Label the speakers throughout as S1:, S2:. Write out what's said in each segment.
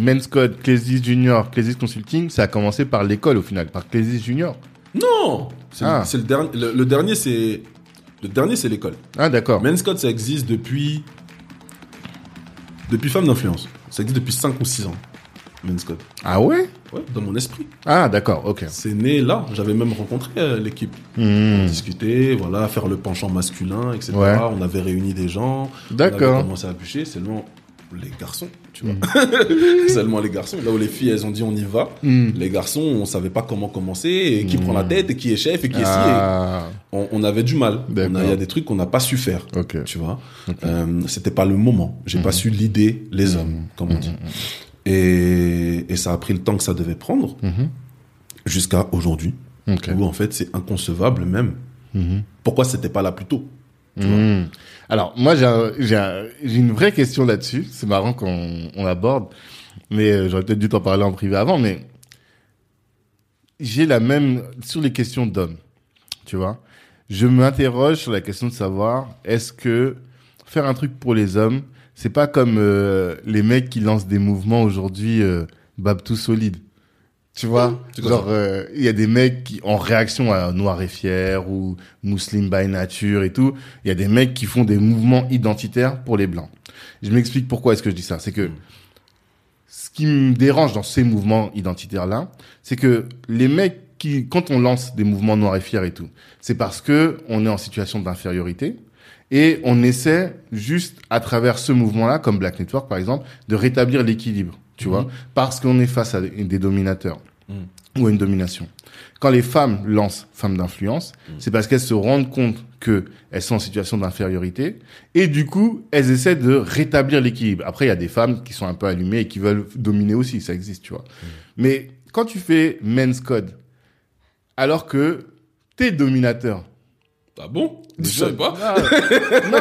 S1: Men's Code, Clésis Junior, Clésis Consulting, ça a commencé par l'école au final, par Clésis Junior.
S2: Non C'est
S1: Ah.
S2: c'est le, dernier. Le, le dernier, c'est. Le dernier, c'est l'école.
S1: Ah d'accord.
S2: Men's Code, ça existe depuis. Depuis Femme d'influence. Ça existe depuis 5 ou 6 ans. Men's Code.
S1: Ah ouais?
S2: Ouais, dans mon esprit.
S1: Ah d'accord, ok.
S2: C'est né là. J'avais même rencontré euh, l'équipe.
S1: Hmm.
S2: Discuter, voilà, faire le penchant masculin, etc.
S1: Ouais.
S2: On avait réuni des gens. On
S1: D'accord.
S2: avait commencé à bûcher. Seulement les garçons, tu vois.
S1: Hmm.
S2: Seulement les garçons. Là où les filles, elles ont dit on y va.
S1: Hmm.
S2: Les garçons, on savait pas comment commencer, et qui
S1: Hmm.
S2: prend la tête, et qui est chef, et qui est et-
S1: Ah,
S2: On, on avait du mal. Il y a des trucs qu'on n'a pas su faire.
S1: ok.
S2: Tu vois, Euh, c'était pas le moment. J'ai pas su l'idée les hommes, comme on dit. Et, et ça a pris le temps que ça devait prendre
S1: Mhm.
S2: jusqu'à aujourd'hui, où en fait c'est inconcevable même.
S1: Mhm.
S2: Pourquoi c'était pas là plus tôt? Tu vois
S1: Hmm. Alors, moi, j'ai un- une vraie question là-dessus. C'est marrant qu'on on l'aborde, mais euh, j'aurais peut-être dû t'en parler en privé avant, mais j'ai la même sur les questions d'hommes, tu vois. Je m'interroge sur la question de savoir est-ce que faire un truc pour les hommes, c'est pas comme euh, les mecs qui lancent des mouvements aujourd'hui euh, Babtou solide. Tu vois, euh, il y a des mecs qui en réaction à Noir et Fier ou Muslim by Nature et tout, il y a des mecs qui font des mouvements identitaires pour les blancs. Je m'explique pourquoi est-ce que je dis ça, c'est que ce qui me dérange dans ces mouvements identitaires là, c'est que les mecs qui quand on lance des mouvements Noir et Fier et tout, c'est parce que on est en situation d'infériorité et on essaie juste à travers ce mouvement-là, comme Black Network par exemple, de rétablir l'équilibre, tu vois, parce qu'on est face à des dominateurs ou à une domination. Quand les femmes lancent femmes d'influence, c'est parce qu'elles se rendent compte que elles sont en situation d'infériorité et du coup, elles essaient de rétablir l'équilibre. Après, il y a des femmes qui sont un peu allumées et qui veulent dominer aussi, ça existe, tu vois. Mais quand tu fais men's code, alors que t'es dominateur,
S2: Ah bon? Je savais pas.
S1: non,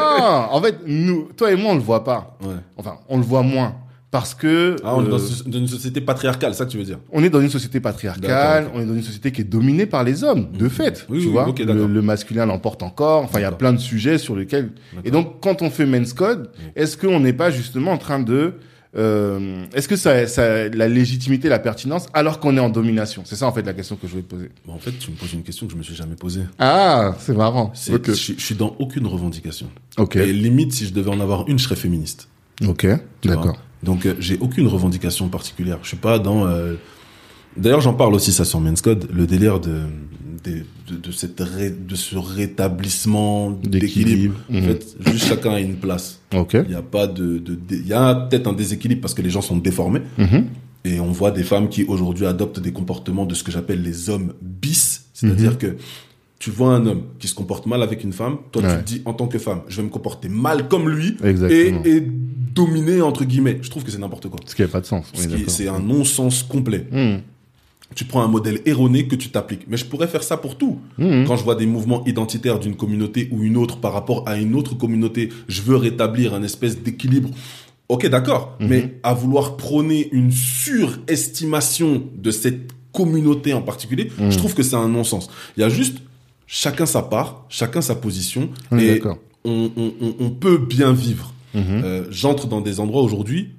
S1: en fait, nous, toi et moi, on le voit pas.
S2: Ouais.
S1: Enfin, on le voit moins. Parce que
S2: Ah, on est
S1: euh,
S2: dans ce- dans une société patriarcale, ça que tu veux dire
S1: on est dans une société patriarcale, on est dans une société qui est dominée par les hommes, de fait.
S2: Oui,
S1: tu
S2: oui,
S1: vois, le, masculin l'emporte encore. Enfin, il y a plein de sujets sur lesquels. Et donc, quand on fait men's code, est-ce qu'on n'est pas justement en train de euh, est-ce que ça, ça la légitimité, la pertinence, alors qu'on est en domination? C'est ça en fait la question que je voulais te poser.
S2: Bon, En fait, tu me poses une question que je me suis jamais posée.
S1: Ah, c'est marrant.
S2: C'est-
S1: Ok.
S2: je, je suis dans aucune revendication.
S1: Ok.
S2: Et limite, si je devais en avoir une, je serais féministe.
S1: Ok. D'accord.
S2: Donc, euh, j'ai aucune revendication particulière. Je suis pas dans. euh, D'ailleurs, j'en parle aussi ça sur Men's Code, le délire de de, de, de cette ré- de ce rétablissement d'équilibre. En
S1: Mhm.
S2: fait, juste chacun a une place.
S1: Ok.
S2: Il n'y a pas de, il y a peut-être un déséquilibre parce que les gens sont déformés.
S1: Mhm.
S2: Et on voit des femmes qui aujourd'hui adoptent des comportements de ce que j'appelle les hommes bis. C'est-à-dire que tu vois un homme qui se comporte mal avec une femme, toi
S1: Ouais.
S2: tu te dis en tant que femme, je vais me comporter mal comme lui et,
S1: Exactement.
S2: et dominer entre guillemets. Je trouve que c'est n'importe quoi.
S1: Ce qui n'a pas de sens. Oui.
S2: C'est un non-sens complet.
S1: Hmm.
S2: Tu prends un modèle erroné que tu t'appliques. Mais je pourrais faire ça pour tout.
S1: Mhm.
S2: Quand je vois des mouvements identitaires d'une communauté ou une autre par rapport à une autre communauté, je veux rétablir un espèce d'équilibre. Ok, d'accord.
S1: Mhm.
S2: Mais à vouloir prôner une surestimation de cette communauté en particulier, je trouve que c'est un non-sens. Il y a juste chacun sa part, chacun sa position. Et on peut bien vivre.
S1: Mhm.
S2: Euh, J'entre dans des endroits aujourd'hui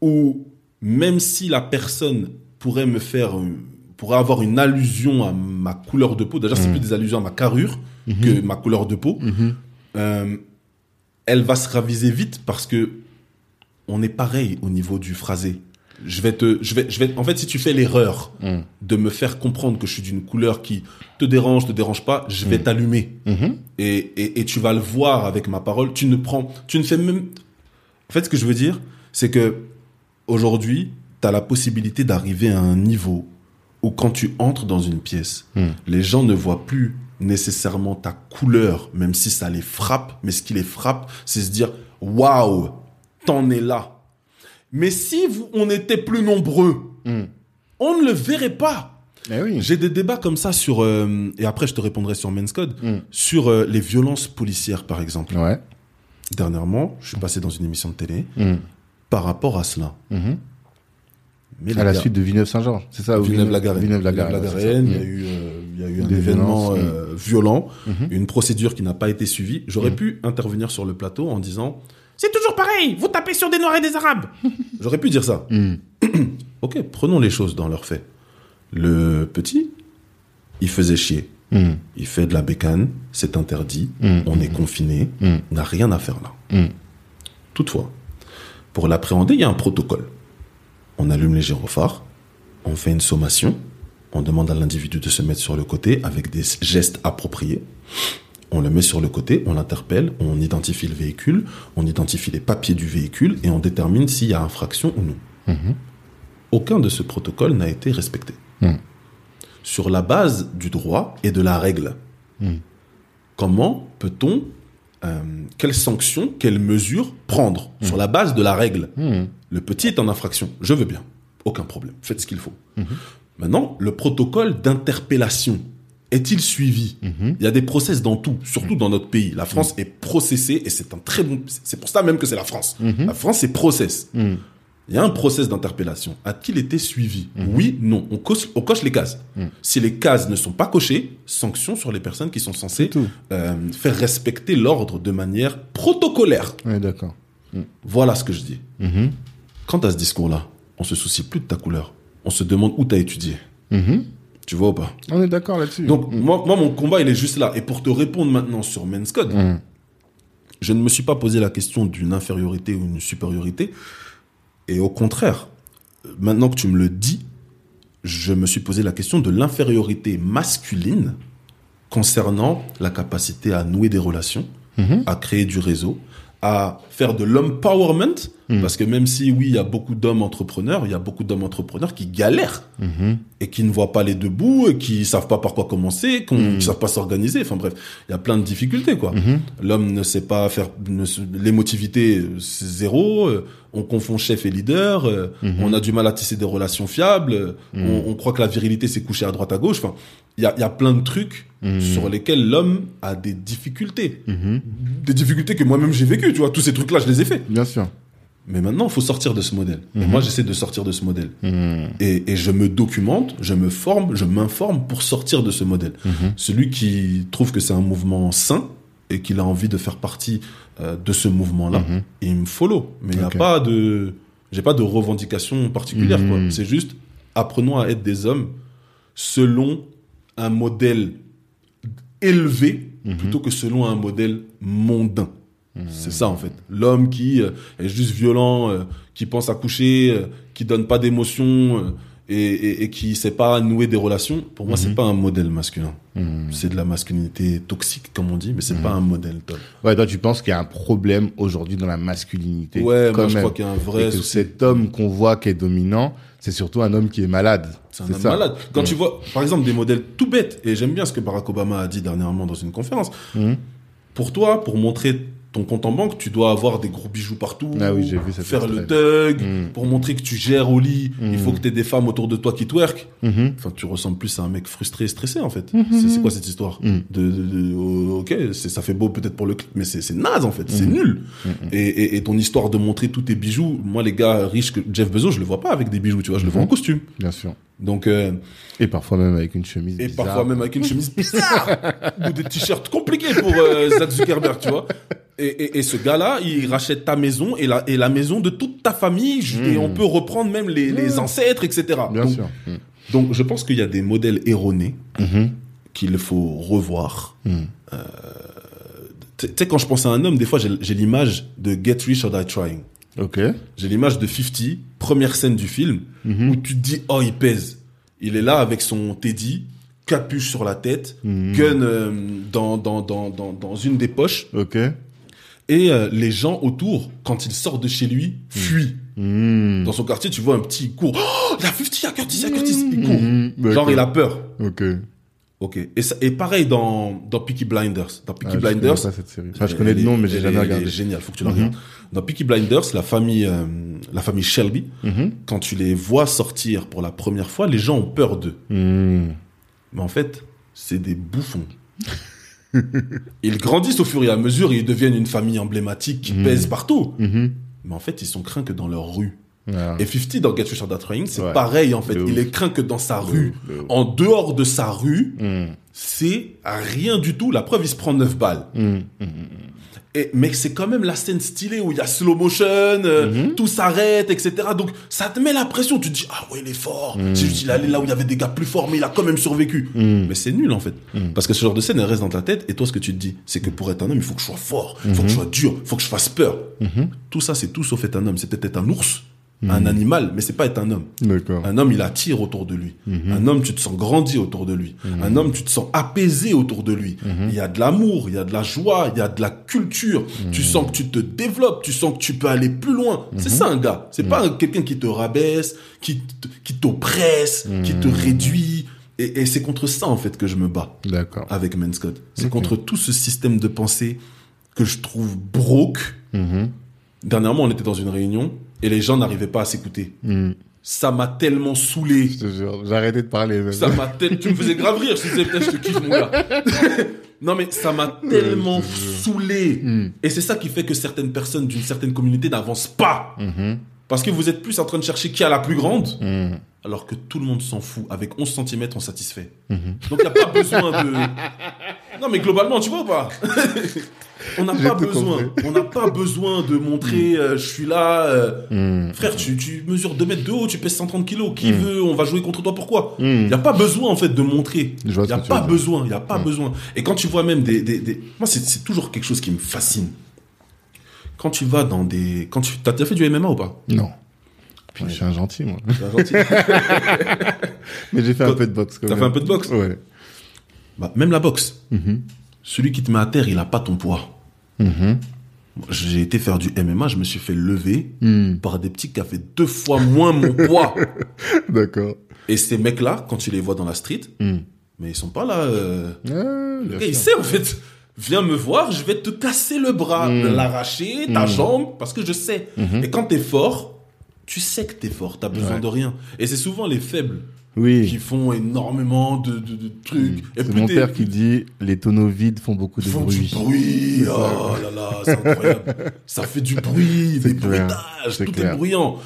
S2: où même si la personne pourrait me faire, euh, pourrait avoir une allusion à ma couleur de peau, déjà c'est plus des allusions à ma carrure que ma couleur de peau,
S1: Mhm.
S2: euh, elle va se raviser vite parce que on est pareil au niveau du phrasé. Je vais te, je vais, je vais, en fait, si tu fais l'erreur
S1: Mhm.
S2: de me faire comprendre que je suis d'une couleur qui te dérange, te dérange pas, je vais t'allumer
S1: Mhm.
S2: et, et, et tu vas le voir avec ma parole. Tu ne prends, tu ne fais même. En fait, ce que je veux dire, c'est que aujourd'hui, tu as la possibilité d'arriver à un niveau où quand tu entres dans une pièce,
S1: Mm.
S2: les gens ne voient plus nécessairement ta couleur, même si ça les frappe, mais ce qui les frappe, c'est se dire waouh, t'en es là. Mais si vous, on était plus nombreux,
S1: Mm.
S2: on ne le verrait pas.
S1: Eh oui.
S2: J'ai des débats comme ça sur, euh, et après je te répondrai sur Men's Code,
S1: Mm.
S2: sur euh, les violences policières par exemple.
S1: Ouais.
S2: Dernièrement, je suis passé dans une émission de télé
S1: Mm.
S2: par rapport à cela. Mais
S1: À la
S2: gars,
S1: suite de Villeneuve-Saint-Jean, c'est ça
S2: Villeneuve-la-Garenne.
S1: Villeneuve-la-Garenne.
S2: Il y a eu, euh, il y a eu un événement violent, une procédure qui n'a pas été suivie. J'aurais pu intervenir sur le plateau en disant c'est toujours pareil, vous tapez sur des Noirs et des Arabes. J'aurais pu dire ça.
S1: Mm.
S2: Ok, prenons les choses dans leurs faits. Le petit, il faisait chier.
S1: Mm.
S2: Il fait de la bécane, c'est interdit,
S1: Mm.
S2: on est confiné,
S1: Mm.
S2: on n'a rien à faire là.
S1: Mm.
S2: Toutefois, pour l'appréhender, il y a un protocole. On allume les gyrophares, on fait une sommation, on demande à l'individu de se mettre sur le côté avec des gestes appropriés. On le met sur le côté, on l'interpelle, on identifie le véhicule, on identifie les papiers du véhicule et on détermine s'il y a infraction ou non.
S1: Mhm.
S2: Aucun de ce protocole n'a été respecté.
S1: Mm.
S2: Sur la base du droit et de la règle,
S1: Mm.
S2: comment peut-on, euh, quelles sanctions, quelles mesures prendre sur la base de la règle? Le petit est en infraction, je veux bien, aucun problème, faites ce qu'il faut.
S1: Mhm.
S2: Maintenant, le protocole d'interpellation est-il suivi
S1: Mhm.
S2: Il y a des process dans tout, surtout dans notre pays. La France est processée et c'est un très bon. C'est pour ça même que c'est la France.
S1: Mhm.
S2: La France, c'est process.
S1: Mm.
S2: Il y a un process d'interpellation. A-t-il été suivi Oui, non. On coche, on coche les cases.
S1: Mhm.
S2: Si les cases ne sont pas cochées, sanction sur les personnes qui sont censées euh, faire respecter l'ordre de manière protocolaire.
S1: Ouais, d'accord.
S2: Voilà ce que je dis.
S1: Mhm.
S2: Quant à ce discours-là, on se soucie plus de ta couleur. On se demande où tu as étudié. Tu vois ou pas
S1: On est d'accord là-dessus.
S2: Donc, moi, moi, mon combat, il est juste là. Et pour te répondre maintenant sur Men's Code,
S1: Mm.
S2: je ne me suis pas posé la question d'une infériorité ou une supériorité. Et au contraire, maintenant que tu me le dis, je me suis posé la question de l'infériorité masculine concernant la capacité à nouer des relations,
S1: Mhm.
S2: à créer du réseau, à faire de l'empowerment. Parce que même si, oui, il y a beaucoup d'hommes entrepreneurs, il y a beaucoup d'hommes entrepreneurs qui galèrent
S1: Mhm.
S2: et qui ne voient pas les deux bouts, et qui savent pas par quoi commencer, qui
S1: Mm.
S2: ne savent pas s'organiser. Enfin bref, il y a plein de difficultés quoi.
S1: Mhm.
S2: L'homme ne sait pas faire l'émotivité, c'est zéro. euh, On confond chef et leader. euh,
S1: Mhm.
S2: On a du mal à tisser des relations fiables.
S1: Mm.
S2: On, on croit que la virilité c'est coucher à droite à gauche. Enfin, il y a, y a plein de trucs
S1: Mm.
S2: sur lesquels l'homme a des difficultés, des difficultés que moi-même j'ai vécues. Tu vois, tous ces trucs-là, je les ai faits.
S1: Bien sûr.
S2: Mais maintenant, il faut sortir de ce modèle. Et
S1: Mhm.
S2: moi, j'essaie de sortir de ce modèle.
S1: Mm.
S2: Et, et je me documente, je me forme, je m'informe pour sortir de ce modèle.
S1: Mhm.
S2: Celui qui trouve que c'est un mouvement sain et qu'il a envie de faire partie euh, de ce mouvement-là,
S1: Mhm.
S2: il me follow. Mais il n'y a pas de, j'ai pas de revendication particulière.
S1: Mhm.
S2: C'est juste, apprenons à être des hommes selon un modèle élevé
S1: Mhm.
S2: plutôt que selon un modèle mondain. C'est ça en fait. L'homme qui euh, est juste violent, euh, qui pense à coucher, euh, qui donne pas d'émotion et, et, et qui sait pas nouer des relations. Pour moi, c'est pas un modèle masculin.
S1: Mhm.
S2: C'est de la masculinité toxique comme on dit, mais c'est pas un modèle top.
S1: Ouais, toi, tu penses qu'il y a un problème aujourd'hui dans la masculinité.
S2: Ouais,
S1: quand
S2: moi je crois qu'il y a un
S1: Et
S2: vrai
S1: que cet homme qu'on voit qui est dominant, c'est surtout un homme qui est malade.
S2: C'est un homme
S1: ça.
S2: malade. Quand
S1: Mhm.
S2: tu vois, par exemple, des modèles tout bêtes, et j'aime bien ce que Barack Obama a dit dernièrement dans une conférence.
S1: Mhm.
S2: Pour toi, pour montrer ton compte en banque, tu dois avoir des gros bijoux partout,
S1: Ah oui, j'ai vu cette
S2: faire le thug,
S1: Mhm.
S2: pour montrer que tu gères au lit, il faut
S1: Mhm.
S2: que tu aies des femmes autour de toi qui twerk.
S1: Mhm.
S2: Enfin, tu ressembles plus à un mec frustré et stressé, en fait.
S1: Mhm.
S2: C'est- quoi cette histoire
S1: Mhm.
S2: de, de- de- oh, Ok, c'est- ça fait beau peut-être pour le clip, mais c'est naze, en fait. C'est
S1: Mhm.
S2: nul.
S1: Mhm.
S2: Et, et, et ton histoire de montrer tous tes bijoux, moi, les gars riches que Jeff Bezos, je le vois pas avec des bijoux, tu vois, je le vois en costume.
S1: Bien sûr.
S2: Donc, euh,
S1: Et parfois même avec une chemise
S2: et
S1: bizarre.
S2: parfois même avec une chemise bizarre ou des t-shirts compliqués pour euh, Zach Zuckerberg, tu vois. Et, et, et ce gars-là, il rachète ta maison et la, et la maison de toute ta famille, et on peut reprendre même les, les ancêtres, etc.
S1: Bien
S2: donc,
S1: sûr. Mhm.
S2: donc, je pense qu'il y a des modèles erronés
S1: Mhm.
S2: qu'il faut revoir.
S1: Mhm.
S2: Tu sais, quand je pense à un homme, des fois, j'ai l'image de Get Rich or Die Trying.
S1: Ok.
S2: J'ai l'image de 50, première scène du film,
S1: Mhm.
S2: où tu te dis, oh, il pèse. Il est là avec son Teddy, capuche sur la tête,
S1: Mhm.
S2: gun euh, dans, dans, dans, dans, dans une des poches,
S1: Ok.
S2: et euh, les gens autour, quand il sort de chez lui, fuient.
S1: Mhm.
S2: Dans son quartier, tu vois un petit, il court. Oh, il a 50, il y a Curtis, il y a Curtis. Il court. Genre, il a peur.
S1: Ok.
S2: Ok. Et, ça, et pareil dans, dans Peaky Blinders. Dans
S1: Ah,
S2: Peaky
S1: je connais
S2: Blinders,
S1: cette série. Enfin, je connais le nom, mais j'ai jamais regardé.
S2: Géniale, faut que tu la
S1: Mhm.
S2: regardes. Dans Peaky Blinders, la famille, euh, la famille Shelby,
S1: Mhm.
S2: quand tu les vois sortir pour la première fois, les gens ont peur d'eux.
S1: Mhm.
S2: Mais en fait, c'est des bouffons. ils grandissent au fur et à mesure et ils deviennent une famille emblématique qui
S1: Mhm.
S2: pèse partout. Mais en fait, ils sont craints que dans leur rue. Et 50 dans Get Rich or Die Trying, c'est
S1: Ouais.
S2: pareil en fait. Il est craint que dans sa rue. En dehors de sa rue,
S1: Mhm.
S2: c'est rien du tout. La preuve, il se prend 9 balles.
S1: Mhm. Mhm.
S2: Et, mais c'est quand même la scène stylée où il y a slow motion, euh, tout s'arrête, etc. Donc ça te met la pression. Tu te dis ah ouais il est fort. C'est juste il est allé là où il y avait des gars plus forts, mais il a quand même survécu. Mais c'est nul en fait, parce que ce genre de scène elle reste dans ta tête. Et toi ce que tu te dis, c'est que pour être un homme il faut que je sois fort, il faut que je sois dur, il faut que je fasse peur. Tout ça c'est tout sauf être un homme. C'est peut-être être un ours, un animal, mais c'est pas être un homme.
S1: D'accord.
S2: Un homme, il attire autour de lui. Un homme, tu te sens grandi autour de lui. Un homme, tu te sens apaisé autour de lui. Il y a de l'amour, il y a de la joie, il y a de la culture. Tu sens que tu te développes, tu sens que tu peux aller plus loin. C'est ça un gars. C'est pas quelqu'un qui te rabaisse, qui qui t'oppresse, qui te réduit. Et, et c'est contre ça en fait que je me bats
S1: D'accord.
S2: avec Men Scott. C'est contre tout ce système de pensée que je trouve broke.
S1: Mhm.
S2: Dernièrement, on était dans une réunion et les gens n'arrivaient pas à s'écouter. Ça m'a tellement saoulé.
S1: Je te jure, j'ai arrêté de parler. même.
S2: Ça m'a Tu me faisais grave rire. Je te disais, putain, je te kiffe, mon gars. non, mais ça m'a tellement saoulé. Et c'est ça qui fait que certaines personnes d'une certaine communauté n'avancent pas.
S1: Mhm.
S2: Parce que vous êtes plus en train de chercher qui a la plus grande,
S1: Mhm.
S2: Alors que tout le monde s'en fout. Avec 11 cm, on satisfait.
S1: Mhm.
S2: Donc, il n'y a pas besoin de... Non, mais globalement, tu vois ou pas? On n'a pas besoin.
S1: compris.
S2: On n'a pas besoin de montrer, euh, je suis là... euh,
S1: Mhm.
S2: Frère, tu, tu mesures 2 mètres de haut, tu pèses 130 kilos. Qui veut On va jouer contre toi. Pourquoi? Il n'y a pas besoin, en fait, de montrer. Il n'y a pas besoin. Il n'y a pas besoin. Et quand tu vois même des... des, des- Moi, c'est c'est toujours quelque chose qui me fascine. Quand tu vas dans des... Quand tu... T'as déjà fait du MMA ou pas?
S1: Non. Puis
S2: Ouais.
S1: je suis un gentil, moi.
S2: Un gentil.
S1: Mais j'ai fait un peu de boxe. quand
S2: t'as fait un peu de boxe
S1: Ouais.
S2: Bah, même la boxe.
S1: Mhm.
S2: Celui qui te met à terre, il n'a pas ton poids.
S1: Mhm.
S2: J'ai été faire du MMA, je me suis fait lever
S1: Mhm.
S2: par des petits qui avaient deux fois moins mon poids.
S1: D'accord.
S2: Et ces mecs-là, quand tu les vois dans la street, mais ils sont pas là... euh,
S1: Ah,
S2: Le
S1: bien
S2: gars, il
S1: sûr.
S2: sait en fait. Viens me voir, je vais te casser le bras,
S1: Mm.
S2: l'arracher, ta jambe, parce que je sais. Et quand t'es fort, tu sais que t'es fort, t'as besoin
S1: Ouais.
S2: de rien. Et c'est souvent les faibles qui font énormément de, de, de trucs. Et
S1: C'est mon père qui dit les tonneaux vides font beaucoup de
S2: font
S1: bruit.
S2: du bruit. Oh là là, c'est incroyable. ça fait du bruit, des bruitages, tout
S1: clair.
S2: est bruyant.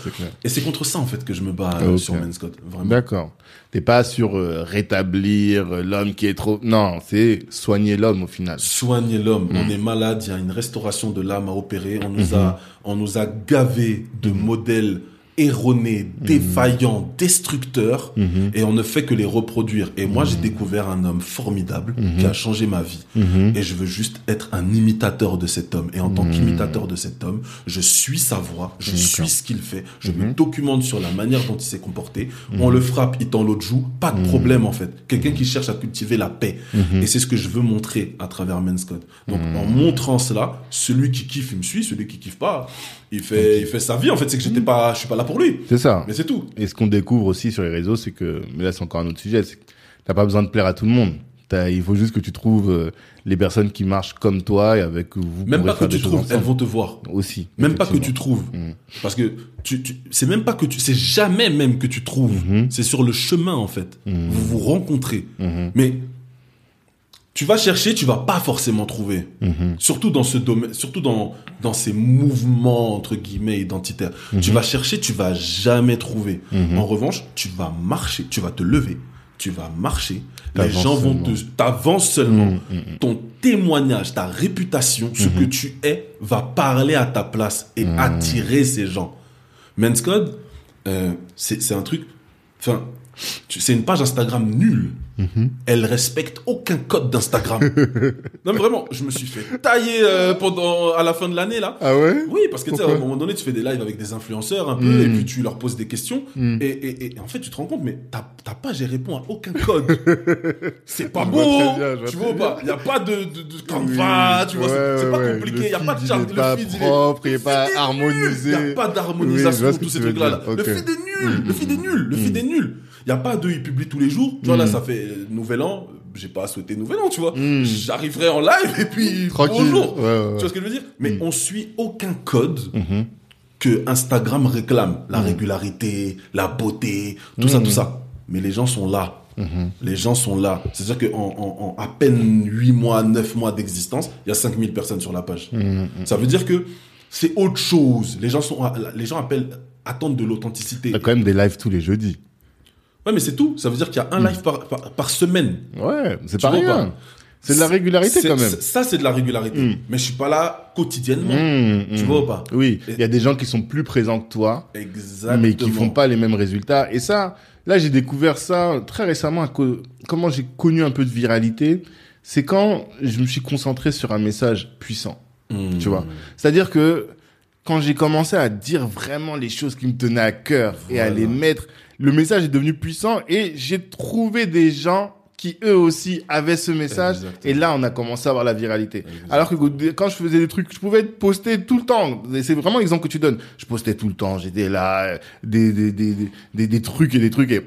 S2: Et c'est contre ça en fait que je me bats
S1: Ok.
S2: sur Men Scott, vraiment.
S1: D'accord. T'es pas sur euh, rétablir euh, l'homme qui est trop. Non, c'est soigner l'homme au final.
S2: soigner l'homme.
S1: Mm.
S2: On est malade, il y a une restauration de l'âme à opérer. On nous
S1: Mm-hmm.
S2: a, on nous a gavé de modèles erronés, défaillants, destructeurs,
S1: Mhm.
S2: et on ne fait que les reproduire. Et moi, j'ai découvert un homme formidable qui a changé ma vie.
S1: Mhm.
S2: Et je veux juste être un imitateur de cet homme. Et en tant qu'imitateur de cet homme, je suis sa voix, je suis ce qu'il fait, je me documente sur la manière dont il s'est comporté. On le frappe, il tend l'autre joue, pas de problème en fait. Quelqu'un qui cherche à cultiver la paix. Et c'est ce que je veux montrer à travers Men Scott. Donc en montrant cela, celui qui kiffe, il me suit, celui qui kiffe pas, il fait, il fait sa vie. En fait, c'est que j'étais pas, je suis pas là pour lui.
S1: C'est ça.
S2: Mais c'est tout.
S1: Et ce qu'on découvre aussi sur les réseaux, c'est que, mais là c'est encore un autre sujet, c'est que t'as pas besoin de plaire à tout le monde. T'as- il faut juste que tu trouves euh, les personnes qui marchent comme toi et avec vous
S2: Même pas que tu trouves, elles vont te voir.
S1: aussi.
S2: Même pas que tu trouves.
S1: Mm.
S2: Parce que tu, tu c'est même pas que tu, c'est jamais même que tu trouves.
S1: Mhm.
S2: C'est sur le chemin, en fait.
S1: Mhm.
S2: Vous vous rencontrez.
S1: Mhm.
S2: Mais, tu vas chercher, tu vas pas forcément trouver.
S1: Mhm.
S2: Surtout dans ce domaine, surtout dans, dans ces mouvements, entre guillemets, identitaires. Tu vas chercher, tu vas jamais trouver.
S1: Mhm.
S2: En revanche, tu vas marcher, tu vas te lever, tu vas marcher. Les gens vont te, t'avances seulement.
S1: Mhm. Mhm.
S2: Ton témoignage, ta réputation, ce que tu es, va parler à ta place et attirer ces gens. Men's Code, euh, c'est c'est un truc. Enfin, c'est une page Instagram nulle. Elle respecte aucun code d'Instagram. non, mais vraiment, je me suis fait tailler euh, pendant à la fin de l'année là.
S1: Ah ouais?
S2: Oui, parce que tu sais, à un moment donné, tu fais des lives avec des influenceurs un peu,
S1: Mm.
S2: et puis tu leur poses des questions,
S1: Mm.
S2: et, et, et en fait, tu te rends compte, mais ta, page, elle répond à aucun code. c'est pas beau,
S1: très bien,
S2: tu vois pas Il n'y a pas de, de, de Canva, tu vois, c'est-
S1: Ouais,
S2: pas compliqué, il n'y a pas de charte, le
S1: pas
S2: feed, il est-
S1: propre, il est pas harmonisé.
S2: Il n'y a pas
S1: Oui,
S2: d'harmonisation,
S1: que
S2: tous ces
S1: dire.
S2: là. Le feed est nul,
S1: Mm,
S2: le feed est nul, le
S1: mm.
S2: feed est nul. Il n'y a pas de, il publie tous les jours. Tu vois, là, ça fait euh, Nouvel An, j'ai pas souhaité Nouvel An, tu vois.
S1: Mm.
S2: J'arriverai en live, et puis,
S1: Tranquille.
S2: bonjour.
S1: Ouais, ouais, ouais.
S2: Tu vois ce que je veux dire? Mais
S1: Mm.
S2: on suit aucun code
S1: Mhm.
S2: que Instagram réclame. La régularité, la beauté, tout ça, tout ça. Mais les gens sont là.
S1: Mhm.
S2: Les gens sont là. C'est-à-dire qu'en en, en à peine 8 mois, 9 mois d'existence, il y a 5000 personnes sur la page. Ça veut dire que c'est autre chose. Les gens sont, les gens appellent, attendent de l'authenticité.
S1: T'as quand même des lives tous les jeudis.
S2: Ouais, mais c'est tout. Ça veut dire qu'il y a un live par, par, par semaine.
S1: Ouais, c'est pas rien. C'est de la régularité quand même.
S2: Ça, c'est de la régularité.
S1: Mm.
S2: Mais je suis pas là quotidiennement.
S1: Mmh,
S2: Tu vois ou pas?
S1: Oui, il y a des gens qui sont plus présents que toi,
S2: Exactement.
S1: mais qui font pas les mêmes résultats. Et ça, là, j'ai découvert ça très récemment. Comment j'ai connu un peu de viralité, c'est quand je me suis concentré sur un message puissant.
S2: Mm.
S1: Tu vois? C'est-à-dire que quand j'ai commencé à dire vraiment les choses qui me tenaient à cœur et à les mettre, le message est devenu puissant et j'ai trouvé des gens qui eux aussi avaient ce message
S2: Exactement.
S1: et là on a commencé à avoir la viralité.
S2: Exactement.
S1: Alors que quand je faisais des trucs, je pouvais poster tout le temps. C'est vraiment l'exemple que tu donnes. Je postais tout le temps, j'étais là, euh, des, des, des, des, des, des trucs et des trucs et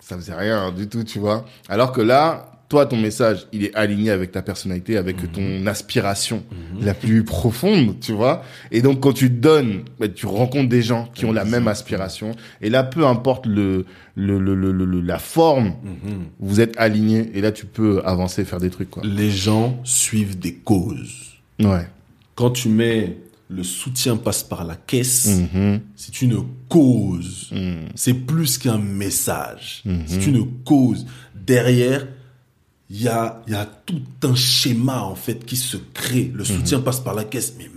S1: ça faisait rien du tout, tu vois. Alors que là, toi, ton message, il est aligné avec ta personnalité, avec
S2: Mhm.
S1: ton aspiration la plus profonde, tu vois. Et donc, quand tu donnes, bah, tu rencontres des gens qui ont la même aspiration. Et là, peu importe le, le, le, le, le- la forme,
S2: Mhm.
S1: vous êtes alignés. Et là, tu peux avancer, faire des trucs, quoi.
S2: Les gens suivent des causes.
S1: Ouais.
S2: Quand tu mets le soutien passe par la caisse,
S1: Mhm.
S2: c'est une cause.
S1: Mhm.
S2: C'est plus qu'un message.
S1: Mhm.
S2: C'est une cause. Derrière, il y a, y a tout un schéma, en fait, qui se crée. Le soutien passe par la caisse. Mais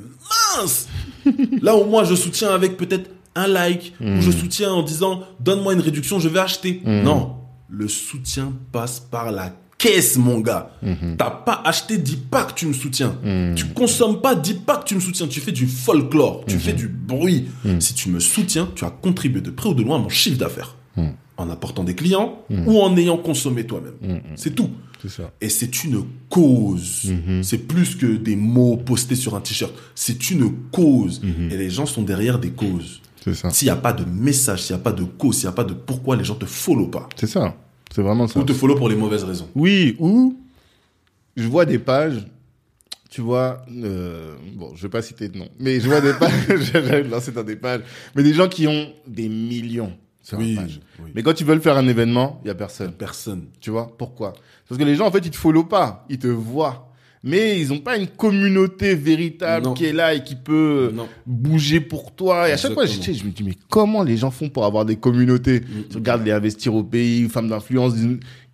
S2: mince! Là, au moins, je soutiens avec peut-être un like, ou je soutiens en disant, donne-moi une réduction, je vais acheter. Non. Le soutien passe par la caisse, mon gars. T'as pas acheté, dis pas que tu me soutiens. Tu consommes pas, dis pas que tu me soutiens. Tu fais du folklore, tu fais du bruit. Si tu me soutiens, tu as contribué de près ou de loin à mon chiffre d'affaires. En apportant des clients ou en ayant consommé toi-même. C'est tout.
S1: Ça.
S2: Et c'est une cause. C'est plus que des mots postés sur un t-shirt. C'est une cause. Et les gens sont derrière des causes.
S1: C'est ça.
S2: S'il n'y a pas de message, s'il n'y a pas de cause, s'il n'y a pas de pourquoi, les gens te follow pas.
S1: C'est ça. C'est vraiment ça.
S2: Ou te follow pour les mauvaises raisons.
S1: Oui, ou je vois des pages, tu vois, euh, bon, je vais pas citer de nom, mais je vois des pages, j'allais lancer dans des pages, mais des gens qui ont des millions
S2: Oui,
S1: une page.
S2: oui.
S1: Mais quand ils veulent faire un événement, il y a personne.
S2: Personne.
S1: Tu vois, pourquoi? Parce que les gens, en fait, ils te follow pas, ils te voient. Mais ils ont pas une communauté véritable
S2: Non.
S1: qui est là et qui peut
S2: Non.
S1: bouger pour toi. Et à chaque fois, je, me dis, mais comment les gens font pour avoir des communautés?
S2: Mm.
S1: Tu regardes les investir au pays, femmes d'influence,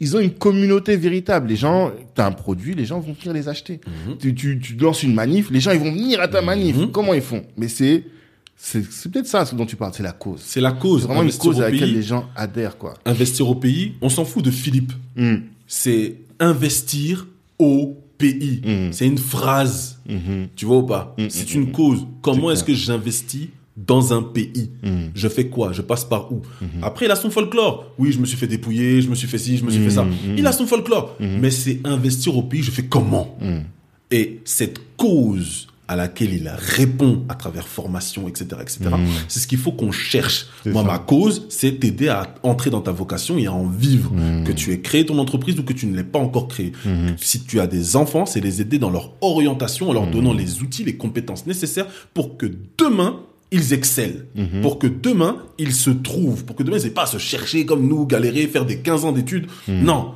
S1: ils- ont une communauté véritable. Les gens, tu as un produit, les gens vont venir les acheter.
S2: Mhm.
S1: Tu, tu, tu lances une manif, les gens, ils vont venir à ta manif.
S2: Mhm.
S1: Comment ils font? Mais c'est c'est peut-être ça dont tu parles, c'est la cause.
S2: C'est la cause.
S1: C'est vraiment une cause
S2: au
S1: à laquelle les gens adhèrent, quoi.
S2: Investir au pays, on s'en fout de Philippe.
S1: Mm.
S2: C'est investir au pays.
S1: Mm.
S2: C'est une phrase.
S1: Mhm.
S2: Tu vois ou pas? C'est une cause. Comment est-ce que j'investis dans un pays? Je fais quoi? Je passe par où? Après, il a son folklore. Oui, je me suis fait dépouiller, je me suis fait ci, je me suis fait ça. Il a son folklore. Mais c'est investir au pays, je fais comment?
S1: Mm.
S2: Et cette cause à laquelle il répond à travers formation, etc., etc.,
S1: Mhm.
S2: c'est ce qu'il faut qu'on cherche. Moi,
S1: ça.
S2: ma cause, c'est t'aider à entrer dans ta vocation et à en vivre.
S1: Mhm.
S2: Que tu aies créé ton entreprise ou que tu ne l'aies pas encore créée.
S1: Mhm.
S2: Si tu as des enfants, c'est les aider dans leur orientation en leur donnant les outils, les compétences nécessaires pour que demain, ils excellent. Pour que demain, ils se trouvent. Pour que demain, ils n'aient pas à se chercher comme nous, galérer, faire des 15 ans d'études. Non.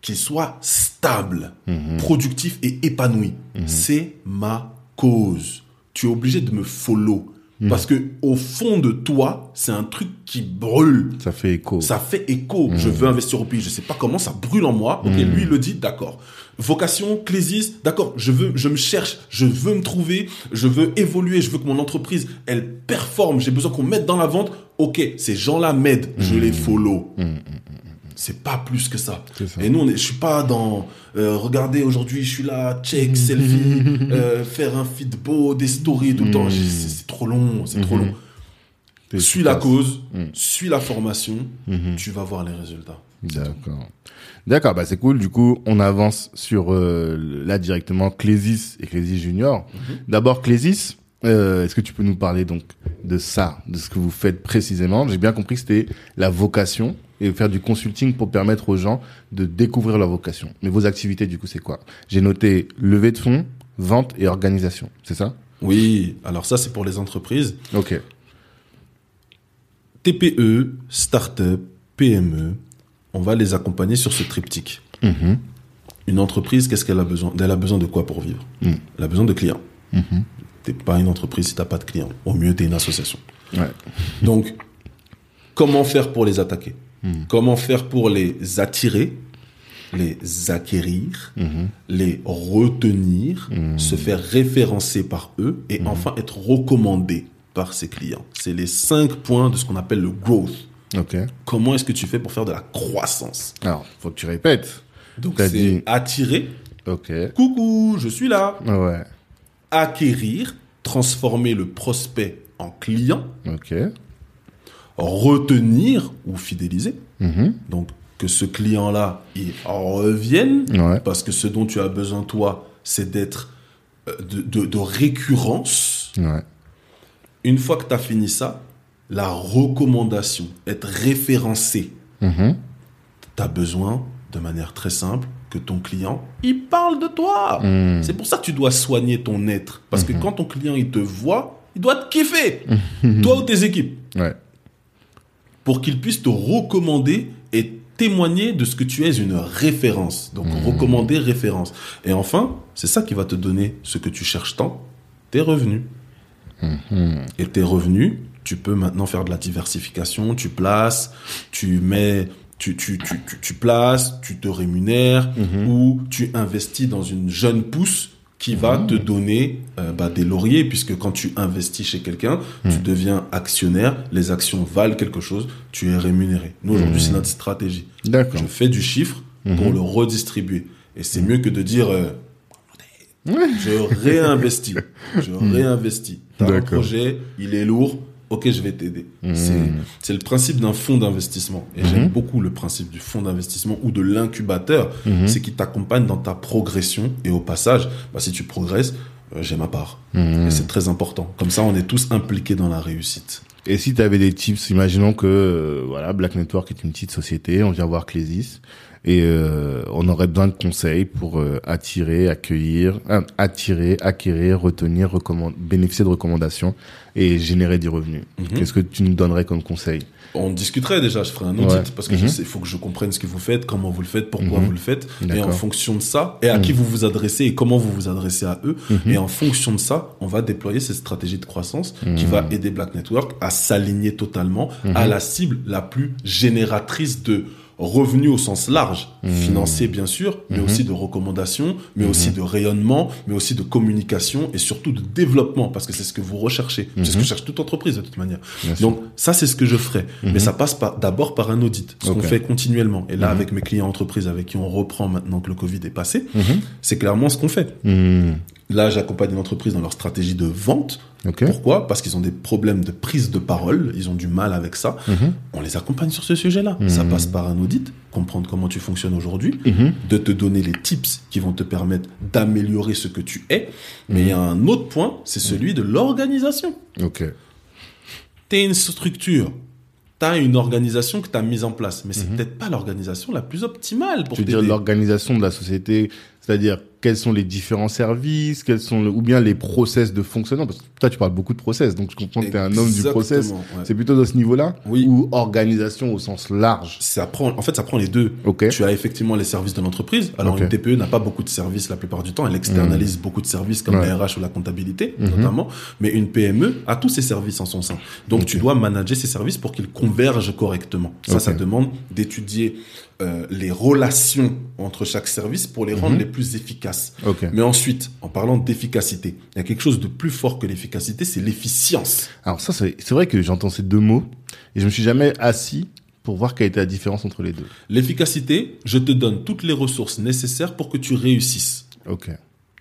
S2: Qu'ils soient stables, productifs et épanouis. C'est ma cause. Tu es obligé de me follow.
S1: Mhm.
S2: Parce que au fond de toi, c'est un truc qui brûle.
S1: Ça fait écho.
S2: Ça fait écho. Je veux investir au pays. Je sais pas comment ça brûle en moi. Ok, lui il le dit, d'accord. Vocation, clésis, d'accord. Je veux, je me cherche. Je veux me trouver. Je veux évoluer. Je veux que mon entreprise, elle performe. J'ai besoin qu'on mette dans la vente. Ok, ces gens-là m'aident. Je les follow. C'est pas plus que ça. Et nous, on est, je suis pas dans, euh, regardez, aujourd'hui, je suis là, check, selfie, euh, faire un feed beau, des stories tout le temps. J'ai- C'est trop long, c'est trop long.
S1: T'es
S2: Suis la cause,
S1: Mm.
S2: suis la formation,
S1: Mhm.
S2: tu vas voir les résultats.
S1: D'accord. D'accord, bah c'est cool. Du coup, on avance sur euh, là directement Clésis et Clésis Junior. D'abord Clésis, euh, est-ce que tu peux nous parler donc de ça, de ce que vous faites précisément? J'ai bien compris que c'était la vocation et faire du consulting pour permettre aux gens de découvrir leur vocation. Mais vos activités du coup, c'est quoi? J'ai noté levée de fonds, vente et organisation. C'est ça?
S2: Oui, alors ça, c'est pour les entreprises.
S1: Ok.
S2: TPE, start-up, PME, on va les accompagner sur ce triptyque.
S1: Mhm.
S2: Une entreprise, qu'est-ce qu'elle a besoin? Elle a besoin de quoi pour vivre?
S1: Mm.
S2: Elle a besoin de clients.
S1: Mhm.
S2: T'es pas une entreprise si t'as pas de clients. Au mieux, t'es une association.
S1: Ouais.
S2: Donc, comment faire pour les attaquer?
S1: Mm.
S2: Comment faire pour les attirer les acquérir, les retenir, se faire référencer par eux et enfin être recommandé par ses clients. C'est les cinq points de ce qu'on appelle le growth. Comment est-ce que tu fais pour faire de la croissance
S1: Alors, faut que tu répètes.
S2: Donc c'est
S1: dit-
S2: attirer,
S1: Ok.
S2: coucou, je suis là.
S1: Ouais.
S2: Acquérir, transformer le prospect en client,
S1: Ok.
S2: Retenir ou fidéliser.
S1: Mhm.
S2: Donc que ce client-là, il revienne
S1: Ouais.
S2: parce que ce dont tu as besoin toi, c'est d'être euh, de, de- de récurrence.
S1: Ouais.
S2: Une fois que tu as fini ça, la recommandation, être référencé,
S1: Mhm.
S2: tu as besoin de manière très simple que ton client, il parle de toi.
S1: Mm.
S2: C'est pour ça que tu dois soigner ton être. Parce que quand ton client, il te voit, il doit te kiffer. toi ou tes équipes.
S1: Ouais.
S2: Pour qu'il puisse te recommander et témoigner de ce que tu es une référence. Donc, recommander référence. Et enfin, c'est ça qui va te donner ce que tu cherches tant, tes revenus. Et tes revenus, tu peux maintenant faire de la diversification, tu places, tu mets, tu, tu, tu, tu, tu places, tu te rémunères ou tu investis dans une jeune pousse qui va te donner euh, bah, des lauriers puisque quand tu investis chez quelqu'un, tu deviens actionnaire, les actions valent quelque chose, tu es rémunéré. Nous aujourd'hui, c'est notre stratégie.
S1: D'accord.
S2: Je fais du chiffre pour le redistribuer. Et c'est mieux que de dire euh, je réinvestis. Je réinvestis. T'as un projet, il est lourd. Ok, je vais t'aider. C'est- C'est le principe d'un fonds d'investissement. Et j'aime beaucoup le principe du fonds d'investissement ou de l'incubateur. C'est qu'il t'accompagne dans ta progression. Et au passage, bah, si tu progresses, euh, j'ai ma part. Et c'est très important. Comme ça, on est tous impliqués dans la réussite.
S1: Et si tu avais des tips, imaginons que euh, voilà, Black Network est une petite société, on vient voir Clésis et euh, on aurait besoin de conseils pour euh, attirer, accueillir, euh, attirer, acquérir, retenir, bénéficier de recommandations et générer des revenus. Qu'est-ce que tu nous donnerais comme conseil?
S2: On discuterait déjà, je ferai un audit
S1: Ouais.
S2: parce que
S1: Mhm.
S2: je sais, il faut que je comprenne ce que vous faites, comment vous le faites, pourquoi
S1: Mhm.
S2: vous le faites, et en.
S1: Mhm.
S2: fonction de ça, et à qui vous vous adressez et comment vous vous adressez à eux, et en fonction de ça, on va déployer cette stratégie de croissance qui
S1: Mhm.
S2: va aider Black Network à s'aligner totalement à la cible la plus génératrice de revenus au sens large, financier bien sûr, mais aussi de recommandations, mais aussi de rayonnement, mais aussi de communication et surtout de développement, parce que c'est ce que vous recherchez. C'est ce que cherche toute entreprise de toute manière.
S1: Sûr.
S2: Donc ça, c'est ce que je ferai. Mais ça passe d'abord par un audit, ce qu'on fait continuellement. Et là, avec mes clients entreprises avec qui on reprend maintenant que le Covid est passé, c'est clairement ce qu'on fait.
S1: Hmm.
S2: Là, j'accompagne une entreprise dans leur stratégie de vente. Pourquoi? Parce qu'ils ont des problèmes de prise de parole, ils ont du mal avec ça.
S1: Mhm.
S2: On les accompagne sur ce sujet-là. Ça passe par un audit, comprendre comment tu fonctionnes aujourd'hui,
S1: Mhm.
S2: de te donner les tips qui vont te permettre d'améliorer ce que tu es. Mais il y a un autre point, c'est celui de l'organisation.
S1: Ok.
S2: tu es une structure, tu as une organisation que tu as mise en place, mais c'est peut-être pas l'organisation la plus optimale pour
S1: Tu veux dire l'organisation de la société, c'est-à-dire quels sont les différents services, quels sont le- ou bien les process de fonctionnement. Parce que toi, tu parles beaucoup de process, donc je comprends que tu es un homme du process.
S2: ouais.
S1: C'est plutôt dans ce niveau-là
S2: Oui.
S1: ou organisation au sens large?
S2: Ça prend, en fait, ça prend les deux.
S1: Ok.
S2: Tu as effectivement les services de l'entreprise. Alors,
S1: Ok. Hmm.
S2: une TPE n'a pas beaucoup de services la plupart du temps. Elle externalise beaucoup de services comme
S1: Ouais.
S2: la RH ou la comptabilité, notamment. Mais une PME a tous ses services en son sein. Donc, tu dois manager ces services pour qu'ils convergent correctement. Ça, ça demande d'étudier euh, les relations entre chaque service pour les rendre les plus efficaces. Mais ensuite, en parlant d'efficacité, il y a quelque chose de plus fort que l'efficacité, c'est l'efficience.
S1: Alors ça, c'est vrai que j'entends ces deux mots et je me suis jamais assis pour voir quelle était la différence entre les deux.
S2: L'efficacité, je te donne toutes les ressources nécessaires pour que tu réussisses.
S1: Ok.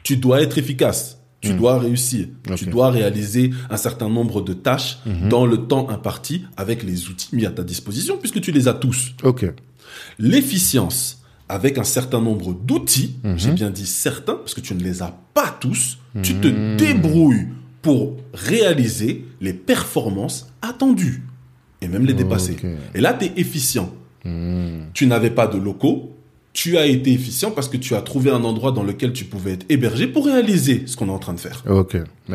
S2: Tu dois être efficace. Tu dois réussir. Tu dois réaliser un certain nombre de tâches dans le temps imparti avec les outils mis à ta disposition puisque tu les as tous.
S1: Ok.
S2: L'efficience avec un certain nombre d'outils,
S1: Mhm.
S2: j'ai bien dit certains parce que tu ne les as pas tous, tu te débrouilles pour réaliser les performances attendues et même les dépasser. Et là, tu es efficient.
S1: Hmm.
S2: Tu n'avais pas de locaux, tu as été efficient parce que tu as trouvé un endroit dans lequel tu pouvais être hébergé pour réaliser ce qu'on est en train de faire.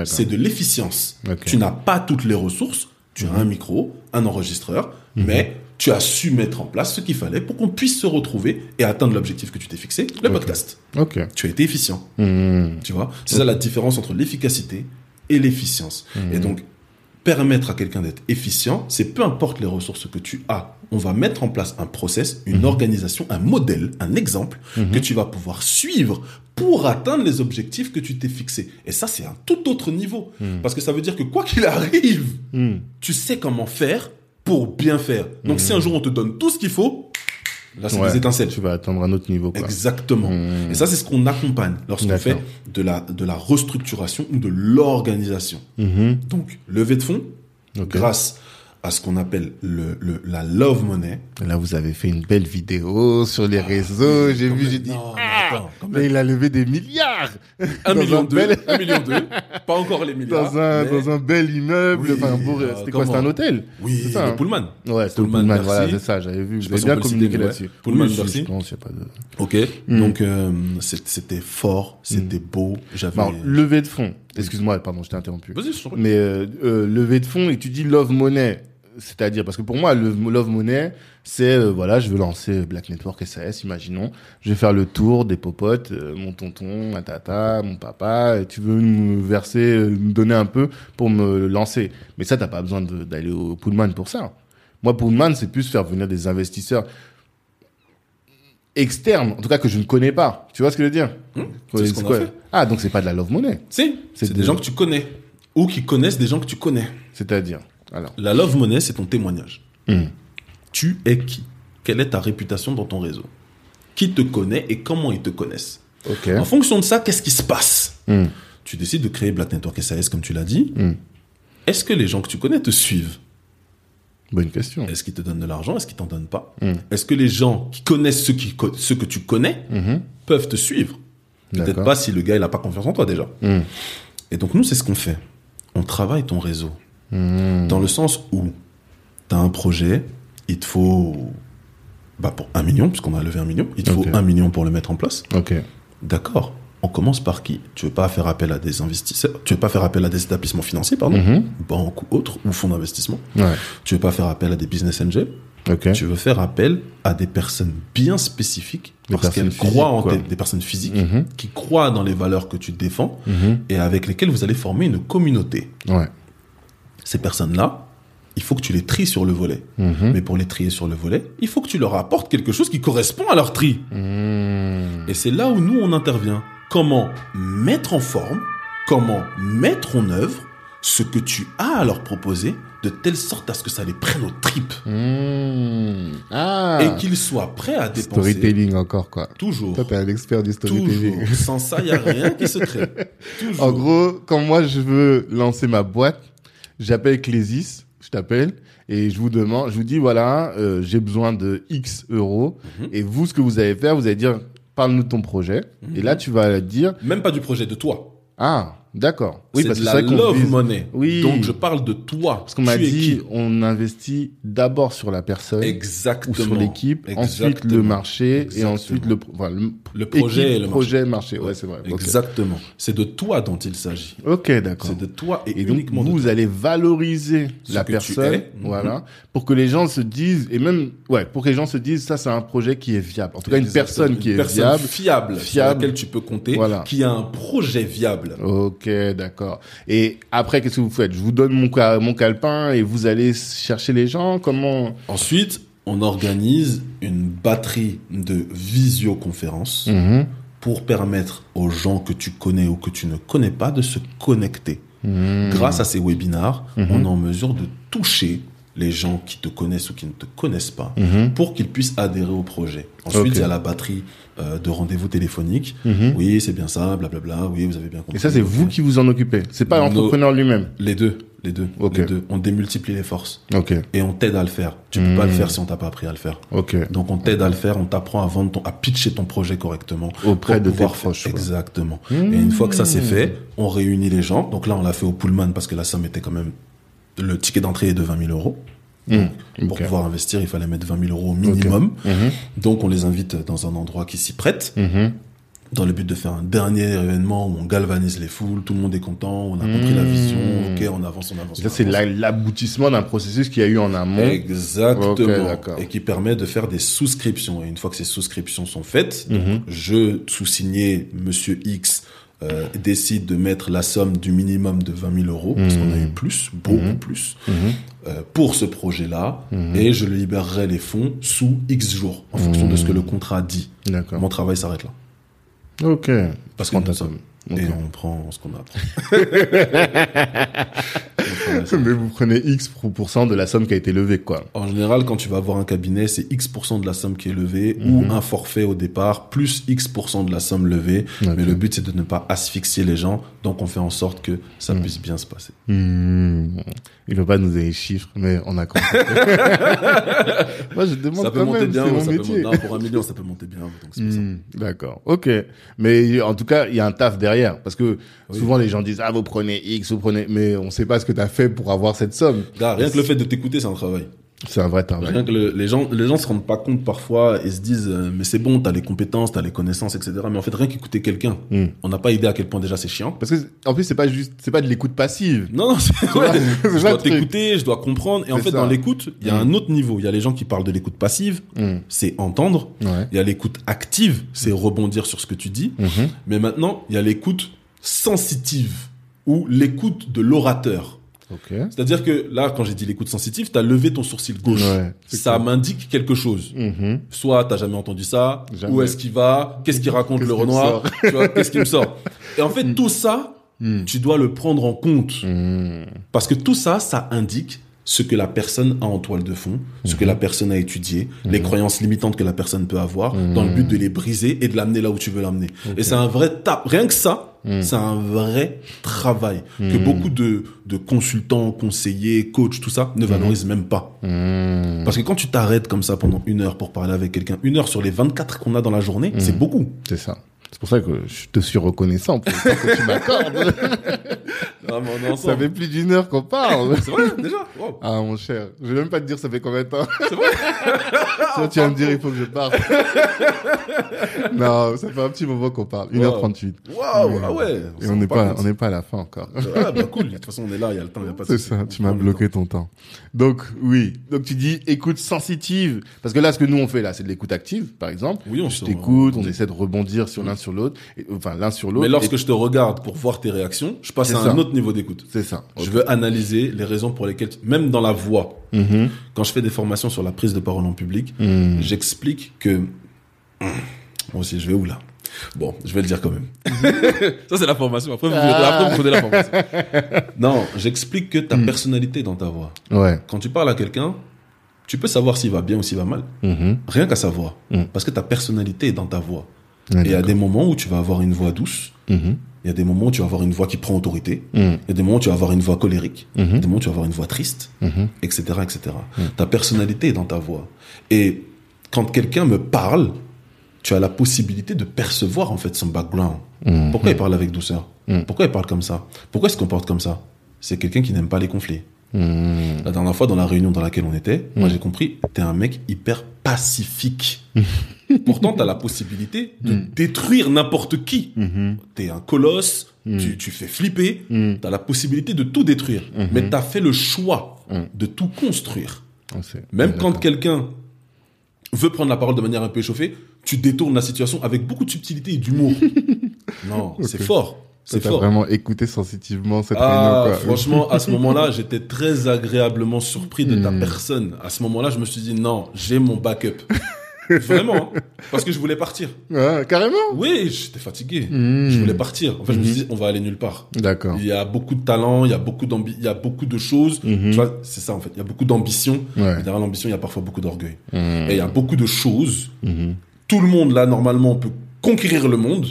S2: C'est de l'efficience. Tu n'as pas toutes les ressources, tu as un micro, un enregistreur,
S1: Mhm.
S2: mais tu as su mettre en place ce qu'il fallait pour qu'on puisse se retrouver et atteindre l'objectif que tu t'es fixé, le podcast.
S1: Ok.
S2: Tu as été efficient,
S1: Hmm.
S2: tu vois. C'est ça la différence entre l'efficacité et l'efficience.
S1: Mhm.
S2: Et donc, permettre à quelqu'un d'être efficient, c'est peu importe les ressources que tu as, on va mettre en place un process, une organisation, un modèle, un exemple que tu vas pouvoir suivre pour atteindre les objectifs que tu t'es fixés. Et ça, c'est un tout autre niveau. Parce que ça veut dire que quoi qu'il arrive,
S1: Hmm.
S2: tu sais comment faire pour bien faire. Donc si un jour on te donne tout ce qu'il faut, là c'est
S1: Ouais,
S2: des étincelles.
S1: Tu vas atteindre un autre niveau, quoi.
S2: Exactement.
S1: Hmm.
S2: Et ça, c'est ce qu'on accompagne lorsqu'on fait de la, de la restructuration ou de l'organisation.
S1: Mhm.
S2: Donc, levée de fonds, grâce à ce qu'on appelle le, le, la love money.
S1: Là, vous avez fait une belle vidéo sur les réseaux. J'ai vu, j'ai dit,
S2: Non,
S1: ah, mais il a levé des milliards
S2: Un million deux,
S1: bel-
S2: un million deux, pas encore les milliards.
S1: dans un,
S2: mais-
S1: dans un bel immeuble.
S2: Oui,
S1: enfin,
S2: euh,
S1: c'était quoi? C'était un hôtel?
S2: Oui,
S1: C'est ça, hein.
S2: Pullman.
S1: Ouais, c'était
S2: Pullman,
S1: Pullman, voilà, c'est ça, j'avais vu.
S2: Si
S1: bien communiqué là-dessus.
S2: ouais. Pullman,
S1: Oui,
S2: merci.
S1: Je pense, y a pas de...
S2: Ok.
S1: Hmm.
S2: Donc, euh, c'était fort, c'était beau. J'avais.
S1: Bon, levée de fonds. Excuse-moi, pardon, je t'ai interrompu.
S2: Vas-y, je.
S1: Mais euh, levée de fonds et tu dis love money, c'est-à-dire parce que pour moi le love money c'est euh, voilà je veux lancer Black Network SAS imaginons. Je vais faire le tour des popotes euh, mon tonton ma tata mon papa. Et tu veux me verser euh, me donner un peu pour me lancer. Mais ça t'as pas besoin d'aller au Pullman pour ça. Moi Pullman c'est plus faire venir des investisseurs externes en tout cas que je ne connais pas. Tu vois ce que je veux dire?
S2: C'est ce qu'on a
S1: quoi?
S2: fait.
S1: ah donc c'est pas de la love money.
S2: Si,
S1: C'est
S2: c'est
S1: de-
S2: des gens que tu connais. Ou qui connaissent des gens que tu connais.
S1: c'est-à-dire? Alors
S2: La love money, c'est ton témoignage.
S1: Hmm.
S2: Tu es qui? Quelle est ta réputation dans ton réseau? Qui te connaît et comment ils te connaissent? En fonction de ça, qu'est-ce qui se passe?
S1: Hmm.
S2: Tu décides de créer Black Network SAS, comme tu l'as dit.
S1: Hmm.
S2: Est-ce que les gens que tu connais te suivent?
S1: Bonne question.
S2: Est-ce qu'ils te donnent de l'argent? Est-ce qu'ils t'en donnent pas? Est-ce que les gens qui connaissent ceux, qui, co- ceux que tu connais peuvent te suivre? Peut-être
S1: D'accord.
S2: pas si le gars il a pas confiance en toi déjà. Et donc nous, c'est ce qu'on fait. On travaille ton réseau.
S1: Hmm.
S2: Dans le sens où tu as un projet, il te faut bah pour un million, puisqu'on a levé un million, il te faut un million pour le mettre en place. D'accord. On commence par qui? Tu veux pas faire appel à des investisseurs Tu veux pas faire appel à des établissements financiers, pardon
S1: Mhm.
S2: Banques ou autres, ou fonds d'investissement
S1: Ouais.
S2: Tu veux pas faire appel à des business angels. Tu veux faire appel à des personnes bien spécifiques,
S1: Des
S2: parce qu'elles croient en tes- des personnes physiques,
S1: Mhm.
S2: qui croient dans les valeurs que tu défends,
S1: Mhm.
S2: et avec lesquelles vous allez former une communauté.
S1: Ouais.
S2: Ces personnes-là, il faut que tu les tries sur le volet.
S1: Mhm.
S2: Mais pour les trier sur le volet, il faut que tu leur apportes quelque chose qui correspond à leur tri.
S1: Hmm.
S2: Et c'est là où nous, on intervient. Comment mettre en forme, comment mettre en œuvre ce que tu as à leur proposer, de telle sorte à ce que ça les prenne aux tripes.
S1: Hmm. Ah.
S2: Et qu'ils soient prêts à dépenser.
S1: Storytelling encore, quoi.
S2: Toujours.
S1: Toi, t'es un expert du storytelling.
S2: Toujours. Sans ça, il n'y a rien qui se crée. Toujours.
S1: En gros, quand moi je veux lancer ma boîte, j'appelle Clésis, je t'appelle, et je vous demande, je vous dis voilà, euh, j'ai besoin de X euros,
S2: Mhm.
S1: et vous, ce que vous allez faire, vous allez dire, parle-nous de ton projet, et là tu vas dire,
S2: Même pas du projet de toi.
S1: ah, d'accord. Oui, parce que c'est
S2: love
S1: vise-
S2: money.
S1: Oui.
S2: Donc je parle de toi.
S1: Parce qu'on m'a dit, on investit d'abord sur la personne
S2: Exactement.
S1: ou sur l'équipe, ensuite le
S2: Exactement.
S1: marché et
S2: Exactement.
S1: ensuite le, enfin, le,
S2: Le projet
S1: équipe,
S2: et le
S1: projet marché. Ouais, c'est vrai.
S2: Exactement. C'est de toi dont il s'agit.
S1: Ok, d'accord.
S2: C'est de toi et,
S1: Et donc,
S2: de
S1: vous,
S2: toi.
S1: allez valoriser
S2: Ce
S1: la personne,
S2: es. Mhm.
S1: voilà, pour que les gens se disent, et même, ouais, pour que les gens se disent, ça, c'est un projet qui est viable. En tout cas, une personne qui est viable.
S2: fiable, sur
S1: fiable.
S2: laquelle tu peux compter,
S1: Voilà.
S2: qui a un projet viable.
S1: Ok, d'accord. Et après, qu'est-ce que vous faites? Je vous donne mon, mon calepin et vous allez chercher les gens? Comment?
S2: Ensuite, on organise une batterie de visioconférences
S1: Mhm.
S2: pour permettre aux gens que tu connais ou que tu ne connais pas de se connecter.
S1: Mhm.
S2: Grâce à ces webinars,
S1: Mhm.
S2: on est en mesure de toucher les gens qui te connaissent ou qui ne te connaissent pas
S1: Mhm.
S2: pour qu'ils puissent adhérer au projet. Ensuite, il y a la batterie euh, de rendez-vous téléphoniques.
S1: Mhm.
S2: Oui, c'est bien ça, blablabla. Oui, vous avez bien compris.
S1: Et ça, c'est vous qui vous en occupez. C'est pas l'entrepreneur lui-même.
S2: Les deux, les deux, les deux. On démultiplie les forces et on t'aide à le faire. Tu peux
S1: Mhm.
S2: pas le faire si on t'a pas appris à le faire. Donc on t'aide à le faire, on t'apprend à vendre ton, à pitcher ton projet correctement
S1: Auprès de tes proches.
S2: Exactement.
S1: Mmh.
S2: Et une fois que ça c'est fait, on réunit les gens. Donc là, on l'a fait au Pullman parce que la somme était quand même le ticket d'entrée est de 20 000 euros.
S1: Mhm.
S2: Pour pouvoir investir, il fallait mettre 20 000 euros au minimum.
S1: Mhm.
S2: Donc on les invite dans un endroit qui s'y prête,
S1: Mhm.
S2: dans le but de faire un dernier événement où on galvanise les foules, tout le monde est content, on a compris la vision, ok, on avance, on avance.
S1: Ça, c'est l'aboutissement d'un processus qu'il y a eu en amont.
S2: Exactement. Et qui permet de faire des souscriptions. Et une fois que ces souscriptions sont faites, donc, je sous-signé Monsieur X euh, décide de mettre la somme du minimum de 20 000 euros, parce qu'on a eu plus, beaucoup
S1: Mhm.
S2: plus,
S1: Mhm.
S2: euh, pour ce projet-là, et je libérerai les fonds sous X jours, en fonction de ce que le contrat dit. Mon travail s'arrête là.
S1: Ok.
S2: Parce que nous sommes- Et on prend ce qu'on a. Mon travail, c'est-
S1: Mais vous prenez X de la somme qui a été levée, quoi.
S2: En général, quand tu vas voir un cabinet, c'est X% de la somme qui est levée
S1: Mhm.
S2: ou un forfait au départ, plus X% de la somme levée. Mais le but, c'est de ne pas asphyxier les gens. Donc, on fait en sorte que ça
S1: Mhm.
S2: puisse bien se passer.
S1: Hmm. Il veut pas nous donner les chiffres, mais on a compris. Moi, je demande
S2: ça peut
S1: quand
S2: monter
S1: même,
S2: bien,
S1: mon
S2: ça peut
S1: métier.
S2: non, pour un million, ça peut monter bien.
S1: Hmm, D'accord, ok. Mais en tout cas, il y a un taf derrière. Parce que
S2: Oui.
S1: souvent, les gens disent, ah, vous prenez X, vous prenez... Mais on sait pas ce que tu as fait pour avoir cette somme.
S2: Gars, rien que le fait de t'écouter, c'est un travail.
S1: C'est un vrai travail.
S2: Rien que le- les gens, les gens se rendent pas compte parfois et se disent, euh, mais c'est bon, t'as les compétences, t'as les connaissances, etc. Mais en fait, rien qu'écouter quelqu'un,
S1: Hmm.
S2: on n'a pas idée à quel point déjà c'est chiant.
S1: Parce que, en plus, c'est pas juste, c'est pas de l'écoute passive.
S2: Non, non, c'est ouais, je dois t'écouter, je dois comprendre. Et en fait,
S1: ça.
S2: dans l'écoute, il y a
S1: Mm.
S2: un autre niveau. Il y a les gens qui parlent de l'écoute passive,
S1: Hmm.
S2: c'est entendre.
S1: Ouais.
S2: Il y a l'écoute active, c'est rebondir sur ce que tu dis. Mais maintenant, il y a l'écoute sensitive ou l'écoute de l'orateur.
S1: Ok.
S2: C'est-à-dire que là, quand j'ai dit l'écoute sensitive, t'as levé ton sourcil gauche.
S1: Ouais,
S2: Ça m'indique quelque chose.
S1: Mhm.
S2: Soit t'as jamais entendu ça,
S1: Jamais.
S2: où est-ce qu'il va, qu'est-ce qu'il raconte
S1: Qu'est-ce
S2: le Renoir,
S1: sort
S2: tu vois, qu'est-ce qui me sort. Et en fait, tout ça,
S1: Hmm.
S2: tu dois le prendre en compte.
S1: Hmm.
S2: Parce que tout ça, ça indique ce que la personne a en toile de fond, ce que la personne a étudié, les croyances limitantes que la personne peut avoir, dans le but de les briser et de l'amener là où tu veux l'amener. Et c'est un vrai tap. Rien que ça, c'est un vrai travail que beaucoup de, de consultants, conseillers, coachs, tout ça, ne valorisent même pas.
S1: Hmm.
S2: Parce que quand tu t'arrêtes comme ça pendant une heure pour parler avec quelqu'un, une heure sur les 24 qu'on a dans la journée, c'est beaucoup.
S1: C'est ça. C'est pour ça que je te suis reconnaissant pour le temps que tu m'accordes.
S2: Ah, mais on est
S1: ça fait plus d'une heure qu'on parle.
S2: C'est vrai, déjà? Wow.
S1: Ah, mon cher. Je vais même pas te dire ça fait combien de temps.
S2: C'est vrai?
S1: Sinon, tu vas me dire, il faut que je parte. non, ça fait un petit moment qu'on parle. 1h38.
S2: Waouh, ah ouais.
S1: Et on n'est pas, on n'est pas à la fin encore.
S2: Ah bah cool, de toute façon on est là, il y a le temps, il y a pas de
S1: C'est ça, tu m'as bloqué ton temps. Donc, oui. Donc, tu dis écoute sensitive. Parce que là, ce que nous, on fait là, c'est de l'écoute active, par exemple.
S2: Oui, on
S1: t'écoute, on essaie de rebondir sur l'un sur l'autre. Enfin, l'un sur l'autre.
S2: Mais lorsque
S1: Et-
S2: je te regarde pour voir tes réactions, je passe à
S1: ça.
S2: un autre niveau d'écoute.
S1: C'est ça.
S2: Je veux analyser les raisons pour lesquelles, même dans la voix,
S1: Mhm.
S2: quand je fais des formations sur la prise de parole en public,
S1: Mhm.
S2: j'explique que... Moi aussi, je vais où là? Bon, je vais le dire quand même. Ça, c'est la formation. Après, vous,
S1: Ah.
S2: après, vous prenez la formation. Non, j'explique que ta personnalité est dans ta voix.
S1: Ouais.
S2: Quand tu parles à quelqu'un, tu peux savoir s'il va bien ou s'il va mal.
S1: Mhm.
S2: Rien qu'à sa voix.
S1: Mm.
S2: Parce que ta personnalité est dans ta voix.
S1: Ouais,
S2: Et il y a des moments où tu vas avoir une voix douce. Il y a des moments où tu vas avoir une voix qui prend autorité.
S1: Mhm.
S2: Il y a des moments où tu vas avoir une voix colérique. Il y a des moments où tu vas avoir une voix triste, etc., etc. Ta personnalité est dans ta voix. Et quand quelqu'un me parle, tu as la possibilité de percevoir en fait son background.
S1: Mhm.
S2: Pourquoi il parle avec douceur?
S1: Mm.
S2: Pourquoi il parle comme ça? Pourquoi il se comporte comme ça? C'est quelqu'un qui n'aime pas les conflits. La dernière fois, dans la réunion dans laquelle on était, moi j'ai compris, t'es un mec hyper pacifique. Pourtant, t'as la possibilité de détruire n'importe qui.
S1: Mhm.
S2: T'es un colosse, tu, tu fais flipper,
S1: Mm.
S2: t'as la possibilité de tout détruire. Mais t'as fait le choix
S1: Mm.
S2: de tout construire.
S1: On sait.
S2: Même quand quelqu'un veut prendre la parole de manière un peu échauffée, tu détournes la situation avec beaucoup de subtilité et d'humour. non, c'est fort. C'est fort.
S1: vraiment écouté sensitivement cette
S2: Ah,
S1: réunion, quoi.
S2: franchement, à ce moment-là, j'étais très agréablement surpris de ta personne. À ce moment-là, je me suis dit, non, j'ai mon backup. Vraiment, hein. parce que je voulais partir.
S1: Ouais, carrément.
S2: Oui, j'étais fatigué.
S1: Hmm.
S2: Je voulais partir. En fait, je me suis dit, on va aller nulle part.
S1: D'accord.
S2: Il y a beaucoup de talent, il y a beaucoup il y a beaucoup de choses.
S1: Mhm.
S2: Tu vois, c'est ça en fait. Il y a beaucoup d'ambition.
S1: Ouais.
S2: Derrière l'ambition, il y a parfois beaucoup d'orgueil. Et il y a beaucoup de choses. Tout le monde là, normalement, peut conquérir le monde,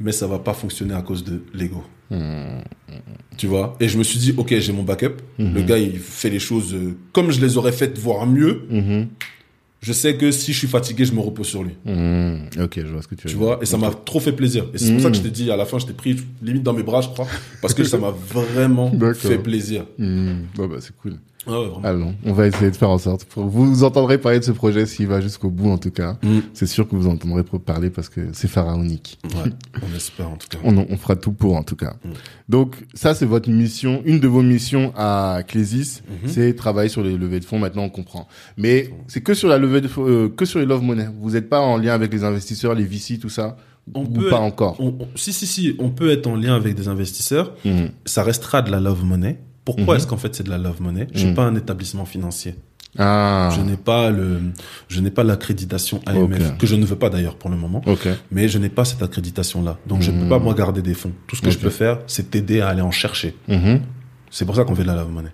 S2: mais ça va pas fonctionner à cause de l'ego. Tu vois? Et je me suis dit, ok, j'ai mon backup. Le gars, il fait les choses euh, comme je les aurais faites, voire mieux. Je sais que si je suis fatigué, je me repose sur lui.
S1: Mhm. Ok, je vois ce que tu veux
S2: Tu vois Et ça m'a trop fait plaisir. Et c'est pour ça que je t'ai dit, à la fin, je t'ai pris limite dans mes bras, je crois. Parce que ça m'a vraiment fait plaisir.
S1: Bah, c'est cool.
S2: Ah ouais.
S1: Allons, on va essayer de faire en sorte. Vous entendrez parler de ce projet s'il va jusqu'au bout, en tout cas.
S2: Mm.
S1: C'est sûr que vous entendrez parler parce que c'est pharaonique.
S2: Ouais, on espère en tout cas.
S1: On, on fera tout pour, en tout cas.
S2: Mm.
S1: Donc, ça, c'est votre mission. Une de vos missions à Clésis,
S2: Mhm.
S1: c'est travailler sur les levées de fonds. Maintenant, on comprend. Mais c'est que sur la levée de fonds, euh, que sur les love money. Vous n'êtes pas en lien avec les investisseurs, les VC, tout ça?
S2: On
S1: ou
S2: peut
S1: pas
S2: être-
S1: encore?
S2: On- on- si, si, si, on peut être en lien avec des investisseurs.
S1: Mhm.
S2: Ça restera de la love money. Pourquoi
S1: Mhm.
S2: est-ce qu'en fait c'est de la love money? Je suis
S1: Mhm.
S2: pas un établissement financier.
S1: Ah,
S2: Je n'ai pas le, je n'ai pas l'accréditation AMF que je ne veux pas d'ailleurs pour le moment.
S1: ok.
S2: Mais je n'ai pas cette accréditation là. Donc je ne
S1: Mhm.
S2: peux pas moi garder des fonds. Tout ce que je peux faire, c'est t'aider à aller en chercher.
S1: Mhm.
S2: C'est pour ça qu'on fait de la love money.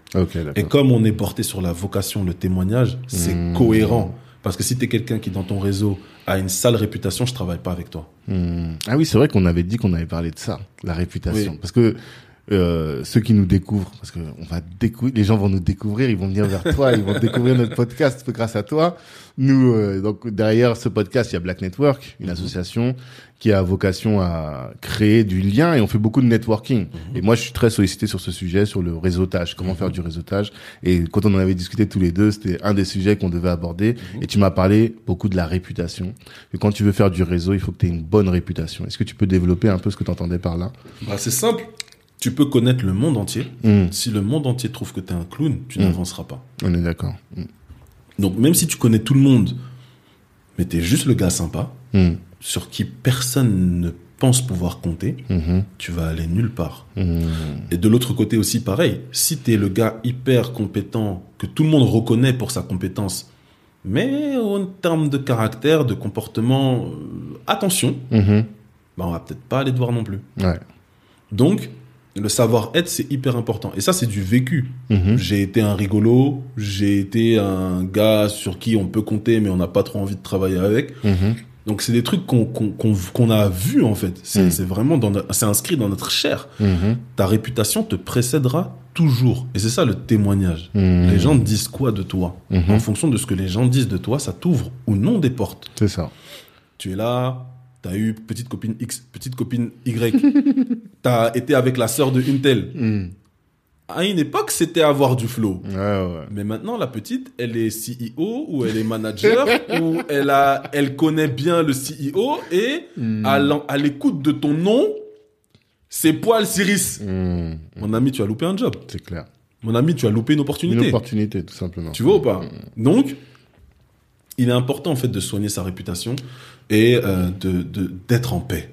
S2: Et comme on est porté sur la vocation, le témoignage, c'est
S1: Mhm.
S2: cohérent. Parce que si tu es quelqu'un qui dans ton réseau a une sale réputation, je travaille pas avec toi.
S1: Ah oui, c'est vrai qu'on avait dit qu'on avait parlé de ça, la réputation.
S2: Oui.
S1: Parce que euh, ceux qui nous découvrent, parce que on va découvrir, les gens vont nous découvrir, ils vont venir vers toi, ils vont découvrir notre podcast grâce à toi. Nous, euh, donc derrière ce podcast, il y a Black Network, une
S2: Mhm.
S1: association qui a vocation à créer du lien et on fait beaucoup de networking.
S2: Mhm.
S1: Et moi, je suis très sollicité sur ce sujet, sur le réseautage, comment
S2: Mhm.
S1: faire du réseautage. Et quand on en avait discuté tous les deux, c'était un des sujets qu'on devait aborder.
S2: Mhm.
S1: Et tu m'as parlé beaucoup de la réputation. Et quand tu veux faire du réseau, il faut que tu aies une bonne réputation. Est-ce que tu peux développer un peu ce que tu entendais par là?
S2: Bah, c'est simple. Tu peux connaître le monde entier.
S1: Hmm,
S2: Si le monde entier trouve que tu es un clown, tu
S1: Mhm.
S2: n'avanceras pas.
S1: On est d'accord. Hmm,
S2: Donc même si tu connais tout le monde, mais tu es juste le gars sympa,
S1: hmm,
S2: sur qui personne ne pense pouvoir compter, tu vas aller nulle part.
S1: hmm.
S2: Et de l'autre côté aussi, pareil. Si tu es le gars hyper compétent, que tout le monde reconnaît pour sa compétence, mais en termes de caractère, de comportement, euh, attention, bah, on va peut-être pas aller te voir non plus.
S1: Ouais.
S2: Donc, le savoir-être, c'est hyper important. Et ça, c'est du vécu.
S1: Mhm.
S2: J'ai été un rigolo, j'ai été un gars sur qui on peut compter, mais on n'a pas trop envie de travailler avec.
S1: Mhm.
S2: Donc, c'est des trucs qu'on a vus, en fait. C'est c'est vraiment dans no- c'est inscrit dans notre chair.
S1: Mhm.
S2: Ta réputation te précédera toujours. Et c'est ça le témoignage.
S1: Mhm.
S2: Les gens disent quoi de toi?
S1: Mhm.
S2: En fonction de ce que les gens disent de toi, ça t'ouvre ou non des portes.
S1: C'est ça.
S2: Tu es là, t'as eu petite copine X, petite copine Y. t'as été avec la sœur de une telle.
S1: Hmm.
S2: À une époque, c'était avoir du flow.
S1: Ouais, ouais.
S2: Mais maintenant, la petite, elle est CEO ou elle est manager ou elle a, elle connaît bien le CEO et
S1: Hmm.
S2: à l'écoute de ton nom, c'est poil Cyrus.
S1: Hmm.
S2: Mon ami, tu as loupé un job.
S1: C'est clair.
S2: Mon ami, tu as loupé une
S1: Une
S2: opportunité.
S1: opportunité, tout simplement.
S2: Tu vois ou pas Donc, il est important en fait de soigner sa réputation et euh, de d'être en paix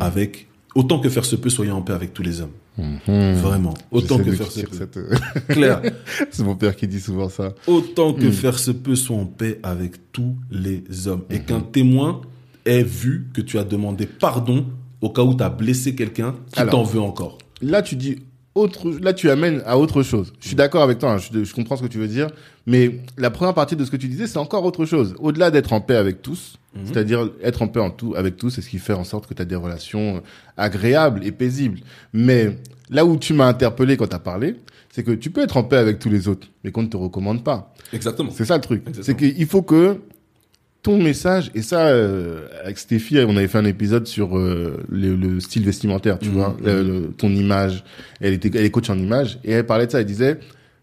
S2: avec autant que faire se peut, soyez en paix avec tous les hommes.
S1: Mhm.
S2: Vraiment, autant que faire se peut.
S1: cette-
S2: Clair.
S1: C'est mon père qui dit souvent ça.
S2: autant que
S1: Mm.
S2: faire se peut, sois en paix avec tous les hommes. Et
S1: Mhm.
S2: qu'un témoin ait vu que tu as demandé pardon au cas où tu as blessé quelqu'un qui t'en veut encore.
S1: Là, tu dis autre, là, tu amènes à autre chose. Je suis d'accord avec toi, hein, je, je comprends ce que tu veux dire, mais la première partie de ce que tu disais, c'est encore autre chose. Au-delà d'être en paix avec tous,
S2: Mhm.
S1: c'est-à-dire être en paix en tout, avec tous, c'est ce qui fait en sorte que tu as des relations euh, agréables et paisibles. Mais là où tu m'as interpellé quand tu as parlé, c'est que tu peux être en paix avec tous les autres, mais qu'on ne te recommande pas.
S2: Exactement.
S1: C'est ça le truc. C'est qu'il faut que ton message, et ça, euh, avec Stéphie, on avait fait un épisode sur euh, le, le style vestimentaire, tu
S2: Mhm,
S1: vois, le- ton image. Elle était, elle est coach en image, et elle parlait de ça. Elle disait,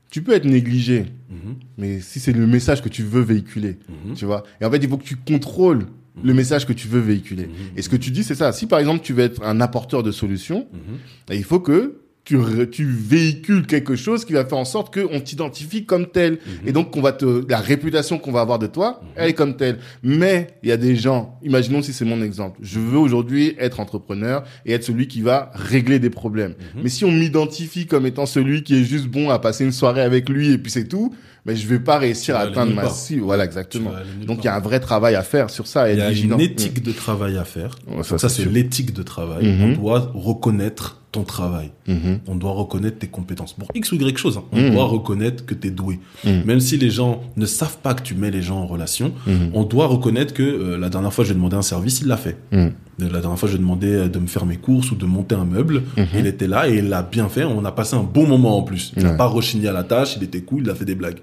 S1: tu peux être négligé,
S2: Mhm,
S1: mais si c'est le message que tu veux véhiculer,
S2: mhm,
S1: tu vois. Et en fait, il faut que tu contrôles le message que tu veux véhiculer.
S2: Mhm.
S1: Et ce que tu dis, c'est ça. Si par exemple, tu veux être un apporteur de solutions,
S2: mhm.
S1: il faut que tu, tu véhicules quelque chose qui va faire en sorte qu'on t'identifie comme tel. Et donc, qu'on va te, la réputation qu'on va avoir de toi, elle est comme telle. Mais il y a des gens, imaginons si c'est mon exemple. Je veux aujourd'hui être entrepreneur et être celui qui va régler des problèmes.
S2: Mhm.
S1: Mais si on m'identifie comme étant celui qui est juste bon à passer une soirée avec lui et puis c'est tout, mais je vais pas réussir à atteindre ma cible. Voilà, exactement. Donc, il y a un vrai travail à faire sur ça.
S2: Il y a une éthique de travail à faire.
S1: Mm.
S2: Ça, c'est l'éthique de travail.
S1: Mhm.
S2: On doit reconnaître ton travail.
S1: Mhm.
S2: On doit reconnaître tes compétences. Pour X ou Y chose, hein. on
S1: Mhm.
S2: doit reconnaître que tu es doué.
S1: Mhm.
S2: Même si les gens ne savent pas que tu mets les gens en relation, on doit reconnaître que euh, la dernière fois, je lui ai demandé un service, il l'a fait.
S1: Mhm.
S2: La dernière fois, je lui ai demandé euh, de me faire mes courses ou de monter un meuble. Il était là et il l'a bien fait. On a passé un bon moment en plus. Il n'a pas rechigné à la tâche, il était cool, il a fait des blagues.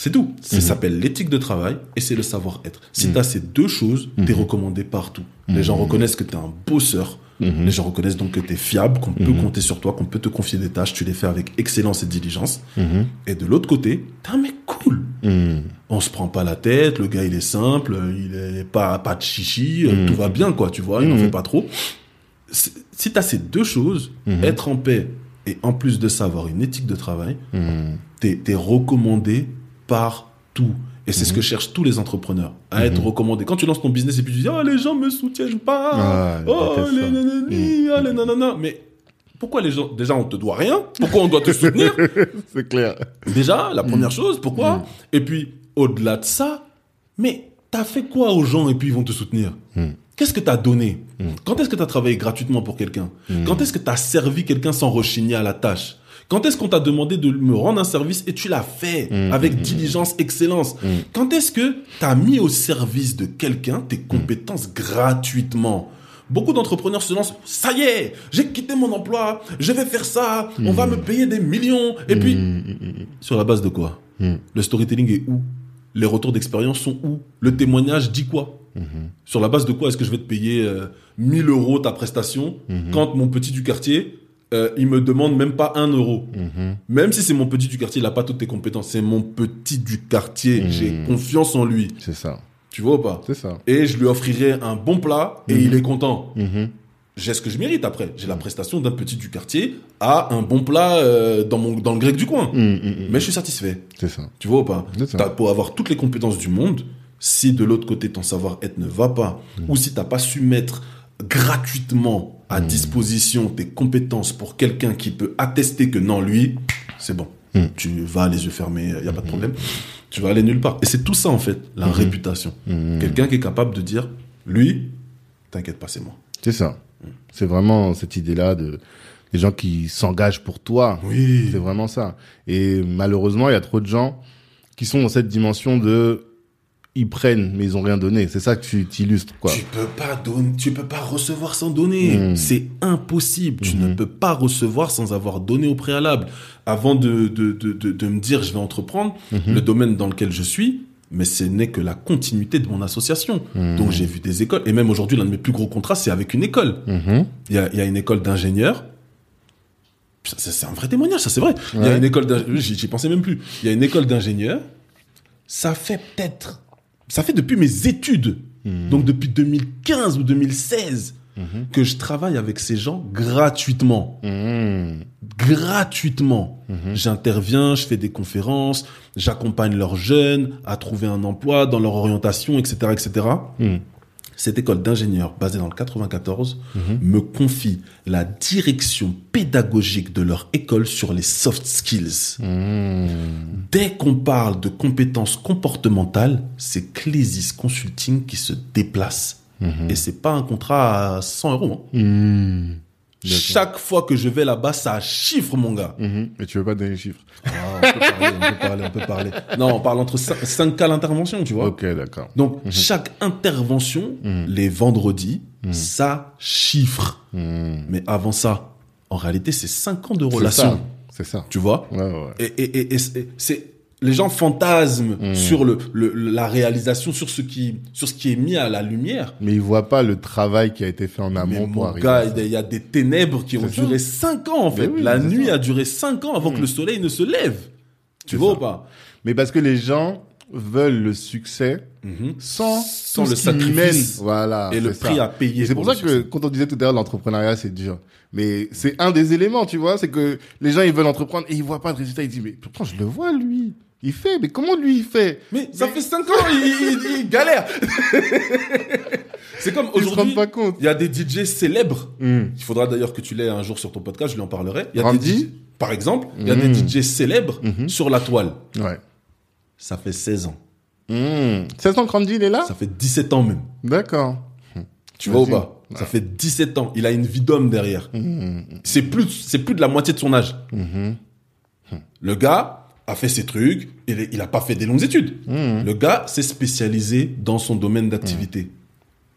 S1: Mhm.
S2: C'est tout. Ça
S1: Mhm.
S2: s'appelle l'éthique de travail et c'est le savoir-être. Si
S1: Mhm.
S2: tu as ces deux choses, t'es recommandé partout. Les gens
S1: Mhm.
S2: reconnaissent que tu es un bosseur.
S1: Mhm.
S2: Les gens reconnaissent donc que tu es fiable, qu'on peut
S1: Mhm.
S2: compter sur toi, qu'on peut te confier des tâches, tu les fais avec excellence et diligence.
S1: Mhm.
S2: Et de l'autre côté, t'es un mec cool.
S1: Mhm.
S2: On se prend pas la tête, le gars il est simple, il est pas, pas de chichi, euh,
S1: Mhm.
S2: tout va bien quoi, tu vois, il n'en
S1: Mhm.
S2: fait pas trop. Si t'as ces deux choses,
S1: Mhm.
S2: être en paix et en plus de ça avoir une éthique de travail,
S1: Mhm.
S2: t'es es recommandé partout. Et c'est ce que cherchent tous les entrepreneurs, à être recommandés. Quand tu lances ton business et puis tu dis, oh, les gens me soutiennent pas.
S1: Ah,
S2: oh, les nanani, oh, les nanana. Mais pourquoi les gens, déjà, on te doit rien? Pourquoi on doit te soutenir?
S1: C'est clair.
S2: Déjà, la première chose, pourquoi? Et puis, au-delà de ça, mais t'as fait quoi aux gens et puis ils vont te soutenir? Qu'est-ce que t'as donné? Quand est-ce que t'as travaillé gratuitement pour quelqu'un? Quand est-ce que t'as servi quelqu'un sans rechigner à la tâche? Quand est-ce qu'on t'a demandé de me rendre un service et tu l'as fait avec diligence, excellence Quand est-ce que t'as mis au service de quelqu'un tes compétences gratuitement? Beaucoup d'entrepreneurs se lancent, ça y est, j'ai quitté mon emploi, je vais faire ça, on va me payer des millions. Et puis, sur la base de quoi? Le storytelling est où? Les retours d'expérience sont où? Le témoignage dit quoi? Sur la base de quoi est-ce que je vais te payer euh, 1000 euros ta prestation quand mon petit du quartier, euh, il me demande même pas 1 euro Même si c'est mon petit du quartier, il a pas toutes tes compétences. C'est mon petit du quartier. J'ai confiance en lui.
S1: C'est ça.
S2: Tu vois ou pas?
S1: C'est ça.
S2: Et je lui offrirai un bon plat et il est content
S1: Mhm.
S2: j'ai ce que je mérite après. J'ai la prestation d'un petit du quartier à un bon plat euh, dans, mon, dans le grec du coin. Mais je suis satisfait.
S1: C'est ça.
S2: Tu vois ou pas? T'as beau avoir toutes les compétences du monde, si de l'autre côté ton savoir-être ne va pas, ou si t'as pas su mettre gratuitement à disposition tes compétences pour quelqu'un qui peut attester que non, lui, c'est bon.
S1: Mm.
S2: Tu vas les yeux fermés, il y a pas de problème. Tu vas aller nulle part. Et c'est tout ça en fait, la réputation. Quelqu'un qui est capable de dire, lui, t'inquiète pas, c'est moi.
S1: C'est ça. C'est vraiment cette idée-là de les gens qui s'engagent pour toi.
S2: Oui.
S1: C'est vraiment ça. Et malheureusement, il y a trop de gens qui sont dans cette dimension de ils prennent mais ils ont rien donné. C'est ça que tu illustres quoi.
S2: Tu peux pas donner, tu peux pas recevoir sans donner.
S1: Mm.
S2: C'est impossible. Tu ne peux pas recevoir sans avoir donné au préalable. Avant de, de, de, de, de me dire je vais entreprendre,
S1: Mhm.
S2: le domaine dans lequel je suis, mais ce n'est que la continuité de mon association. Donc j'ai vu des écoles. Et même aujourd'hui, l'un de mes plus gros contrats, c'est avec une école. Il y a, y a une école d'ingénieurs. C'est un vrai témoignage, ça c'est vrai. Il y a une école d'ingénieurs, j'y pensais même plus. Il y a une école d'ingénieurs. Ça fait peut-être, ça fait depuis mes études, donc depuis 2015 ou 2016, que je travaille avec ces gens gratuitement. Gratuitement. J'interviens, je fais des conférences, j'accompagne leurs jeunes à trouver un emploi dans leur orientation, etc., etc. cette école d'ingénieurs basée dans le 94 me confie la direction pédagogique de leur école sur les soft skills.
S1: Mhm.
S2: Dès qu'on parle de compétences comportementales, c'est Clésis Consulting qui se déplace. Et c'est pas un contrat à 100 euros. hein.
S1: Mhm.
S2: Chaque fois que je vais là-bas, ça chiffre, mon gars.
S1: Mhm. Mais tu veux pas donner les chiffres.
S2: Ah, on peut parler, on peut parler, on peut parler. Non, on parle entre 5, cas l'intervention, tu vois.
S1: Ok, d'accord.
S2: Donc, chaque intervention, les vendredis, ça chiffre.
S1: Mhm.
S2: Mais avant ça, en réalité, c'est 5 ans de relation.
S1: C'est ça.
S2: Tu vois?
S1: Ouais, ouais.
S2: Et, et, et, et c'est les gens fantasment sur le, le- la réalisation, sur ce qui sur ce qui est mis à la lumière.
S1: Mais ils voient pas le travail qui a été fait en
S2: Mais
S1: amont pour
S2: mon gars, il y a des ténèbres qui ont
S1: ça.
S2: duré 5 ans en
S1: Mais
S2: fait.
S1: oui,
S2: la nuit
S1: ça.
S2: a duré 5 ans avant que le soleil ne se lève. Tu vois
S1: ça.
S2: ou pas?
S1: Mais parce que les gens veulent le succès
S2: Mhm.
S1: sans,
S2: Sans le sacrifice.
S1: Voilà.
S2: Et le prix à payer.
S1: C'est pour ça que quand on disait tout à l'heure l'entrepreneuriat c'est dur. Mais c'est un des éléments, tu vois, c'est que les gens ils veulent entreprendre et ils voient pas de résultat, ils disent mais pourtant je le vois lui. Il fait, mais comment lui il fait
S2: Mais ça fait 5 ans, il, il- il galère. c'est comme aujourd'hui,
S1: pas compte.
S2: il y a des DJ célèbres.
S1: Hum.
S2: Il faudra d'ailleurs que tu l'aies un jour sur ton podcast, je lui en parlerai. Il y a
S1: Randy
S2: des DJ par exemple, il y a
S1: Mm.
S2: des DJ célèbres sur la toile.
S1: Ouais.
S2: Ça fait 16 ans.
S1: Mmh. 16 ans que Randy il est là?
S2: Ça fait 17 ans même.
S1: D'accord.
S2: Tu vois ou pas? Ça fait 17 ans. Il a une vie d'homme derrière. C'est plus, c'est plus de la moitié de son âge. Le gars a fait ses trucs. Il, est- il a pas fait des longues études. Le gars s'est spécialisé dans son domaine d'activité.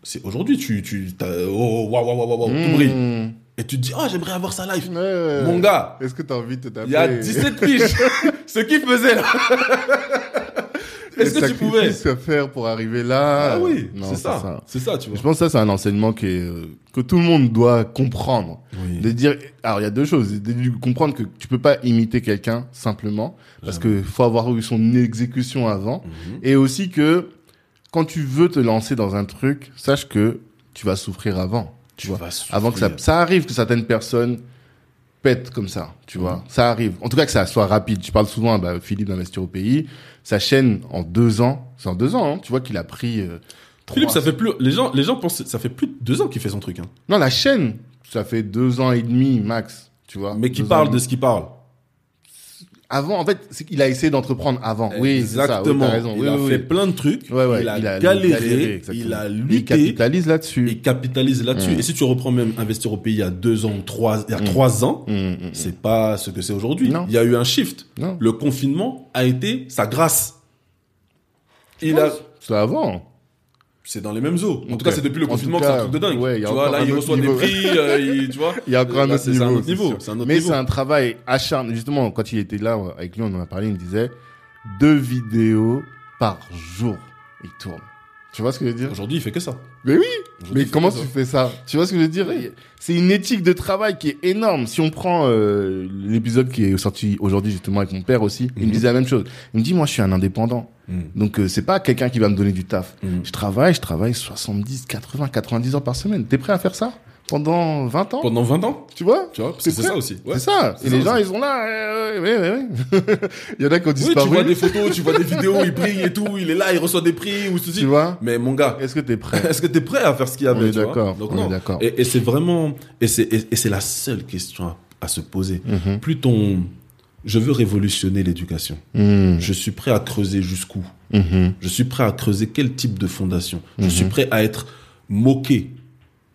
S2: C'est aujourd'hui, tu, tu, t'as- oh, waouh, waouh, waouh, waouh, tout brille.
S1: Mmh.
S2: Et tu te dis, oh, j'aimerais avoir sa life.
S1: Ouais.
S2: Mon gars,
S1: Est-ce que t'as envie de taper
S2: il y a 17 piges. Ce qu'il faisait là. Est-ce que tu pouvais
S1: à faire pour arriver là?
S2: Ah oui, c'est ça. C'est ça, tu vois.
S1: Je pense que ça, c'est un enseignement qui est, euh, que tout le monde doit comprendre.
S2: Oui.
S1: De dire, alors il y a deux choses. De comprendre que tu peux pas imiter quelqu'un simplement, parce que faut avoir eu son exécution avant.
S2: Mhm.
S1: Et aussi que quand tu veux te lancer dans un truc, sache que tu vas souffrir avant. Tu,
S2: Tu
S1: vois.
S2: vas souffrir.
S1: Avant que ça, ça arrive que certaines personnes pète comme ça, tu vois. Ça arrive. En tout cas, que ça soit rapide. Je parle souvent à bah, Philippe d'investir au pays. Sa chaîne, en deux ans, c'est en deux ans, hein, tu vois qu'il a pris... euh,
S2: Philippe, ça fait plus. Les gens, les gens pensent, ça fait plus de deux ans qu'il fait son truc. Hein.
S1: Non, la chaîne, ça fait deux ans et demi max, tu vois.
S2: Mais qui parle de ce qu'il parle.
S1: Avant, en fait, c'est qu'il a essayé d'entreprendre avant. Oui, c'est ça. Oui,
S2: Exactement.
S1: raison.
S2: Il
S1: Oui,
S2: a
S1: oui,
S2: fait plein de trucs.
S1: Ouais, ouais,
S2: il, a
S1: il a
S2: galéré. il a
S1: Il
S2: lutté.
S1: capitalise là-dessus.
S2: Il capitalise là-dessus.
S1: Mm.
S2: Et si tu reprends même investir au pays il y a deux ans trois, il y a trois ans,
S1: hum, hum.
S2: c'est pas ce que c'est aujourd'hui.
S1: Non.
S2: Il y a eu un shift.
S1: Non.
S2: Le confinement a été sa grâce. Il a,
S1: C'est avant.
S2: C'est dans les mêmes eaux. En tout cas, c'est depuis le
S1: En
S2: confinement
S1: tout
S2: que c'est un
S1: cas,
S2: truc de dingue.
S1: ouais, il y a
S2: tu vois, là, il reçoit des prix, euh, il- tu vois.
S1: Il y a encore un
S2: Là,
S1: autre niveau.
S2: C'est un autre niveau. un autre
S1: Mais c'est un travail acharné. Justement, quand il était là, avec lui, on en a parlé, il me disait deux vidéos par jour. Il tourne. Tu vois ce que je veux dire?
S2: Aujourd'hui, il fait que ça.
S1: Mais oui Mais comment tu
S2: ça.
S1: fais ça? Tu vois ce que je veux dire? C'est une éthique de travail qui est énorme. Si on prend euh, l'épisode qui est sorti aujourd'hui justement avec mon père aussi, il me
S2: Mhm.
S1: disait la même chose. Il me dit moi je suis un indépendant.
S2: Mm.
S1: Donc euh, c'est pas quelqu'un qui va me donner du taf.
S2: Mm.
S1: Je travaille, je travaille 70, 80, 90 heures par semaine. T'es prêt à faire ça pendant 20 ans?
S2: Pendant 20 ans,
S1: Tu vois?
S2: Tu vois,
S1: C'est
S2: ça aussi. Ouais.
S1: C'est ça. Et
S2: ça
S1: les gens, ils sont là. euh, ouais, ouais, il y en a qui ont
S2: Oui, tu
S1: disparu.
S2: vois des photos, tu vois des vidéos, il brille et tout, il est là, il reçoit des prix ou ceci.
S1: Tu vois?
S2: Mais mon gars,
S1: Est-ce que t'es prêt?
S2: est-ce que t'es prêt à faire ce qu'il y avait
S1: d'accord, d'accord.
S2: Et, et c'est vraiment, et c'est et, et c'est la seule question à, à se poser.
S1: Mhm.
S2: Plus ton, je veux révolutionner l'éducation.
S1: Mhm.
S2: Je suis prêt à creuser jusqu'où?
S1: Mhm.
S2: Je suis prêt à creuser quel type de fondation? Je suis prêt à être moqué.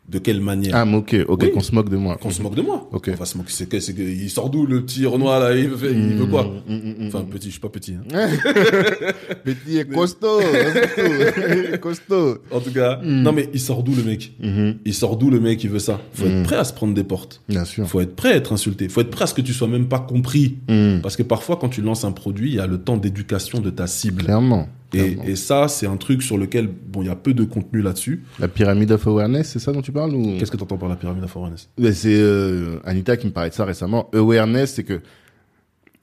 S2: De quelle manière
S1: Ah, mais ok, ok,
S2: Oui.
S1: qu'on se moque de moi.
S2: Qu'on se moque de moi.
S1: Ok.
S2: On va se moquer. C'est que, c'est que, il sort d'où le petit Renoir là il veut, il veut quoi
S1: mhm, mhm.
S2: Enfin petit, je suis pas petit. hein.
S1: Petit et costaud, costaud, costaud.
S2: En tout cas,
S1: Mm.
S2: non mais il sort d'où le mec
S1: Mhm.
S2: Il sort d'où le mec qui veut ça Faut
S1: Mm.
S2: être prêt à se prendre des portes.
S1: Bien sûr.
S2: Faut être prêt à être insulté. Faut être prêt à ce que tu sois même pas compris. Parce que parfois, quand tu lances un produit, il y a le temps d'éducation de ta cible.
S1: Clairement.
S2: Et, et ça, c'est un truc sur lequel, bon, il y a peu de contenu là-dessus.
S1: La pyramide of awareness, c'est ça dont tu parles ou?
S2: Qu'est-ce que tu entends par la pyramide of awareness?
S1: C'est euh, Anita qui me parlait de ça récemment. Awareness, c'est que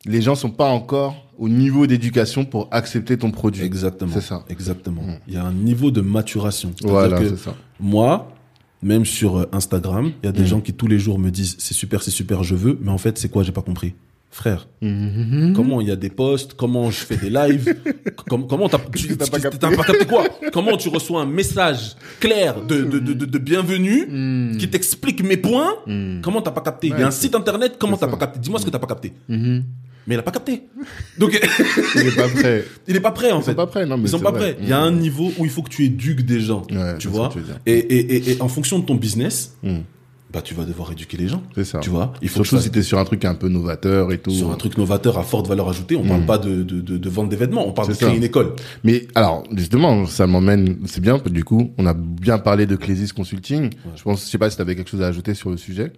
S1: les gens sont pas encore au niveau d'éducation pour accepter ton produit.
S2: Exactement.
S1: C'est ça.
S2: Exactement.
S1: Mm.
S2: Il y a un niveau de maturation.
S1: Voilà, c'est ça.
S2: moi, même sur euh, Instagram, il y a des
S1: Mm.
S2: gens qui tous les jours me disent c'est super, c'est super, je veux, mais en fait, c'est quoi? J'ai pas compris. Frère,
S1: Mhm.
S2: comment il y a des posts, comment je fais des lives, com- comment t'as
S1: pas
S2: pas capté quoi? Comment tu reçois un message clair de, de, de, de, bienvenue
S1: Mhm.
S2: qui t'explique mes points?
S1: Mhm.
S2: Comment t'as pas capté? Il y a un site internet, comment t'as pas capté? Dis-moi ce que t'as pas capté.
S1: Mhm.
S2: Mais il a pas capté. Donc,
S1: Il est pas prêt.
S2: il est pas prêt en
S1: Ils
S2: fait.
S1: sont pas prêts, non mais
S2: Ils sont pas prêts. Il y a un niveau où il faut que tu éduques des gens.
S1: Ouais,
S2: tu vois? et, et, et, et en fonction de ton business. Bah, tu vas devoir éduquer les gens.
S1: C'est ça.
S2: Tu vois Il faut
S1: Surtout
S2: que
S1: si t'es sur un truc un peu novateur et tout.
S2: sur un truc novateur à forte valeur ajoutée, on parle
S1: Mm.
S2: pas de, de, de, de vente des vêtements, on parle de créer
S1: ça.
S2: une école.
S1: Mais alors, justement, ça m'emmène, c'est bien, du coup, on a bien parlé de Clésis Consulting. Je pense, je sais pas si tu avais quelque chose à ajouter sur le sujet.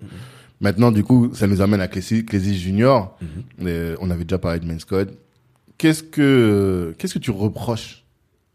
S1: Maintenant, du coup, ça nous amène à Clésis, Clésis Junior.
S2: Mhm.
S1: Euh, on avait déjà parlé de Men's Code. Qu'est-ce que, qu'est-ce que tu reproches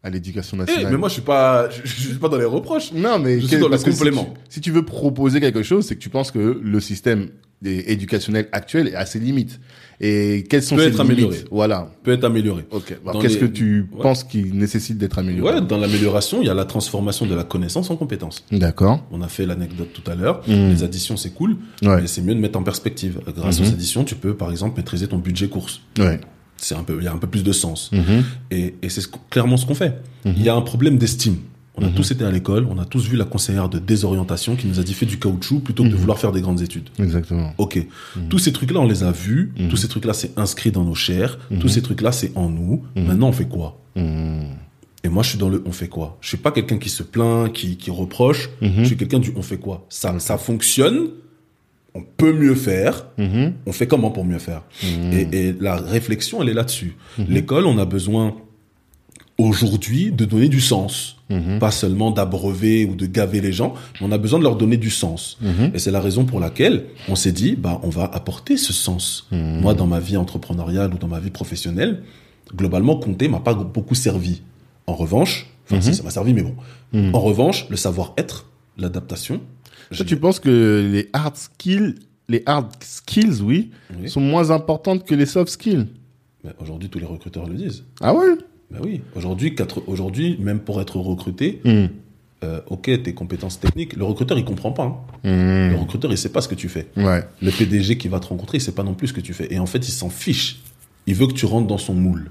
S1: à l'éducation
S2: Eh,
S1: nationale
S2: mais moi, je suis pas, je, je suis pas dans les reproches.
S1: non, mais
S2: je suis dans le
S1: si
S2: complément.
S1: tu- Si tu, veux proposer quelque chose, c'est que tu penses que le système éducationnel actuel est à ses limites. Et quelles sont
S2: Peut
S1: ses
S2: être
S1: limites?
S2: Amélioré.
S1: Voilà.
S2: Peut être amélioré.
S1: Ok. Qu'est-ce
S2: les-
S1: que tu
S2: Ouais.
S1: penses qui nécessite d'être amélioré?
S2: Ouais, dans l'amélioration, il y a la transformation de la connaissance en compétence.
S1: D'accord.
S2: On a fait l'anecdote tout à l'heure.
S1: Mm.
S2: Les additions, c'est cool,
S1: Ouais.
S2: mais c'est mieux de mettre en perspective. Grâce
S1: Mhm.
S2: aux additions, tu peux, par exemple, maîtriser ton budget course.
S1: Ouais.
S2: C'est un peu, il y a un peu plus de sens.
S1: Mhm.
S2: Et, et c'est ce clairement ce qu'on fait.
S1: Mhm.
S2: Il y a un problème d'estime. On a
S1: Mhm.
S2: tous été à l'école, on a tous vu la conseillère de désorientation qui nous a dit fais du caoutchouc plutôt que de vouloir faire des grandes études.
S1: Exactement.
S2: Ok. Tous ces trucs-là, on les a vus. Tous ces trucs-là, c'est inscrit dans nos chairs. Tous ces trucs-là, c'est en nous. Maintenant, on fait quoi? Et moi, je suis dans le on fait quoi Je suis pas quelqu'un qui se plaint, qui, qui reproche. Je suis quelqu'un du on fait quoi Ça, ça fonctionne. On peut mieux faire.
S1: Mhm.
S2: On fait comment pour mieux faire?
S1: Mhm.
S2: et, et la réflexion, elle est là-dessus.
S1: Mhm.
S2: L'école, on a besoin aujourd'hui de donner du sens. Pas seulement d'abreuver ou de gaver les gens, mais on a besoin de leur donner du sens. Et c'est la raison pour laquelle on s'est dit, bah, on va apporter ce sens. Moi, dans ma vie entrepreneuriale ou dans ma vie professionnelle, globalement, compter m'a pas beaucoup servi. En revanche, enfin, si, ça m'a servi, mais bon. En revanche, le savoir-être, l'adaptation.
S1: Toi, tu penses que les hard skills, les hard skills, oui,
S2: Oui.
S1: sont moins importantes que les soft skills?
S2: Aujourd'hui, tous les recruteurs le disent.
S1: Ah ouais?
S2: Ben oui. Aujourd'hui, aujourd'hui, même pour être recruté,
S1: Mhm.
S2: euh, ok, tes compétences techniques, le recruteur, il comprend pas. hein.
S1: Hmm.
S2: Le recruteur, il sait pas ce que tu fais.
S1: Ouais.
S2: Le PDG qui va te rencontrer, il sait pas non plus ce que tu fais. Et en fait, il s'en fiche. Il veut que tu rentres dans son moule.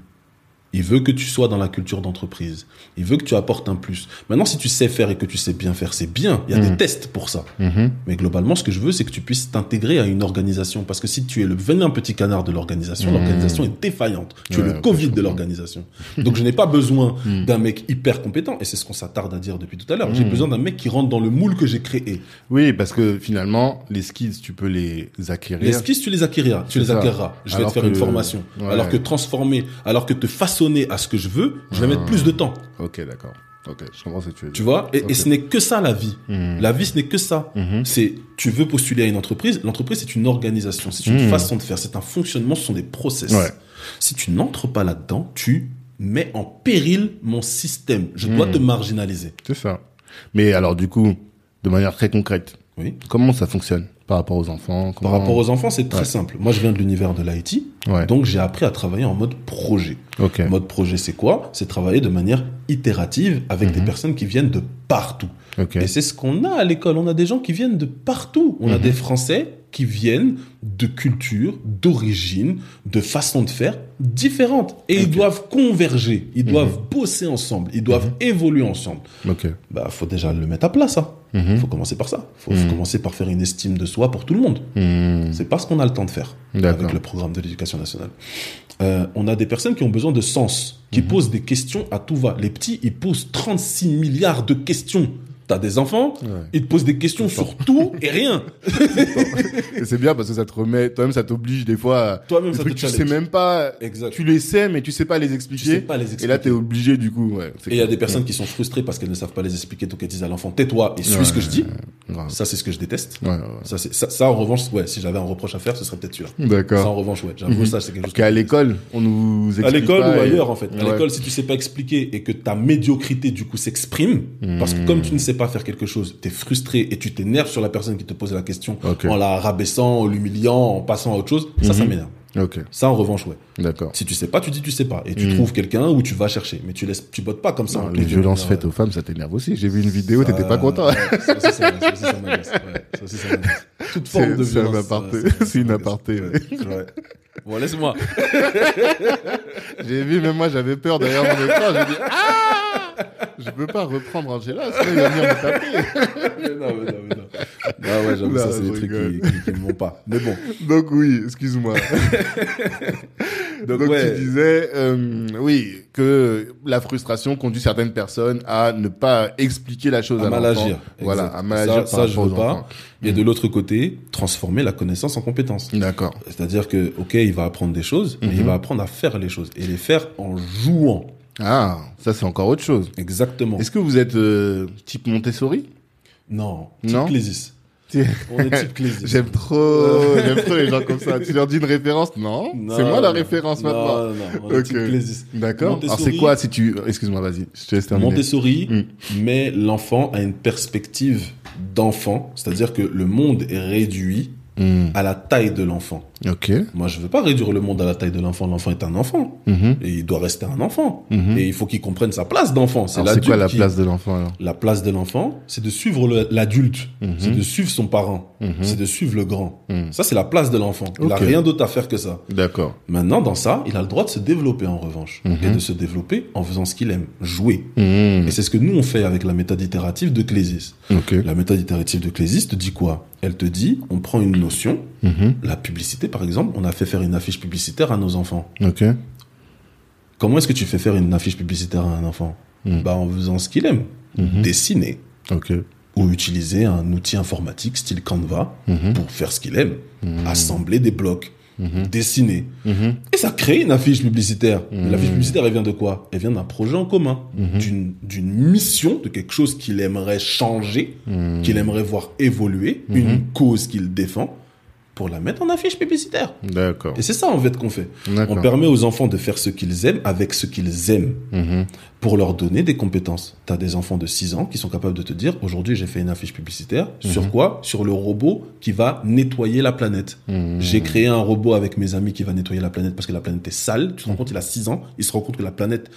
S2: Il veut que tu sois dans la culture d'entreprise. Il veut que tu apportes un plus. Maintenant, si tu sais faire et que tu sais bien faire, c'est bien. Il y a des tests pour ça.
S1: Mhm.
S2: Mais globalement, ce que je veux, c'est que tu puisses t'intégrer à une organisation. Parce que si tu es le vilain petit canard de l'organisation, l'organisation est défaillante. Tu es le Covid de l'organisation. Donc, je n'ai pas besoin d'un mec hyper compétent. Et c'est ce qu'on s'attarde à dire depuis tout à l'heure. J'ai besoin d'un mec qui rentre dans le moule que j'ai créé.
S1: Oui, parce que finalement, les skills, tu peux les acquérir.
S2: Les skills, tu les acquériras. Tu les acquériras. Je vais
S1: Alors
S2: te faire
S1: que-
S2: une formation.
S1: Ouais.
S2: Alors que transformer, alors que te façonner à ce que je veux, je vais mettre plus de temps.
S1: Ok, d'accord. Ok, je comprends ce que tu veux
S2: Tu
S1: dire.
S2: vois et, et ce n'est que ça la vie.
S1: Mhm.
S2: La vie, ce n'est que ça.
S1: Mhm.
S2: C'est tu veux postuler à une entreprise. L'entreprise, c'est une organisation, c'est une
S1: Mhm.
S2: façon de faire, c'est un fonctionnement, ce sont des process.
S1: Ouais.
S2: Si tu n'entres pas là-dedans, tu mets en péril mon système. Je dois te marginaliser.
S1: C'est ça. Mais alors, du coup, de manière très concrète,
S2: Oui.
S1: comment ça fonctionne? Par rapport aux enfants
S2: Par rapport aux enfants, c'est très
S1: Ouais.
S2: simple. Moi, je viens de l'univers de l'IT,
S1: Ouais.
S2: donc j'ai appris à travailler en mode projet. Mode projet, c'est quoi? C'est travailler de manière itérative avec des personnes qui viennent de partout. Et c'est ce qu'on a à l'école. On a des gens qui viennent de partout. On a
S1: Mhm.
S2: des Français qui viennent de cultures, d'origines, de façons de faire différentes. Et ils doivent converger. Ils doivent bosser ensemble. Ils doivent évoluer ensemble.
S1: Ok.
S2: Bah, faut déjà le mettre à plat, ça.
S1: Mhm.
S2: Faut commencer par ça. Faut, faut commencer par faire une estime de soi pour tout le monde. C'est pas ce qu'on a le temps de faire avec le programme de l'éducation nationale. Euh, on a des personnes qui ont besoin de sens, qui posent des questions à tout va. Les petits, ils posent 36 milliards de questions. T'as des enfants,
S1: Ouais.
S2: ils te posent des questions sur tout et rien.
S1: Et c'est bien parce que ça te remet, toi-même, ça t'oblige des fois
S2: Toi-même, ça
S1: trucs
S2: te
S1: tu sais même pas,
S2: Exact.
S1: tu les sais, mais tu sais pas les
S2: Tu
S1: expliquer.
S2: sais pas les
S1: Et là,
S2: expliquer.
S1: t'es obligé, du coup, ouais.
S2: Et il y a des personnes qui sont frustrées parce qu'elles ne savent pas les expliquer, donc elles disent à l'enfant, tais-toi et suis ce que je dis. Ça, c'est ce que je déteste. Ça, c'est- ça, ça, en revanche, ouais, si j'avais un reproche à faire, ce serait peut-être celui-là.
S1: ouais.
S2: Ça,
S1: D'accord.
S2: en revanche, ouais, j'avoue, ça, c'est quelque chose
S1: Qu'à l'école, on nous explique
S2: À l'école ou ailleurs, en fait. À l'école, si tu sais pas expliquer et que ta médiocrité, du coup, s'exprime, parce que comme tu ne sais pas faire quelque chose, t'es frustré et tu t'énerves sur la personne qui te posait la question en la rabaissant, en l'humiliant, en passant à autre chose, ça, ça m'énerve. Ça, en revanche, ouais.
S1: D'accord.
S2: Si tu sais pas, tu dis tu sais pas. Et tu trouves quelqu'un où tu vas chercher. Mais tu laisses, tu bottes pas comme ça.
S1: Non, les violences faites aux femmes, ça t'énerve aussi. J'ai vu une vidéo, t'étais pas content.
S2: ouais, ça aussi, ça- ça aussi, ça m'agace. Ouais. Toute forme
S1: C'est-
S2: de
S1: c'est
S2: violence.
S1: aparté.
S2: ça- ça- ça
S1: C'est une aparté, ouais.
S2: Bon, laisse-moi.
S1: J'ai vu, même moi, j'avais peur derrière mon écran. J'ai dit, ah! Je peux pas reprendre Angela, sinon il va venir me taper.
S2: mais non, mais non, mais non. Ah ouais, j'avoue, ça, c'est des trucs qui, qui, qui me vont pas. Mais bon.
S1: Donc oui, excuse-moi.
S2: Donc,
S1: Donc
S2: ouais.
S1: tu disais, euh, oui, que la frustration conduit certaines personnes à ne pas expliquer la chose à,
S2: à mal agir.
S1: Voilà, à mal agir
S2: Ça, ça je veux pas.
S1: enfants.
S2: Et de l'autre côté, transformer la connaissance en compétence.
S1: D'accord.
S2: C'est-à-dire que, ok, il va apprendre des choses, mais il va apprendre à faire les choses. Et les faire en jouant.
S1: Ah, ça c'est encore autre chose.
S2: Exactement.
S1: Est-ce que vous êtes euh, type Montessori?
S2: Non. Type
S1: Non?
S2: Clésis. On est type Clésis.
S1: J'aime trop, j'aime trop les gens comme ça. Tu leur dis une référence? Non,
S2: Non,
S1: c'est moi la référence
S2: non,
S1: maintenant.
S2: Non, non, on est
S1: Ok.
S2: type Clésis.
S1: D'accord. Alors c'est quoi si tu, excuse-moi, vas-y, je te laisse terminer.
S2: Montessori
S1: Mm.
S2: met l'enfant à une perspective d'enfant, c'est-à-dire que le monde est réduit
S1: Hmm,
S2: à la taille de l'enfant.
S1: Ok.
S2: Moi, je veux pas réduire le monde à la taille de l'enfant. L'enfant est un enfant.
S1: Mhm.
S2: Et il doit rester un enfant.
S1: Mhm.
S2: Et il faut qu'il comprenne sa place d'enfant. C'est
S1: quoi la
S2: qui-
S1: place de l'enfant alors?
S2: La place de l'enfant, c'est de suivre l'adulte.
S1: Mhm.
S2: C'est de suivre son parent. C'est de suivre le grand.
S1: Mhm.
S2: Ça, c'est la place de l'enfant. Il a
S1: Ok.
S2: rien d'autre à faire que ça.
S1: D'accord.
S2: Maintenant, dans ça, il a le droit de se développer en revanche. Et de se développer en faisant ce qu'il aime. Jouer.
S1: Hmm,
S2: Et c'est ce que nous, on fait avec la méthode itérative de Clésis.
S1: Ok.
S2: La méthode itérative de Clésis te dit quoi? Elle te dit, on prend une notion,
S1: Mhm.
S2: la publicité par exemple, on a fait faire une affiche publicitaire à nos enfants.
S1: Ok.
S2: Comment est-ce que tu fais faire une affiche publicitaire à un enfant
S1: Mhm.
S2: Bah en faisant ce qu'il aime.
S1: Mhm.
S2: Dessiner
S1: Ok.
S2: ou utiliser un outil informatique style Canva pour faire ce qu'il aime. Assembler des blocs, Dessiner.
S1: Mhm.
S2: Et ça crée une affiche publicitaire.
S1: Mhm.
S2: L'affiche publicitaire, elle vient de quoi? Elle vient d'un projet en commun,
S1: Mhm.
S2: d'une mission, de quelque chose qu'il aimerait changer, qu'il aimerait voir évoluer, une cause qu'il défend, pour la mettre en affiche publicitaire.
S1: D'accord.
S2: Et c'est ça en fait qu'on fait. On permet aux enfants de faire ce qu'ils aiment avec ce qu'ils aiment
S1: Mhm.
S2: pour leur donner des compétences. Tu as des enfants de 6 ans qui sont capables de te dire aujourd'hui j'ai fait une affiche publicitaire sur quoi? Sur le robot qui va nettoyer la planète.
S1: Mhm.
S2: J'ai créé un robot avec mes amis qui va nettoyer la planète parce que la planète est sale. Tu te rends compte, il a 6 ans, il se rend compte que la planète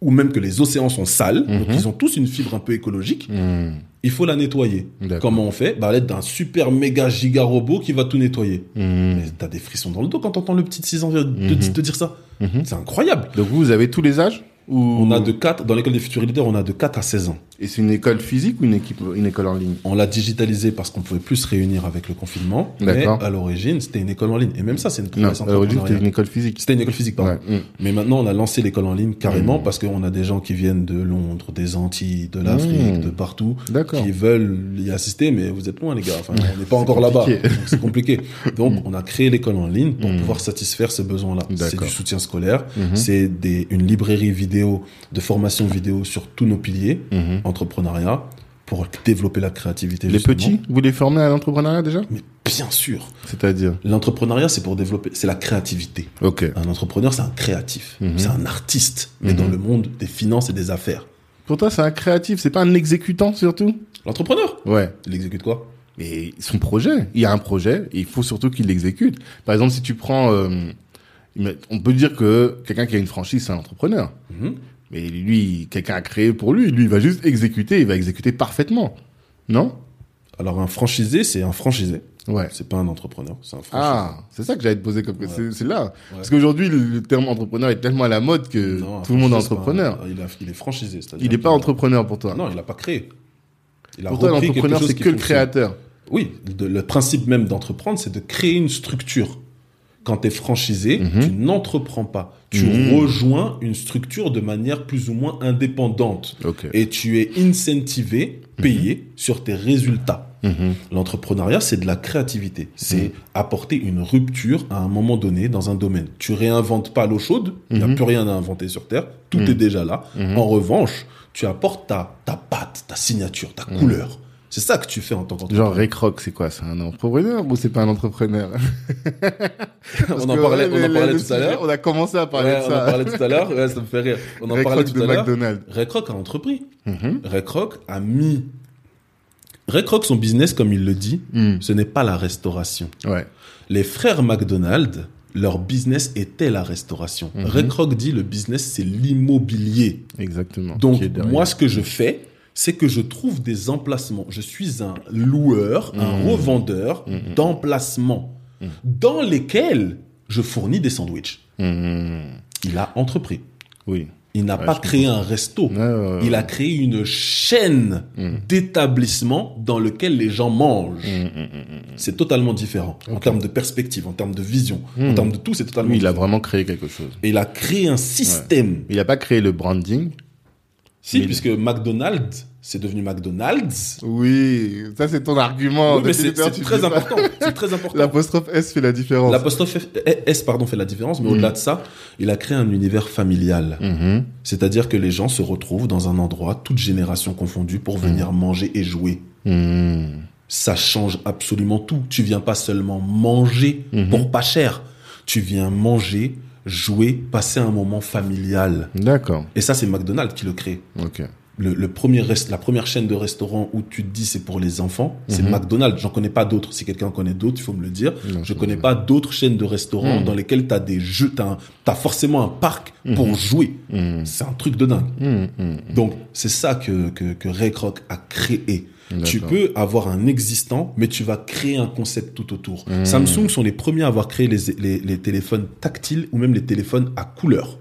S2: ou même que les océans sont sales, donc
S1: Mhm.
S2: ils ont tous une fibre un peu écologique,
S1: Hmm.
S2: il faut la nettoyer. Comment on fait? Bah, À l'aide d'un super méga giga robot qui va tout nettoyer.
S1: Hmm.
S2: Mais t'as des frissons dans le dos quand t'entends le petit de 6 ans te,
S1: Mhm.
S2: te dire ça. C'est incroyable.
S1: Donc vous, vous avez tous les âges ou...
S2: On a de 4, dans l'école des futurs leaders, on a de 4 à 16 ans.
S1: Et c'est une école physique ou une, équipe, une école en ligne
S2: On l'a digitalisé parce qu'on pouvait plus se réunir avec le confinement. Mais à l'origine, c'était une école en ligne. Et même ça, c'est une promesse
S1: à l'origine, c'était une école physique.
S2: C'était une école physique, pardon.
S1: Ouais. hmm.
S2: Mais maintenant, on a lancé l'école en ligne carrément
S1: Mm.
S2: parce qu'on a des gens qui viennent de Londres, des Antilles, de l'Afrique,
S1: Mm.
S2: de partout,
S1: D'accord.
S2: qui veulent y assister, mais vous êtes loin, les gars. Enfin, on n'est pas encore là-bas. C'est compliqué. Donc, on a créé l'école en ligne pour
S1: Mm.
S2: pouvoir satisfaire ce besoin-là. C'est du soutien scolaire,
S1: Mhm.
S2: c'est une librairie vidéo de formation vidéo sur tous nos piliers,
S1: Mhm.
S2: Entrepreneuriat, pour développer la créativité.
S1: Les
S2: justement.
S1: petits, vous les formez à l'entrepreneuriat déjà?
S2: Mais bien sûr.
S1: C'est-à-dire?
S2: L'entrepreneuriat, c'est pour développer, c'est la créativité.
S1: Ok.
S2: Un entrepreneur, c'est un créatif.
S1: Mhm.
S2: C'est un artiste, mais
S1: Mhm.
S2: dans le monde des finances et des affaires.
S1: Pour toi, c'est un créatif, c'est pas un exécutant surtout?
S2: L'entrepreneur,
S1: Ouais.
S2: il exécute quoi?
S1: Mais son projet, il y a un projet, et il faut surtout qu'il l'exécute. Par exemple, si tu prends, euh, on peut dire que quelqu'un qui a une franchise, c'est un entrepreneur.
S2: Mhm.
S1: Mais lui, quelqu'un a créé pour lui, lui, il va juste exécuter, il va exécuter parfaitement. Non?
S2: Alors, un franchisé, c'est un franchisé.
S1: Ouais.
S2: C'est pas un entrepreneur, c'est un franchisé.
S1: Ah, c'est ça que j'allais te poser comme
S2: Ouais.
S1: c'est là. Parce qu'aujourd'hui, le, terme entrepreneur est tellement à la mode que
S2: Non,
S1: tout le monde est entrepreneur.
S2: un- il, a- il est franchisé. c'est-à-dire
S1: Il n'est pas entrepreneur pour toi.
S2: Non, il n'a pas créé. Il a
S1: pour toi, l'entrepreneur, c'est que le créateur.
S2: Oui, de- le principe même d'entreprendre, c'est de créer une structure. Quand tu es franchisé,
S1: Mhm.
S2: tu n'entreprends pas. Tu
S1: Mhm.
S2: rejoins une structure de manière plus ou moins indépendante. Et tu es incentivé, payé sur tes résultats.
S1: Mhm.
S2: L'entrepreneuriat, c'est de la créativité. C'est
S1: Mhm.
S2: apporter une rupture à un moment donné dans un domaine. Tu réinventes pas l'eau chaude, il n'y a
S1: Mhm.
S2: plus rien à inventer sur Terre, tout
S1: Mhm.
S2: est déjà là.
S1: Mhm.
S2: En revanche, tu apportes ta, ta patte, ta signature, ta couleur. C'est ça que tu fais en tant qu'entrepreneur.
S1: Genre Ray Kroc, c'est quoi? C'est un entrepreneur ou c'est pas un entrepreneur?
S2: On en parlait, on en parlait tout à l'heure.
S1: On a commencé à parler de
S2: on en
S1: ça.
S2: parlait tout à l'heure. Ouais, ça me fait rire. On en
S1: Ray
S2: parlait tout
S1: de
S2: à l'heure.
S1: McDonald's.
S2: Ray Kroc a entrepris.
S1: Mhm.
S2: Ray Kroc a mis. Ray Kroc, son business, comme il le dit,
S1: Mhm.
S2: ce n'est pas la restauration.
S1: Ouais.
S2: Les frères McDonald, leur business était la restauration.
S1: Mhm.
S2: Ray Kroc dit le business, c'est l'immobilier.
S1: Exactement.
S2: Donc, moi, ce que je fais, c'est que je trouve des emplacements. Je suis un loueur, un
S1: Mhm.
S2: revendeur
S1: Mhm.
S2: d'emplacements dans lesquels je fournis des sandwichs. Il a entrepris.
S1: Oui.
S2: Il n'a
S1: Ouais,
S2: pas créé un resto.
S1: Ouais, ouais, ouais.
S2: Il a créé une chaîne d'établissements dans lequel les gens mangent. C'est totalement différent. En termes de perspective, en termes de vision, en termes de tout, c'est totalement
S1: il a vraiment créé quelque chose.
S2: Et il a créé un système.
S1: Il a pas créé le branding.
S2: Si,
S1: Mais-
S2: puisque McDonald's, c'est devenu McDonald's.
S1: Oui, ça c'est ton argument.
S2: Oui, mais
S1: Depuis
S2: c'est très important. C'est très important.
S1: L'apostrophe S fait la différence.
S2: L'apostrophe S pardon, fait la différence, mais
S1: Mhm.
S2: au-delà de ça, il a créé un univers familial.
S1: Mhm.
S2: C'est-à-dire que les gens se retrouvent dans un endroit, toutes générations confondues, pour venir manger et jouer.
S1: Mhm.
S2: Ça change absolument tout. Tu viens pas seulement manger
S1: Mhm.
S2: pour pas cher. Tu viens manger, jouer, passer un moment familial.
S1: D'accord.
S2: Et ça, c'est McDonald's qui le crée.
S1: Ok.
S2: Le, le premier la première chaîne de restaurants où tu te dis c'est pour les enfants, c'est
S1: Mhm.
S2: McDonald's. J'en connais pas d'autres. Si quelqu'un en connaît d'autres, il faut me le dire.
S1: Non,
S2: Je connais pas d'autres chaînes de restaurants
S1: Mhm.
S2: dans lesquelles tu as des jeux, tu as, forcément un parc pour
S1: Mhm.
S2: jouer.
S1: Mhm.
S2: C'est un truc de dingue. Donc, c'est ça que, que, que Ray Kroc a créé. Tu peux avoir un existant, mais tu vas créer un concept tout autour.
S1: Mhm.
S2: Samsung sont les premiers à avoir créé les, les, les téléphones tactiles ou même les téléphones à couleur.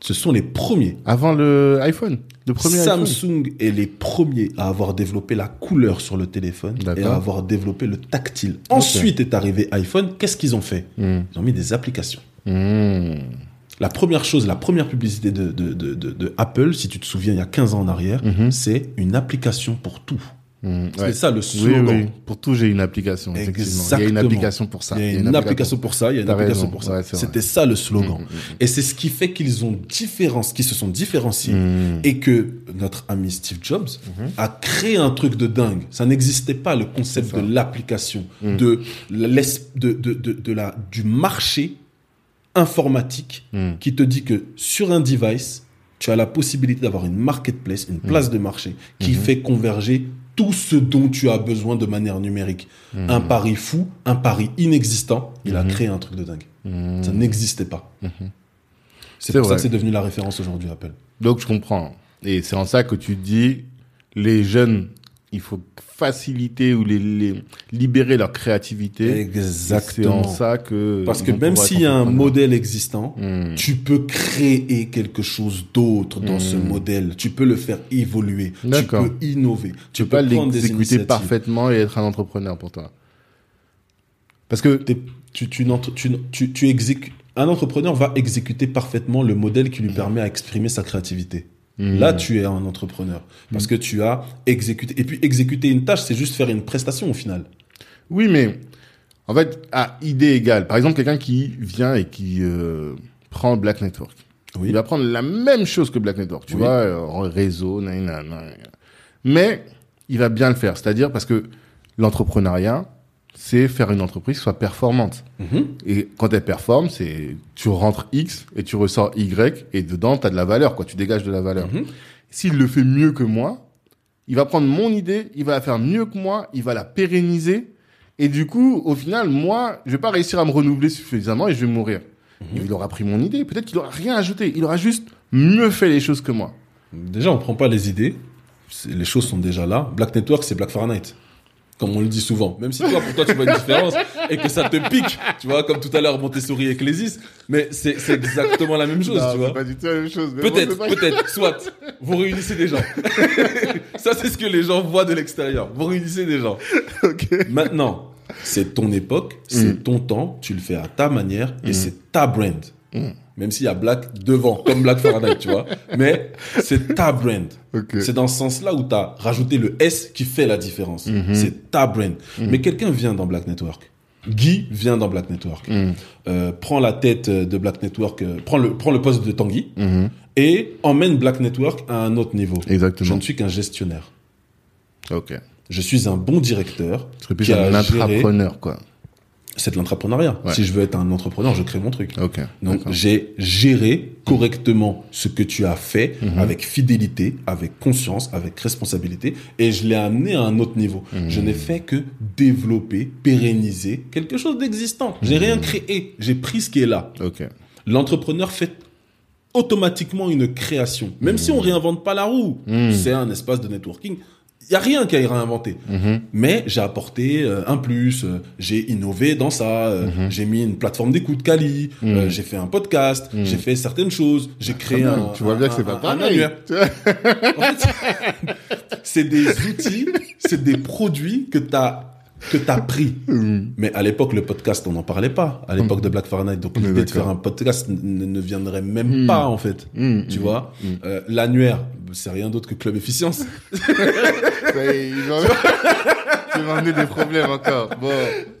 S2: Ce sont les premiers.
S1: Avant le iPhone, le premier iPhone.
S2: Samsung est les premiers à avoir développé la couleur sur le téléphone et à avoir développé le tactile. Ensuite est arrivé iPhone. Qu'est-ce qu'ils ont fait?
S1: Mhm.
S2: Ils ont mis des applications.
S1: Mhm.
S2: La première chose, la première publicité de, de, de, Apple, si tu te souviens, il y a 15 ans en arrière,
S1: Mhm.
S2: c'est une application pour tout.
S1: Mhm.
S2: C'est
S1: Ouais.
S2: ça le slogan.
S1: oui. Pour tout, j'ai une application. Effectivement. Il y a une
S2: Exactement.
S1: application pour ça.
S2: Il y a une application pour ça, il y a une application
S1: raison.
S2: pour ça.
S1: Ouais.
S2: C'était ça le slogan.
S1: Mhm,
S2: Et c'est ce qui fait qu'ils ont différence, qu'ils se sont différenciés et que notre ami Steve Jobs a créé un truc de dingue. Ça n'existait pas le concept de l'application, de, de, de, de la, du marché informatique
S1: Mhm.
S2: qui te dit que sur un device, tu as la possibilité d'avoir une marketplace, une place de marché qui
S1: Mhm.
S2: fait converger tout ce dont tu as besoin de manière numérique. Un pari fou, un pari inexistant, il a créé un truc de dingue. Ça n'existait pas. C'est pour ça que c'est devenu la référence aujourd'hui, Apple.
S1: Donc je comprends. Et c'est en ça que tu dis, les jeunes, il faut faciliter ou les, les libérer leur créativité. C'est en ça que.
S2: Parce que même s'il y a un modèle existant,
S1: Hmm.
S2: tu peux créer quelque chose d'autre dans ce
S1: Hmm.
S2: modèle. Tu peux le faire évoluer. Tu peux innover.
S1: Tu peux pas l'exécuter parfaitement et être un entrepreneur pour toi. Parce que
S2: Tu, tu, n'entre- tu, tu, tu exécutes. Un entrepreneur va exécuter parfaitement le modèle qui lui permet à exprimer sa créativité.
S1: Hmm.
S2: Là, tu es un entrepreneur. Parce que tu as exécuté. Et puis, exécuter une tâche, c'est juste faire une prestation au final.
S1: Oui, mais en fait, à idée égale. Par exemple, quelqu'un qui vient et qui euh, prend Black Network.
S2: Oui.
S1: Il va prendre la même chose que Black Network, tu
S2: Oui.
S1: vois, euh, en réseau, nanana, nanana. mais il va bien le faire. C'est-à-dire parce que l'entrepreneuriat, c'est faire une entreprise qui soit performante.
S2: Mhm.
S1: Et quand elle performe, c'est tu rentres X et tu ressors Y et dedans, tu as de la valeur, quoi. Tu dégages de la valeur.
S2: Mhm.
S1: S'il le fait mieux que moi, il va prendre mon idée, il va la faire mieux que moi, il va la pérenniser. Et du coup, au final, moi, je vais pas réussir à me renouveler suffisamment et je vais mourir. Il aura pris mon idée. Peut-être qu'il aura rien ajouté. Il aura juste mieux fait les choses que moi.
S2: Déjà, on prend pas les idées. Les choses sont déjà là. Black Network, c'est Black Fahrenheit. Comme on le dit souvent. Même si toi, pour toi, tu vois une différence et que ça te pique. Tu vois, comme tout à l'heure, Montessori et Clésis. Mais c'est c'est exactement la même chose, tu vois.
S1: pas du tout la même chose. bon,
S2: Peut-être,
S1: pas-
S2: peut-être, soit. Vous réunissez des gens. Ça, c'est ce que les gens voient de l'extérieur. Vous réunissez des gens. Maintenant, c'est ton époque, c'est
S1: Mm.
S2: ton temps, tu le fais à ta manière et c'est ta brand.
S1: Mm.
S2: Même s'il y a Black devant, comme Black Fahrenheit, tu vois. Mais c'est ta brand. C'est dans ce sens-là où tu as rajouté le S qui fait la différence.
S1: Mhm.
S2: C'est ta brand. Mais quelqu'un vient dans Black Network. Guy vient dans Black Network.
S1: Mhm.
S2: Euh, prend la tête de Black Network, euh, prend, le, prend le poste de Tanguy
S1: Mhm.
S2: et emmène Black Network à un autre niveau. Je
S1: Exactement.
S2: ne suis qu'un gestionnaire.
S1: Ok.
S2: Je suis un bon directeur.
S1: Plus
S2: qui a
S1: un entrepreneur, quoi.
S2: C'est de l'entrepreneuriat.
S1: Ouais.
S2: Si je veux être un entrepreneur, je crée mon truc.
S1: Ok.
S2: Donc j'ai géré correctement ce que tu as fait
S1: Mhm.
S2: avec fidélité, avec conscience, avec responsabilité et je l'ai amené à un autre niveau.
S1: Mhm.
S2: Je n'ai fait que développer, pérenniser quelque chose d'existant. J'ai
S1: Mhm.
S2: rien créé, j'ai pris ce qui est là. L'entrepreneur fait automatiquement une création, même si on réinvente pas la roue.
S1: Mhm.
S2: C'est un espace de networking. Il y a rien qui a réinventé.
S1: Mhm.
S2: Mais j'ai apporté euh, un plus, euh, j'ai innové dans ça, euh,
S1: Mhm.
S2: j'ai mis une plateforme d'écoute Kali, euh, j'ai fait un podcast, j'ai fait certaines choses, j'ai créé
S1: Quand
S2: un.
S1: tu vois bien
S2: un-
S1: que c'est pas
S2: un
S1: pareil.
S2: annuaire. En fait, c'est des outils, c'est des produits que tu as que t'as pris.
S1: Mhm.
S2: Mais à l'époque, le podcast, on n'en parlait pas. À l'époque de Black Fahrenheit. Donc, l'idée de faire un podcast ne viendrait même
S1: Mm.
S2: pas, en fait.
S1: Mhm.
S2: Tu vois?
S1: Mm.
S2: L'annuaire, c'est rien d'autre que Club Efficience.
S1: Est, ils ont- Tu amené des problèmes encore. Bon.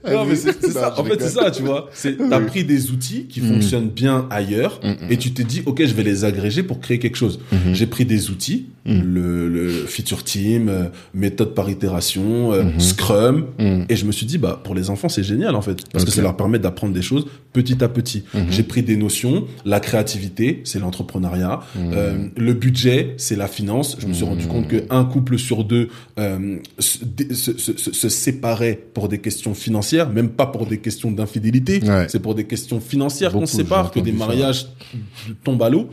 S2: Non, mais c'est ça. En fait, c'est ça, tu vois. C'est, t'as pris des outils qui fonctionnent bien ailleurs et tu t'es dit, OK, je vais les agréger pour créer quelque chose.
S1: Mhm.
S2: J'ai pris des outils,
S1: Mm.
S2: le, le feature team, euh, méthode par itération, euh,
S1: Mhm.
S2: Scrum.
S1: Mhm.
S2: Et je me suis dit, bah, pour les enfants, c'est génial, en fait. Parce que ça leur permet d'apprendre des choses petit à petit.
S1: Mhm.
S2: J'ai pris des notions. La créativité, c'est l'entrepreneuriat.
S1: Mhm.
S2: Euh, le budget, c'est la finance. Je me suis rendu compte qu'un couple sur deux euh, se, dé- se, se, se- se séparait pour des questions financières, même pas pour des questions d'infidélité.
S1: Ouais.
S2: C'est pour des questions financières qu'on se sépare, que des mariages tombent à l'eau.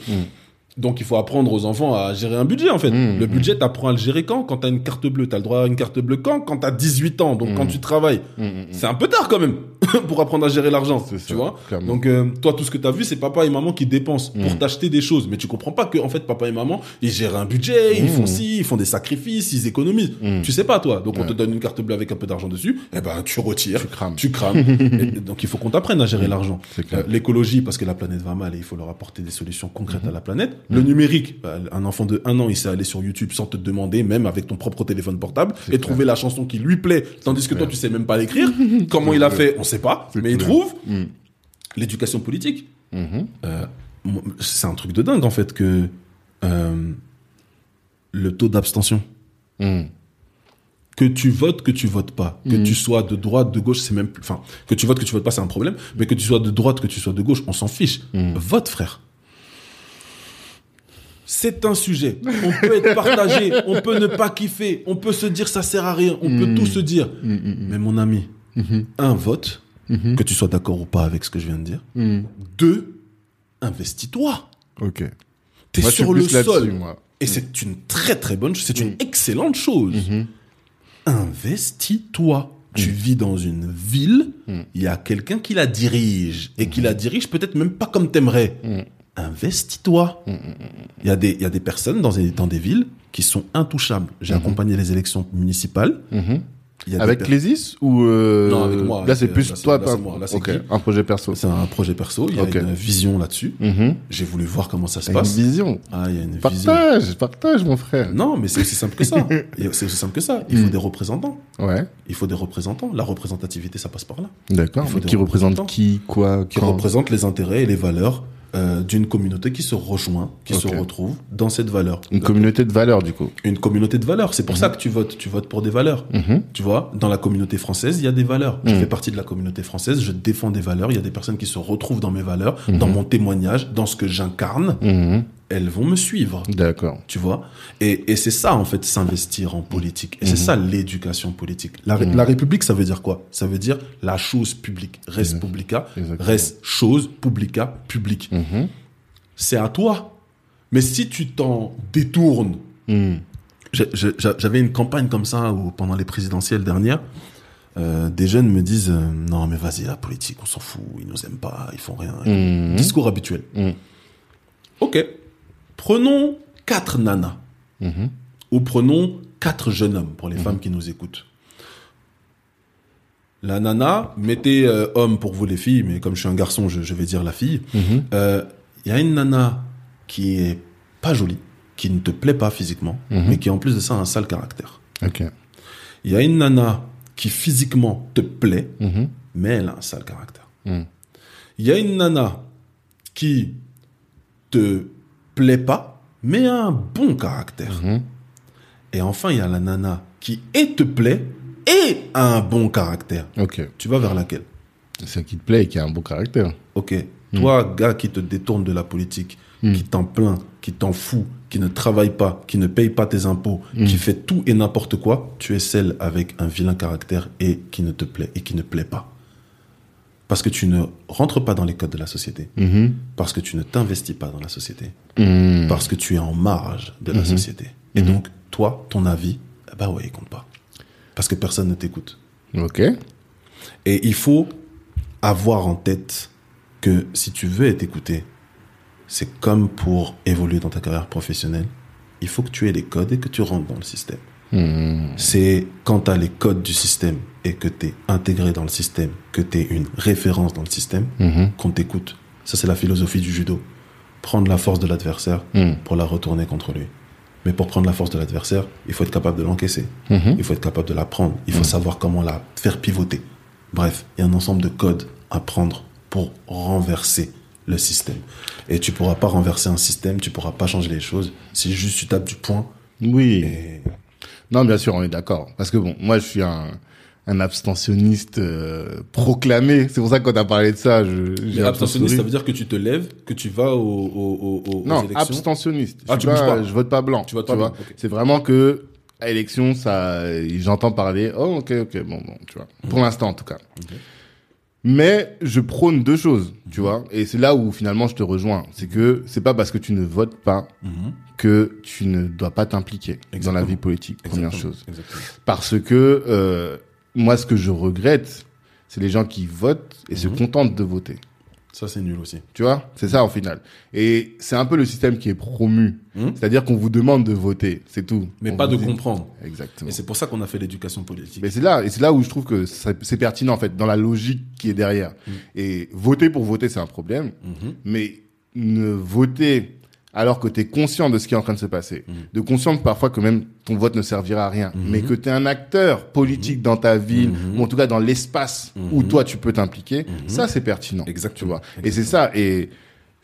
S2: Donc il faut apprendre aux enfants à gérer un budget en fait.
S1: Mhm.
S2: Le budget, t'apprends à le gérer quand? Quand t'as une carte bleue. T'as le droit à une carte bleue quand? Quand t'as 18 ans. Donc quand
S1: Mhm.
S2: tu travailles. C'est un peu tard quand même pour apprendre à gérer l'argent. Tu
S1: ça,
S2: vois?
S1: clairement.
S2: Donc euh, toi, tout ce que t'as vu, c'est papa et maman qui dépensent pour t'acheter des choses. Mais tu comprends pas que en fait, papa et maman, ils gèrent un budget, ils font ci, ils font des sacrifices, ils économisent. Tu sais pas toi. Donc on te donne une carte bleue avec un peu d'argent dessus. Eh ben tu retires.
S1: Tu crames.
S2: Tu crames. Et donc il faut qu'on t'apprenne à gérer l'argent. Euh, L'écologie, parce que la planète va mal et il faut leur apporter des solutions concrètes à la planète. Le numérique, bah, un enfant de un an, il sait aller sur YouTube sans te demander, même avec ton propre téléphone portable, et
S1: clair.
S2: trouver la chanson qui lui plaît, tandis que toi tu sais même pas l'écrire. Comment il a fait, on sait pas, mais il trouve.
S1: Mhm.
S2: L'éducation politique,
S1: Mhm.
S2: euh, c'est un truc de dingue en fait que euh, le taux d'abstention.
S1: Mhm.
S2: Que tu votes, que tu votes pas, que
S1: Mhm.
S2: tu sois de droite, de gauche, c'est même plus. Enfin, que tu votes, que tu votes pas, c'est un problème. Mais que tu sois de droite, que tu sois de gauche, on s'en fiche. Vote, frère. C'est un sujet. On peut être partagé, on peut ne pas kiffer, on peut se dire ça sert à rien, on peut
S1: Mhm.
S2: tout se dire.
S1: Mhm.
S2: Mais mon ami,
S1: Mhm.
S2: un vote,
S1: Mhm.
S2: que tu sois d'accord ou pas avec ce que je viens de dire. Deux, investis-toi.
S1: Ok.
S2: T'es
S1: Moi,
S2: sur le sol.
S1: moi.
S2: Et c'est une très très bonne, c'est une
S1: Mm.
S2: excellente chose.
S1: Mhm.
S2: Investis-toi. Tu
S1: Mm.
S2: vis dans une ville,
S1: Mm.
S2: il y a quelqu'un qui la dirige et qui la dirige peut-être même pas comme t'aimerais.
S1: Mm.
S2: Investis-toi. Il y a des il y a des personnes dans des dans des villes qui sont intouchables. J'ai
S1: Mhm.
S2: accompagné les élections municipales.
S1: Mhm.
S2: Il y a des
S1: Avec Clésis ou euh,
S2: Non, avec moi,
S1: Là, c'est plus
S2: là,
S1: toi, pas-
S2: moi, là,
S1: un projet perso.
S2: C'est un projet perso. Il y a une vision là-dessus.
S1: Mhm.
S2: J'ai voulu voir comment ça se
S1: T'as une
S2: passe.
S1: vision.
S2: Ah, il y a une vision.
S1: Partage, partage, mon frère.
S2: Non, mais c'est aussi simple que ça. C'est aussi simple que ça. Il faut
S1: Mm.
S2: des représentants.
S1: Ouais,
S2: Il faut des représentants. La représentativité, ça passe par là.
S1: d'accord. Qui représente qui, quoi,
S2: Qui
S1: quand
S2: représentent les intérêts et les valeurs euh, d'une communauté qui se rejoint, qui se retrouve dans cette valeur.
S1: Une communauté de valeurs, du coup.
S2: Une communauté de valeurs. C'est pour ça que tu votes. Tu votes pour des valeurs.
S1: Mhm.
S2: Tu vois, dans la communauté française, il y a des valeurs. Je
S1: Mhm.
S2: fais partie de la communauté française, je défends des valeurs. Il y a des personnes qui se retrouvent dans mes valeurs,
S1: Mhm.
S2: dans mon témoignage, dans ce que j'incarne.
S1: Mhm.
S2: Elles vont me suivre.
S1: D'accord.
S2: Tu vois? Et, et c'est ça, en fait, s'investir en politique. Et c'est ça, l'éducation politique. La,
S1: Mhm.
S2: la République, ça veut dire quoi? Ça veut dire la chose publique. Res
S1: Mhm.
S2: publica.
S1: Exactement.
S2: Res chose publica public.
S1: Mhm.
S2: C'est à toi. Mais si tu t'en détournes...
S1: Mhm.
S2: J'avais une campagne comme ça où, pendant les présidentielles dernières. euh, des jeunes me disent euh, non mais vas-y la politique on s'en fout ils nous aiment pas ils font rien
S1: Mhm.
S2: discours habituel
S1: Mhm.
S2: ok prenons quatre nanas
S1: Mhm.
S2: ou prenons quatre jeunes hommes pour les
S1: Mhm.
S2: femmes qui nous écoutent. La nana, mettez euh, homme pour vous les filles, mais comme je suis un garçon, je, je vais dire la fille.
S1: Mhm.
S2: Euh, Il y a une nana qui est pas jolie, qui ne te plaît pas physiquement, mais qui en plus de ça a un sale caractère. Il y a une nana qui physiquement te plaît, mais elle a un sale caractère. Il y a une nana qui te plaît pas, mais a un bon caractère.
S1: Mhm.
S2: Et enfin, il y a la nana qui et te plaît et a un bon caractère.
S1: Ok.
S2: Tu vas vers laquelle?
S1: C'est qui te plaît et qui a un beau caractère.
S2: Ok. Toi, gars qui te détourne de la politique,
S1: Mm.
S2: qui t'en plaint, qui t'en fout, qui ne travaille pas, qui ne paye pas tes impôts, qui fait tout et n'importe quoi, tu es celle avec un vilain caractère et qui ne te plaît et qui ne plaît pas. Parce que tu ne rentres pas dans les codes de la société.
S1: Mhm.
S2: Parce que tu ne t'investis pas dans la société.
S1: Mhm.
S2: Parce que tu es en marge de la
S1: Mhm.
S2: société. Et donc, toi, ton avis, ben ouais, il compte pas. Parce que personne ne t'écoute.
S1: Ok.
S2: Et il faut avoir en tête que si tu veux être écouté, c'est comme pour évoluer dans ta carrière professionnelle, il faut que tu aies les codes et que tu rentres dans le système.
S1: Mhm.
S2: C'est quand tu as les codes du système et que tu es intégré dans le système, que tu es une référence dans le système,
S1: Mhm.
S2: qu'on t'écoute. Ça, c'est la philosophie du judo. Prendre la force de l'adversaire
S1: Mhm.
S2: pour la retourner contre lui. Mais pour prendre la force de l'adversaire, il faut être capable de l'encaisser. Il faut être capable de la prendre. Il faut savoir comment la faire pivoter. Bref, il y a un ensemble de codes à prendre pour renverser le système. Et tu pourras pas renverser un système, tu pourras pas changer les choses si juste tu tapes du poing.
S1: Oui.
S2: Et...
S1: Non, bien sûr, on est d'accord. Parce que bon, moi, je suis un, un abstentionniste euh, proclamé. C'est pour ça que quand t'as parlé de ça, je, j'ai
S2: Abstentionniste, ça veut dire que tu te lèves, que tu vas au, au, au- aux
S1: Non,
S2: élections.
S1: abstentionniste.
S2: Ah,
S1: je,
S2: tu pas.
S1: je vote pas blanc.
S2: Tu votes pas blanc.
S1: C'est vraiment que à l'élection, ça, j'entends parler. Oh, ok, ok, bon, bon, tu vois. Pour l'instant, en tout cas. Mais je prône deux choses, tu vois. Et c'est là où finalement je te rejoins. C'est que c'est pas parce que tu ne votes pas
S2: Mhm.
S1: que tu ne dois pas t'impliquer dans la vie politique. Première
S2: Exactement.
S1: chose.
S2: Exactement.
S1: Parce que euh, moi, ce que je regrette, c'est les gens qui votent et se
S2: Mhm.
S1: contentent de voter.
S2: Ça, c'est nul aussi.
S1: Tu vois, c'est ça au final. Et c'est un peu le système qui est promu.
S2: Mhm.
S1: C'est-à-dire qu'on vous demande de voter, c'est tout.
S2: Mais
S1: On
S2: pas de
S1: dit-
S2: comprendre.
S1: Exactement.
S2: Et c'est pour ça qu'on a fait l'éducation politique.
S1: Mais c'est là, et c'est là où je trouve que c'est pertinent en fait, dans la logique qui est derrière.
S2: Mhm.
S1: Et voter pour voter, c'est un problème.
S2: Mhm.
S1: Mais ne voter alors que tu es conscient de ce qui est en train de se passer,
S2: Mhm.
S1: de conscient que parfois que même ton vote ne servira à rien,
S2: Mhm.
S1: mais que tu es un acteur politique dans ta ville, ou en tout cas dans l'espace où toi tu peux t'impliquer, ça c'est pertinent.
S2: Exactement.
S1: Tu vois. Et c'est ça. Et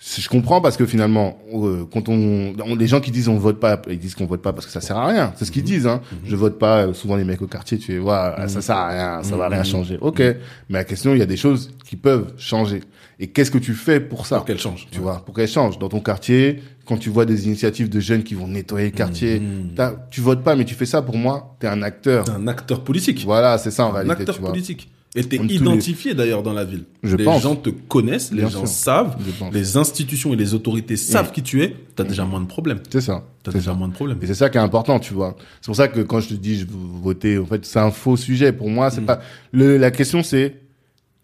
S1: je comprends parce que finalement, euh, quand on, on- les gens qui disent on vote pas, ils disent qu'on vote pas parce que ça sert à rien. C'est ce qu'ils disent. Hein. Je vote pas. euh, Souvent les mecs au quartier, tu fais, voilà, ça sert à rien, ça va rien changer. Ok. Mais la question, il y a des choses qui peuvent changer. Et qu'est-ce que tu fais pour ça?
S2: Pour qu'elle change.
S1: Tu vois, pour qu'elles changent dans ton quartier. Quand tu vois des initiatives de jeunes qui vont nettoyer le quartier,
S2: Mhm.
S1: tu votes pas, mais tu fais ça pour moi. T'es un acteur.
S2: T'es un acteur politique.
S1: Voilà, c'est ça en
S2: un
S1: réalité.
S2: acteur
S1: tu vois.
S2: politique. Et t'es identifié d'ailleurs dans la ville.
S1: Je
S2: les
S1: pense.
S2: gens te connaissent, les gens savent, les institutions et les autorités savent qui tu es, t'as déjà moins de problèmes.
S1: C'est ça.
S2: T'as déjà
S1: ça.
S2: moins de problèmes.
S1: Et c'est ça qui est important, tu vois. C'est pour ça que quand je te dis je veux voter, en fait, c'est un faux sujet. Pour moi,
S2: Mm.
S1: c'est pas. Le, la question, c'est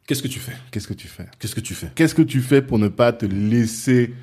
S2: Qu'est-ce que tu fais?
S1: Qu'est-ce que tu fais?
S2: Qu'est-ce que tu fais?
S1: Qu'est-ce que tu fais pour ne pas te laisser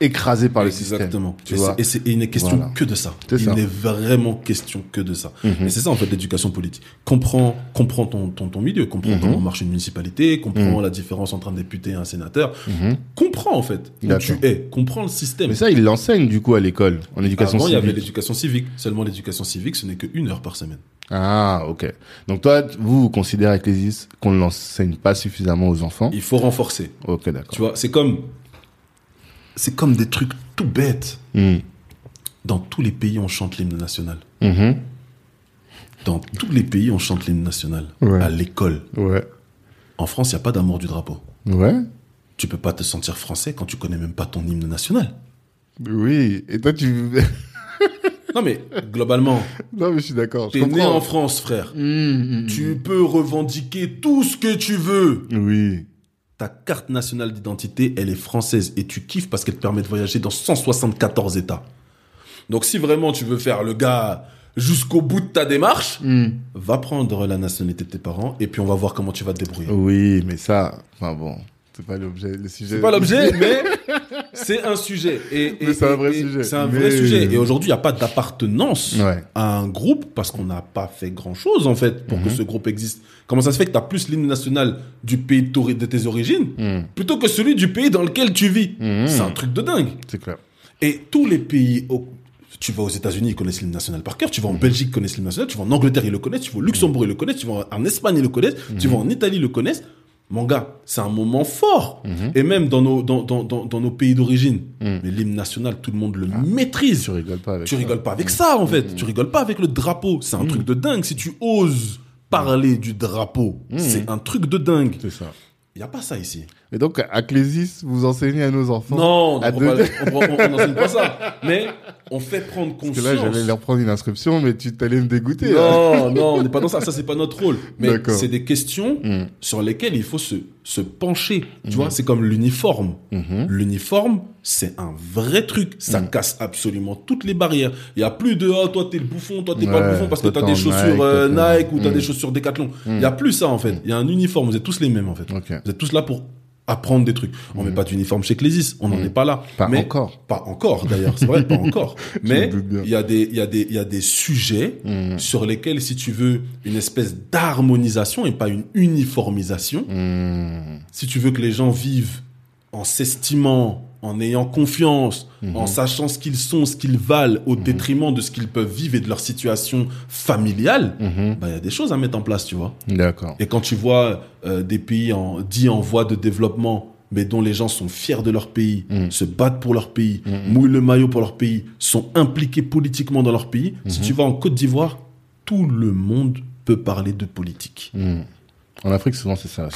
S1: écraser par le système
S2: Exactement.
S1: Tu
S2: et
S1: vois
S2: et c'est- il n'est question
S1: Voilà.
S2: que de ça.
S1: C'est
S2: Il n'est vraiment question que de ça.
S1: Mhm.
S2: Et c'est ça en fait l'éducation politique. Comprends, comprends ton, ton, ton milieu, comprends
S1: Mhm.
S2: comment marche une municipalité, comprends
S1: Mhm.
S2: la différence entre un député et un sénateur.
S1: Mhm.
S2: Comprends en fait où tu es, comprends le système.
S1: Mais ça, ils l'enseignent du coup à l'école, en éducation
S2: Avant, il y avait
S1: civique.
S2: l'éducation civique. Seulement l'éducation civique, ce n'est qu'une heure par semaine.
S1: Ah, ok. Donc toi, vous, vous considérez avec les qu'on ne l'enseigne pas suffisamment aux enfants?
S2: Il faut renforcer.
S1: Ok, d'accord.
S2: Tu vois, c'est comme, c'est comme des trucs tout bêtes.
S1: Hmm.
S2: Dans tous les pays, on chante l'hymne national.
S1: Mhm.
S2: Dans tous les pays, on chante l'hymne national.
S1: Ouais.
S2: À l'école.
S1: Ouais.
S2: En France, il n'y a pas d'amour du drapeau.
S1: Ouais.
S2: Tu peux pas te sentir français quand tu connais même pas ton hymne national.
S1: Oui. Et toi, tu...
S2: Non mais, globalement,
S1: non, mais je suis d'accord.
S2: T'es né en France, frère.
S1: Hmm, hmm,
S2: Tu peux revendiquer tout ce que tu veux.
S1: Oui.
S2: Ta carte nationale d'identité, elle est française et tu kiffes parce qu'elle te permet de voyager dans 174 États. Donc si vraiment tu veux faire le gars jusqu'au bout de ta démarche,
S1: Hmm.
S2: va prendre la nationalité de tes parents et puis on va voir comment tu vas te débrouiller.
S1: Oui, mais ça, enfin bon, c'est pas l'objet, le sujet.
S2: C'est pas l'objet, mais c'est un sujet. Et,
S1: c'est un vrai
S2: et
S1: sujet.
S2: C'est un
S1: Mais-
S2: vrai sujet. Et aujourd'hui, il n'y a pas d'appartenance
S1: Ouais.
S2: à un groupe parce qu'on n'a pas fait grand chose, en fait, pour
S1: Mhm.
S2: que ce groupe existe. Comment ça se fait que tu as plus l'hymne national du pays de tes origines
S1: Hmm.
S2: plutôt que celui du pays dans lequel tu vis?
S1: Mhm.
S2: C'est un truc de dingue.
S1: C'est clair.
S2: Et tous les pays, au- tu vas aux États-Unis, ils connaissent l'hymne national par cœur. Tu vas en Belgique, ils connaissent l'hymne national. Tu vas en Angleterre, ils le connaissent. Tu vas au Luxembourg, ils le connaissent. Tu vas en Espagne, ils le connaissent. Tu vas en Italie, ils le connaissent. Mon gars, c'est un moment fort. Et même dans nos, dans, dans, dans, dans nos pays d'origine. Mais l'hymne national, tout le monde le maîtrise.
S1: Tu rigoles pas avec
S2: Tu
S1: ça.
S2: rigoles pas avec ça, en fait. Tu rigoles pas avec le drapeau. C'est un truc de dingue. Si tu oses parler du drapeau, c'est un truc de dingue.
S1: C'est ça.
S2: Il y a pas ça ici.
S1: Et donc, à Clésis, vous enseignez à nos enfants
S2: Non, on n'enseigne pas ça. Mais on fait prendre
S1: Parce
S2: conscience.
S1: que là, j'allais leur prendre une inscription, mais tu t'allais me dégoûter. hein.
S2: Non, non, on n'est pas dans ça. Ça, c'est pas notre rôle. Mais c'est des questions
S1: Mm.
S2: sur lesquelles il faut se, se pencher. Tu vois, c'est comme l'uniforme.
S1: Mhm.
S2: L'uniforme, c'est un vrai truc. Ça
S1: Mm.
S2: casse absolument toutes les barrières. Il y a plus de, oh, toi, t'es le bouffon, toi, t'es pas le bouffon parce que t'as des chaussures
S1: Nike,
S2: euh, Nike ou t'as
S1: Mm.
S2: des chaussures Decathlon. Il y a plus ça, en fait. Il y a un uniforme. Vous êtes tous les mêmes, en fait. Vous êtes tous là pour apprendre des trucs. On met pas d'uniforme chez Clésis. On n'en est pas là.
S1: Pas
S2: Mais-
S1: encore.
S2: Pas encore, d'ailleurs. C'est vrai, pas encore. Mais il y a des, il y a des, il y a des sujets
S1: Mhm.
S2: sur lesquels, si tu veux, une espèce d'harmonisation et pas une uniformisation, si tu veux que les gens vivent en s'estimant, en ayant confiance,
S1: Mhm.
S2: en sachant ce qu'ils sont, ce qu'ils valent, au détriment de ce qu'ils peuvent vivre et de leur situation familiale,
S1: Mhm.
S2: bah, il y a des choses à mettre en place, tu vois.
S1: D'accord.
S2: Et quand tu vois euh, des pays en, dits en voie de développement, mais dont les gens sont fiers de leur pays, se battent pour leur pays, mouillent le maillot pour leur pays, sont impliqués politiquement dans leur pays, si tu vas en Côte d'Ivoire, tout le monde peut parler de politique.
S1: En Afrique, souvent, c'est ça.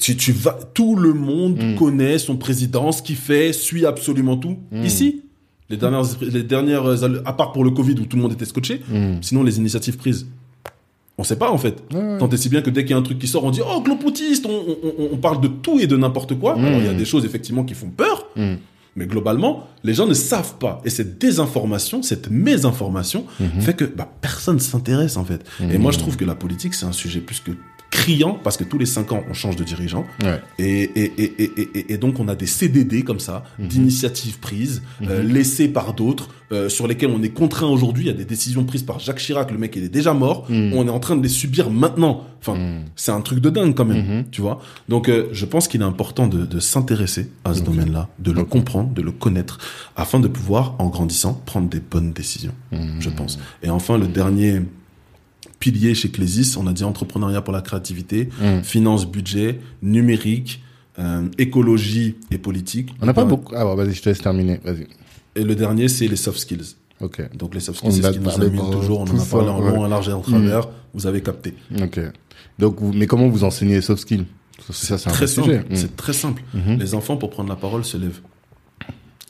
S2: Tu, tu vas, tout le monde
S1: Mm.
S2: connaît son président, ce qu'il fait, suit absolument tout.
S1: Mm.
S2: Ici, les dernières, les dernières, à part pour le Covid où tout le monde était scotché,
S1: Hmm.
S2: sinon les initiatives prises, on sait pas en fait.
S1: Ouais, ouais.
S2: Tant et si bien que dès qu'il y a un truc qui sort, on dit oh globotiste, on, on, on- on parle de tout et de n'importe quoi.
S1: Mm.
S2: Alors il y a des choses effectivement qui font peur, mais globalement, les gens ne savent pas. Et cette désinformation, cette mésinformation,
S1: Mhm.
S2: fait que bah, personne s'intéresse en fait. Et moi je trouve que la politique c'est un sujet plus que criant parce que tous les cinq ans on change de dirigeant
S1: Ouais.
S2: et, et, et, et, et, et donc on a des CDD comme ça
S1: Mhm.
S2: d'initiatives prises euh, laissées par d'autres euh, sur lesquelles on est contraint aujourd'hui il y a des décisions prises par Jacques Chirac le mec il est déjà mort
S1: Mhm.
S2: on est en train de les subir maintenant enfin
S1: Mhm.
S2: c'est un truc de dingue quand même
S1: Mhm.
S2: tu vois donc euh, je pense qu'il est important de, de s'intéresser à ce domaine-là de le comprendre de le connaître afin de pouvoir en grandissant prendre des bonnes décisions
S1: Mhm.
S2: je pense et enfin le dernier pilier chez Clésis on a dit entrepreneuriat pour la créativité
S1: Hmm.
S2: finance, budget, numérique, euh, écologie et politique.
S1: On n'a pas beaucoup. Ah, bon, vas-y, je te laisse terminer. Vas-y.
S2: Et le dernier, c'est les soft skills.
S1: Ok.
S2: Donc les soft skills, c'est ce qui nous amène toujours. On en a parlé en long, en large et en travers. Vous avez capté.
S1: Ok. Donc, vous, mais comment vous enseignez les soft skills? C'est
S2: Très
S1: vrai
S2: simple.
S1: sujet. Hmm.
S2: C'est très simple.
S1: Mhm.
S2: Les enfants, pour prendre la parole, se lèvent.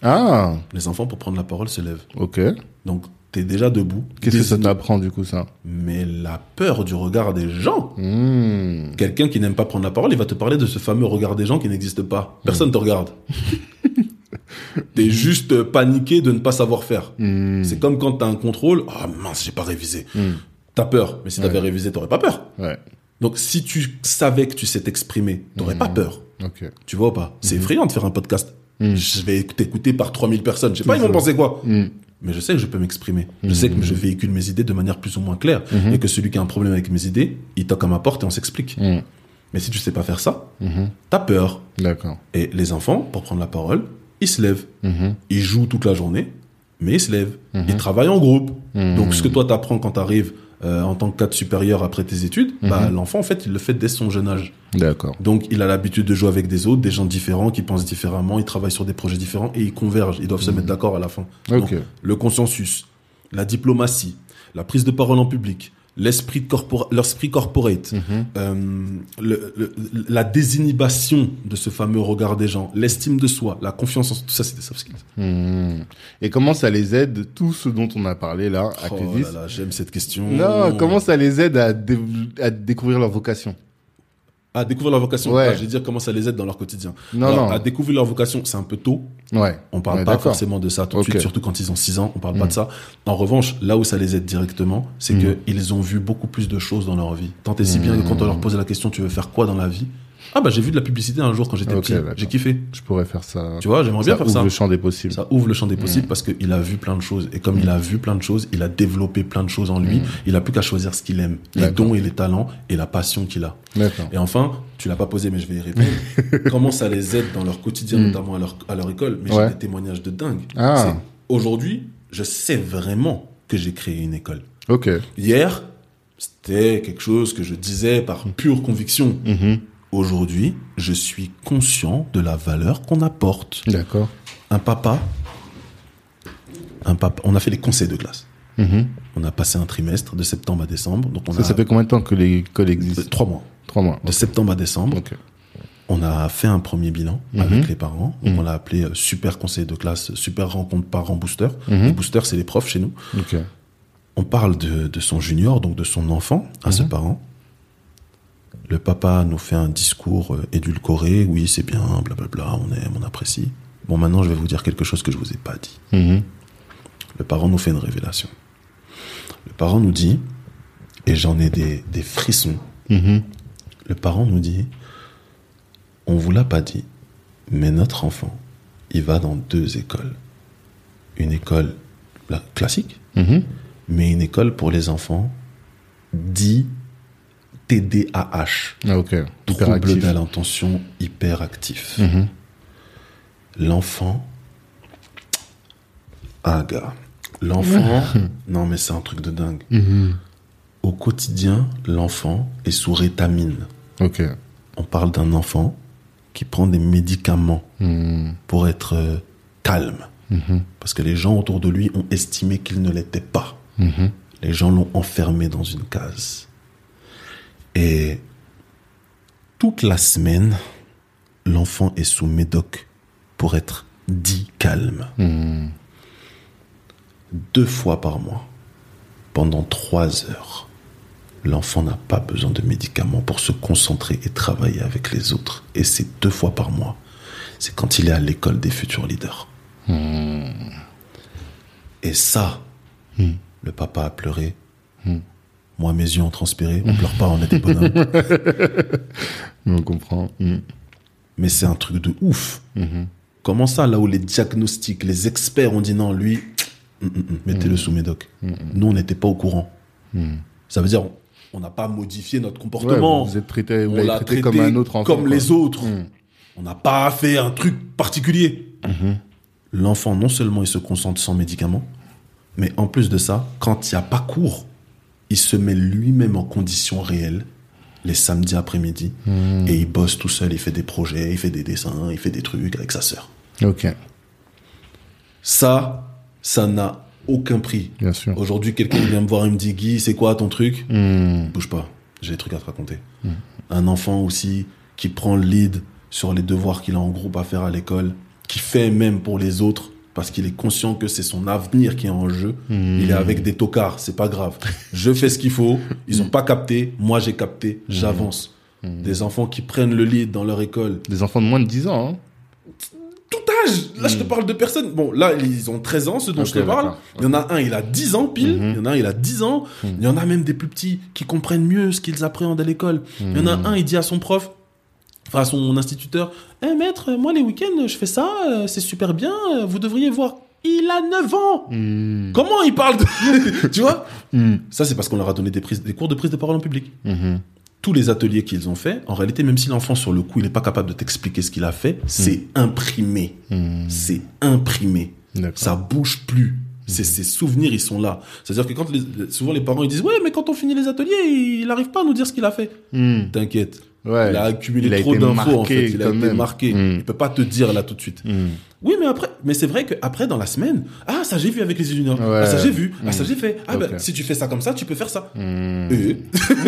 S1: Ah,
S2: Les enfants, pour prendre la parole, se lèvent.
S1: ok.
S2: Donc, t'es déjà debout.
S1: Qu'est-ce que ça t'apprend du coup ça?
S2: Mais la peur du regard des gens.
S1: Hmm.
S2: Quelqu'un qui n'aime pas prendre la parole, il va te parler de ce fameux regard des gens qui n'existe pas. Personne te regarde. T'es juste paniqué de ne pas savoir faire.
S1: Hmm.
S2: C'est comme quand t'as un contrôle. Ah mince, j'ai pas révisé.
S1: Hmm.
S2: T'as peur. Mais si t'avais
S1: Ouais.
S2: révisé, t'aurais pas peur.
S1: Ouais.
S2: Donc si tu savais que tu sais t'exprimer, t'aurais pas peur. Tu vois ou pas? C'est effrayant de faire un podcast.
S1: Hmm.
S2: Je vais t'écouter par 3000 personnes. Je sais pas, ils vont penser quoi
S1: Hmm.
S2: Mais je sais que je peux m'exprimer. Je sais que je véhicule mes idées de manière plus ou moins claire. Et que celui qui a un problème avec mes idées, il toque à ma porte et on s'explique.
S1: Hmm.
S2: Mais si tu sais pas faire ça, t'as peur.
S1: D'accord.
S2: Et les enfants, pour prendre la parole, ils se lèvent. Ils jouent toute la journée, mais ils se lèvent. Ils travaillent en groupe. Donc ce que toi t'apprends quand t'arrives euh, en tant que cadre supérieur après tes études, bah, l'enfant en fait il le fait dès son jeune âge.
S1: D'accord.
S2: Donc il a l'habitude de jouer avec des autres, des gens différents qui pensent différemment, ils travaillent sur des projets différents et ils convergent. Ils doivent se mettre d'accord à la fin. Donc, le consensus, la diplomatie, la prise de parole en public, l'esprit de corpora- l'esprit corporate, euh, le- le- la désinhibition de ce fameux regard des gens, l'estime de soi, la confiance en tout ça, c'est des soft skills.
S1: Hmm. Et comment ça les aide, tout ce dont on a parlé là,
S2: Oh là là, j'aime cette question.
S1: Non, comment ça les aide à, dé- à découvrir leur vocation?
S2: À découvrir leur vocation.
S1: Ouais.
S2: Je vais dire comment ça les aide dans leur quotidien.
S1: Non,
S2: Alors,
S1: non.
S2: À découvrir leur vocation, c'est un peu tôt.
S1: Ouais.
S2: On parle
S1: Ouais,
S2: pas forcément de ça tout de suite, surtout quand ils ont 6 ans, on parle pas
S1: Mm.
S2: de ça. En revanche, là où ça les aide directement, c'est
S1: Mm.
S2: que ils ont vu beaucoup plus de choses dans leur vie. Tant et si bien que quand on leur pose la question, tu veux faire quoi dans la vie? Ah bah j'ai vu de la publicité un jour quand j'étais petit, j'ai kiffé.
S1: Je pourrais faire ça.
S2: Tu vois, j'aimerais
S1: ça
S2: bien faire
S1: ouvre
S2: ça.
S1: le champ des possibles.
S2: Ça ouvre le champ des possibles parce qu'il a vu plein de choses. Et comme il a vu plein de choses, il a développé plein de choses en lui. Il a plus qu'à choisir ce qu'il aime, les dons et les talents et la passion qu'il a. Et enfin, tu l'as pas posé, mais je vais y répondre. Comment ça les aide dans leur quotidien,
S1: Mm.
S2: notamment à leur, à leur école? Mais
S1: Ouais.
S2: j'ai des témoignages de dingue.
S1: Ah.
S2: Aujourd'hui, je sais vraiment que j'ai créé une école.
S1: Ok.
S2: Hier, c'était quelque chose que je disais par pure conviction. Aujourd'hui, je suis conscient de la valeur qu'on apporte.
S1: D'accord.
S2: Un papa, un papa, on a fait les conseils de classe.
S1: Mhm.
S2: On a passé un trimestre de septembre à décembre. Donc on
S1: Ça,
S2: a
S1: ça fait combien de temps que l'école existe
S2: trois mois.
S1: Trois mois.
S2: De septembre à décembre.
S1: Ok.
S2: On a fait un premier bilan
S1: Mhm.
S2: avec les parents. Donc
S1: Mhm.
S2: on l'a appelé euh, super conseil de classe, super rencontre parents booster. Les boosters, c'est les profs chez nous.
S1: Ok.
S2: On parle de, de son junior, donc de son enfant, à ce parent. Le papa nous fait un discours euh, édulcoré. Oui, c'est bien, blablabla, on aime, on apprécie. Bon, maintenant, je vais vous dire quelque chose que je vous ai pas dit.
S1: Mhm.
S2: Le parent nous fait une révélation. Le parent nous dit, et j'en ai des, des frissons,
S1: Mhm.
S2: le parent nous dit, on vous l'a pas dit, mais notre enfant, il va dans deux écoles. Une école la- classique,
S1: Mhm.
S2: mais une école pour les enfants dit TDAH,
S1: Ah, ok.
S2: trouble de l'intention hyperactif.
S1: Mhm.
S2: L'enfant, ah gars, l'enfant, non mais c'est un truc de dingue.
S1: Mhm.
S2: Au quotidien, l'enfant est sous rétamine.
S1: Ok.
S2: On parle d'un enfant qui prend des médicaments
S1: Mhm.
S2: pour être euh, calme. Parce que les gens autour de lui ont estimé qu'il ne l'était pas. Les gens l'ont enfermé dans une case. Et toute la semaine, l'enfant est sous médoc pour être dit calme. Deux fois par mois, pendant trois heures, l'enfant n'a pas besoin de médicaments pour se concentrer et travailler avec les autres. Et c'est deux fois par mois. C'est quand il est à l'école des futurs leaders. Et ça, le papa a pleuré. Moi, mes yeux ont transpiré. On pleure pas, on est des bonhommes.
S1: On comprend. Mhm.
S2: Mais c'est un truc de ouf.
S1: Mhm.
S2: Comment ça, là où les diagnostics, les experts ont dit non, lui, hum, mettez-le sous médoc. Nous, on n'était pas au courant. Ça veut dire, on- n'a pas modifié notre
S1: Ouais,
S2: comportement.
S1: vous êtes traité, vous
S2: on l'a
S1: traité,
S2: traité
S1: comme un autre enfant.
S2: comme
S1: quoi.
S2: les autres.
S1: Mm.
S2: On n'a pas fait un truc particulier.
S1: Mhm.
S2: L'enfant, non seulement il se concentre sans médicaments, mais en plus de ça, quand il n'y a pas cours, il se met lui-même en conditions réelles les samedis après-midi
S1: Mm.
S2: et il bosse tout seul, il fait des projets, il fait des dessins, il fait des trucs avec sa sœur.
S1: Ok.
S2: Ça, ça n'a aucun prix.
S1: Bien sûr.
S2: Aujourd'hui, quelqu'un vient me voir et me dit Guy, c'est quoi ton truc?
S1: Mhm.
S2: Bouge pas, j'ai des trucs à te raconter. Un enfant aussi qui prend le lead sur les devoirs qu'il a en groupe à faire à l'école, qui fait même pour les autres, parce qu'il est conscient que c'est son avenir qui est en jeu.
S1: Hmm.
S2: Il est avec des tocards, c'est pas grave. Je fais ce qu'il faut. Ils ont pas capté. Moi, j'ai capté.
S1: Hmm.
S2: J'avance. Des enfants qui prennent le lead dans leur école.
S1: Des enfants de moins de 10 ans, hein.
S2: Tout âge. Là, je te parle de personnes. Bon, là, ils ont 13 ans, ceux dont je te parle. Il y en a un, il a 10 ans pile. Il y en a un, il a 10 ans. Il y en a même des plus petits qui comprennent mieux ce qu'ils appréhendent à l'école. Il y en a un, il dit à son prof, enfin à son instituteur, Eh maître, moi les week-ends, je fais ça, euh, c'est super bien, euh, vous devriez voir. Il a 9 ans
S1: Hmm.
S2: Comment il parle de... Tu vois
S1: Hmm.
S2: Ça, c'est parce qu'on leur a donné des, prises, des cours de prise de parole en public.
S1: Mhm.
S2: Tous les ateliers qu'ils ont fait, en réalité, même si l'enfant, sur le coup, il n'est pas capable de t'expliquer ce qu'il a fait, c'est imprimé.
S1: Hmm.
S2: C'est imprimé. Ça bouge plus. Ces, ces souvenirs, ils sont là. C'est-à-dire que quand les- souvent les parents ils disent ouais mais quand on finit les ateliers il n'arrive pas à nous dire ce qu'il a fait.
S1: Hmm.
S2: T'inquiète.
S1: Ouais.
S2: Il a accumulé
S1: Il a
S2: trop d'infos en fait. Il a été
S1: même.
S2: marqué.
S1: Mm.
S2: Il peut pas te dire là tout de suite.
S1: Hmm.
S2: Oui mais après mais c'est vrai que après dans la semaine ah ça j'ai vu avec les juniors
S1: Ouais.
S2: ah ça j'ai vu ah ça
S1: Mm.
S2: j'ai fait ah ben si tu fais ça comme ça tu peux faire ça. Et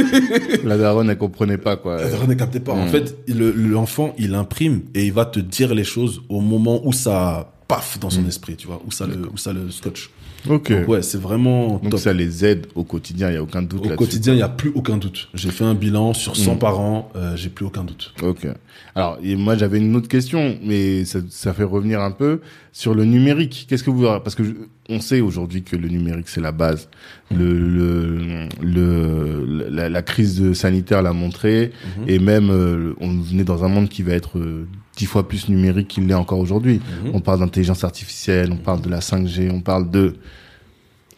S1: La daronne, elle comprenait pas, quoi.
S2: Euh, ne captez pas. En
S1: Mm.
S2: fait, le- l'enfant, il imprime et il va te dire les choses au moment où ça paf dans
S1: Mm.
S2: son esprit, tu vois, où ça le, où ça le scotch.
S1: Ok.
S2: Donc, ouais, c'est vraiment
S1: Donc
S2: top.
S1: ça les aide au quotidien, il n'y a aucun doute
S2: Au quotidien, il n'y a plus aucun doute. J'ai fait un bilan sur 100
S1: Mm.
S2: parents, euh, j'ai plus aucun doute.
S1: Ok. Alors, et moi, j'avais une autre question, mais ça, ça fait revenir un peu sur le numérique. Qu'est-ce que vous, parce que je- on sait aujourd'hui que le numérique c'est la base. Le, le, le la, la crise de sanitaire l'a montré,
S2: Mhm.
S1: et même euh, on venait dans un monde qui va être euh, dix fois plus numérique qu'il l'est encore aujourd'hui.
S2: Mhm.
S1: On parle d'intelligence artificielle, on parle de la 5G, on parle de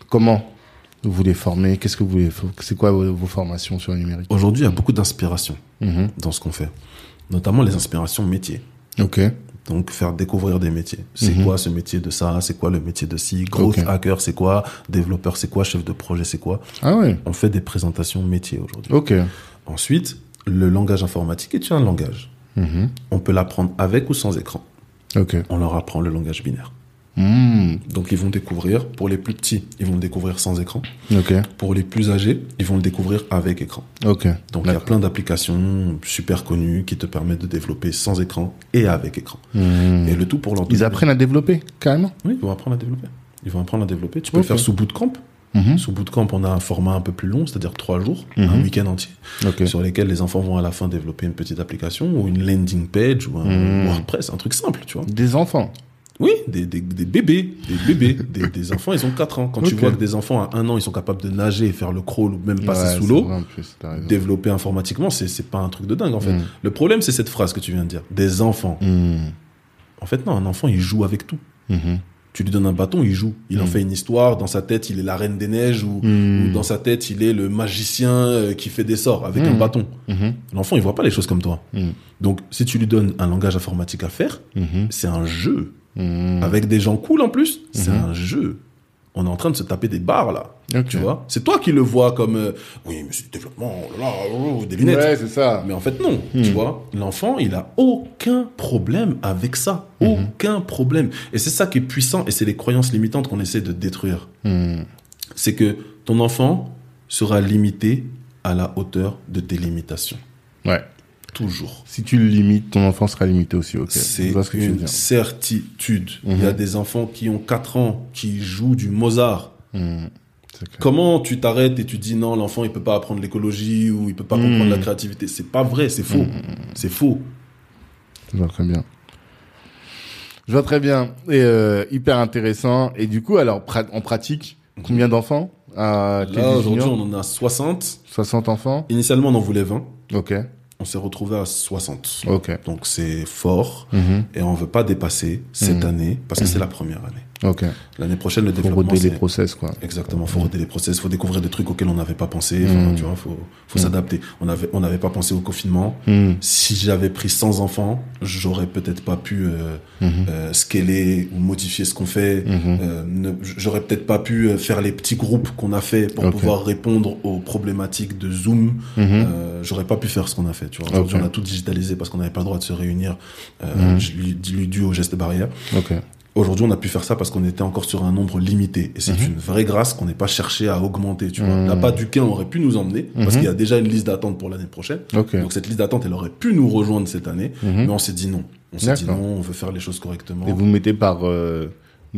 S1: comment vous voulez former. Qu'est-ce que vous voulez, c'est quoi vos, formations sur le numérique?
S2: Aujourd'hui, il y a beaucoup d'inspiration
S1: Mhm.
S2: dans ce qu'on fait, notamment les inspirations métiers.
S1: Ok.
S2: Donc, faire découvrir des métiers. C'est
S1: Mhm.
S2: quoi ce métier de ça? C'est quoi le métier de ci? Growth hacker, c'est quoi? Développeur, c'est quoi? Chef de projet, c'est quoi?
S1: Ah ouais.
S2: On fait des présentations métiers aujourd'hui.
S1: Ok.
S2: Ensuite, le langage informatique est un langage.
S1: Mhm.
S2: On peut l'apprendre avec ou sans écran.
S1: Ok.
S2: On leur apprend le langage binaire.
S1: Hmm.
S2: Donc ils vont découvrir, pour les plus petits, ils vont le découvrir sans écran. Pour les plus âgés, ils vont le découvrir avec écran. Donc il y a plein d'applications super connues qui te permettent de développer sans écran et avec écran.
S1: Hmm.
S2: Et le tout pour leur
S1: Ils apprennent à développer, carrément?
S2: Oui, ils vont apprendre à développer. Ils vont apprendre à développer. Tu peux le faire sous bootcamp.
S1: Mhm.
S2: Sous bootcamp, on a un format un peu plus long, c'est-à-dire trois jours,
S1: Mhm.
S2: un week-end entier, sur lesquels les enfants vont à la fin développer une petite application ou une landing page ou un
S1: Mhm.
S2: WordPress, un truc simple, tu vois.
S1: Des enfants.
S2: Oui, des, des, des bébés, des bébés, des, des enfants, ils ont 4 ans. Quand tu vois que des enfants à 1 an, ils sont capables de nager et faire le crawl ou même passer
S1: Ouais,
S2: sous l'eau, développer informatiquement, c'est pas un truc de dingue en fait.
S1: Mm.
S2: Le problème, c'est cette phrase que tu viens de dire, des enfants.
S1: Hmm.
S2: En fait, non, un enfant, il joue avec tout.
S1: Mhm.
S2: Tu lui donnes un bâton, il joue. Il en
S1: Mm.
S2: fait une histoire. Dans sa tête, il est la reine des neiges ou,
S1: Mm.
S2: ou dans sa tête, il est le magicien euh, qui fait des sorts avec
S1: Mm.
S2: un bâton.
S1: Mhm.
S2: L'enfant, il voit pas les choses comme toi.
S1: Mm.
S2: Donc, si tu lui donnes un langage informatique à faire,
S1: Mhm.
S2: c'est un jeu.
S1: Mhm.
S2: Avec des gens cool en plus, c'est
S1: Mhm.
S2: un jeu. On est en train de se taper des barres là. Tu vois? C'est toi qui le vois comme euh, oui, mais c'est du développement, oh là, là, oh, des lunettes.
S1: Ouais, c'est ça.
S2: Mais en fait, non.
S1: Hmm.
S2: Tu vois, l'enfant, il a aucun problème avec ça.
S1: Hmm.
S2: Aucun problème. Et c'est ça qui est puissant et c'est les croyances limitantes qu'on essaie de détruire.
S1: Hmm.
S2: C'est que ton enfant sera limité à la hauteur de tes limitations.
S1: Ouais.
S2: Toujours.
S1: Si tu le limites, ton enfant sera limité aussi. Ok.
S2: C'est
S1: ce
S2: une certitude. Il y a
S1: Mhm.
S2: des enfants qui ont 4 ans, qui jouent du Mozart.
S1: Clair.
S2: Comment tu t'arrêtes et tu dis non, l'enfant il peut pas apprendre l'écologie ou il peut pas
S1: Mhm.
S2: comprendre la créativité? C'est pas vrai, c'est faux. C'est faux.
S1: Je vois très bien. Je vois très bien. Et euh, hyper intéressant. Et du coup, alors, en pratique, combien d'enfants
S2: Là, aujourd'hui, on en a 60.
S1: 60 enfants
S2: Initialement, on en voulait 20.
S1: Ok.
S2: On s'est retrouvé à 60.
S1: Ok.
S2: Donc, c'est fort.
S1: Mhm.
S2: Et on veut pas dépasser cette
S1: Mhm.
S2: année parce que c'est la première année. L'année prochaine, le
S1: Faut
S2: développement,
S1: roder les process, quoi.
S2: Exactement, faut roder les process, faut découvrir des trucs auxquels on n'avait pas pensé, enfin,
S1: Mhm.
S2: tu vois, faut, faut
S1: Mhm.
S2: s'adapter. On avait, on n'avait pas pensé au confinement.
S1: Hmm.
S2: Si j'avais pris 100 enfants, j'aurais peut-être pas pu euh,
S1: Mhm.
S2: euh, scaler ou modifier ce qu'on fait. Euh, j'aurais peut-être pas pu euh, faire les petits groupes qu'on a fait pour pouvoir répondre aux problématiques de Zoom. J'aurais pas pu faire ce qu'on a fait. Tu vois, aujourd'hui on a tout digitalisé parce qu'on n'avait pas le droit de se réunir, lui- dû gestes barrières.
S1: Ok.
S2: Aujourd'hui, on a pu faire ça parce qu'on était encore sur un nombre limité. Et c'est
S1: Mhm.
S2: une vraie grâce qu'on n'ait pas cherché à augmenter. Tu vois, la patte du quin aurait pu nous emmener parce
S1: Mhm.
S2: qu'il y a déjà une liste d'attente pour l'année prochaine. Donc cette liste d'attente, elle aurait pu nous rejoindre cette année,
S1: Mhm.
S2: mais on s'est dit non. On s'est dit non, on veut faire les choses correctement.
S1: Et vous mettez par euh,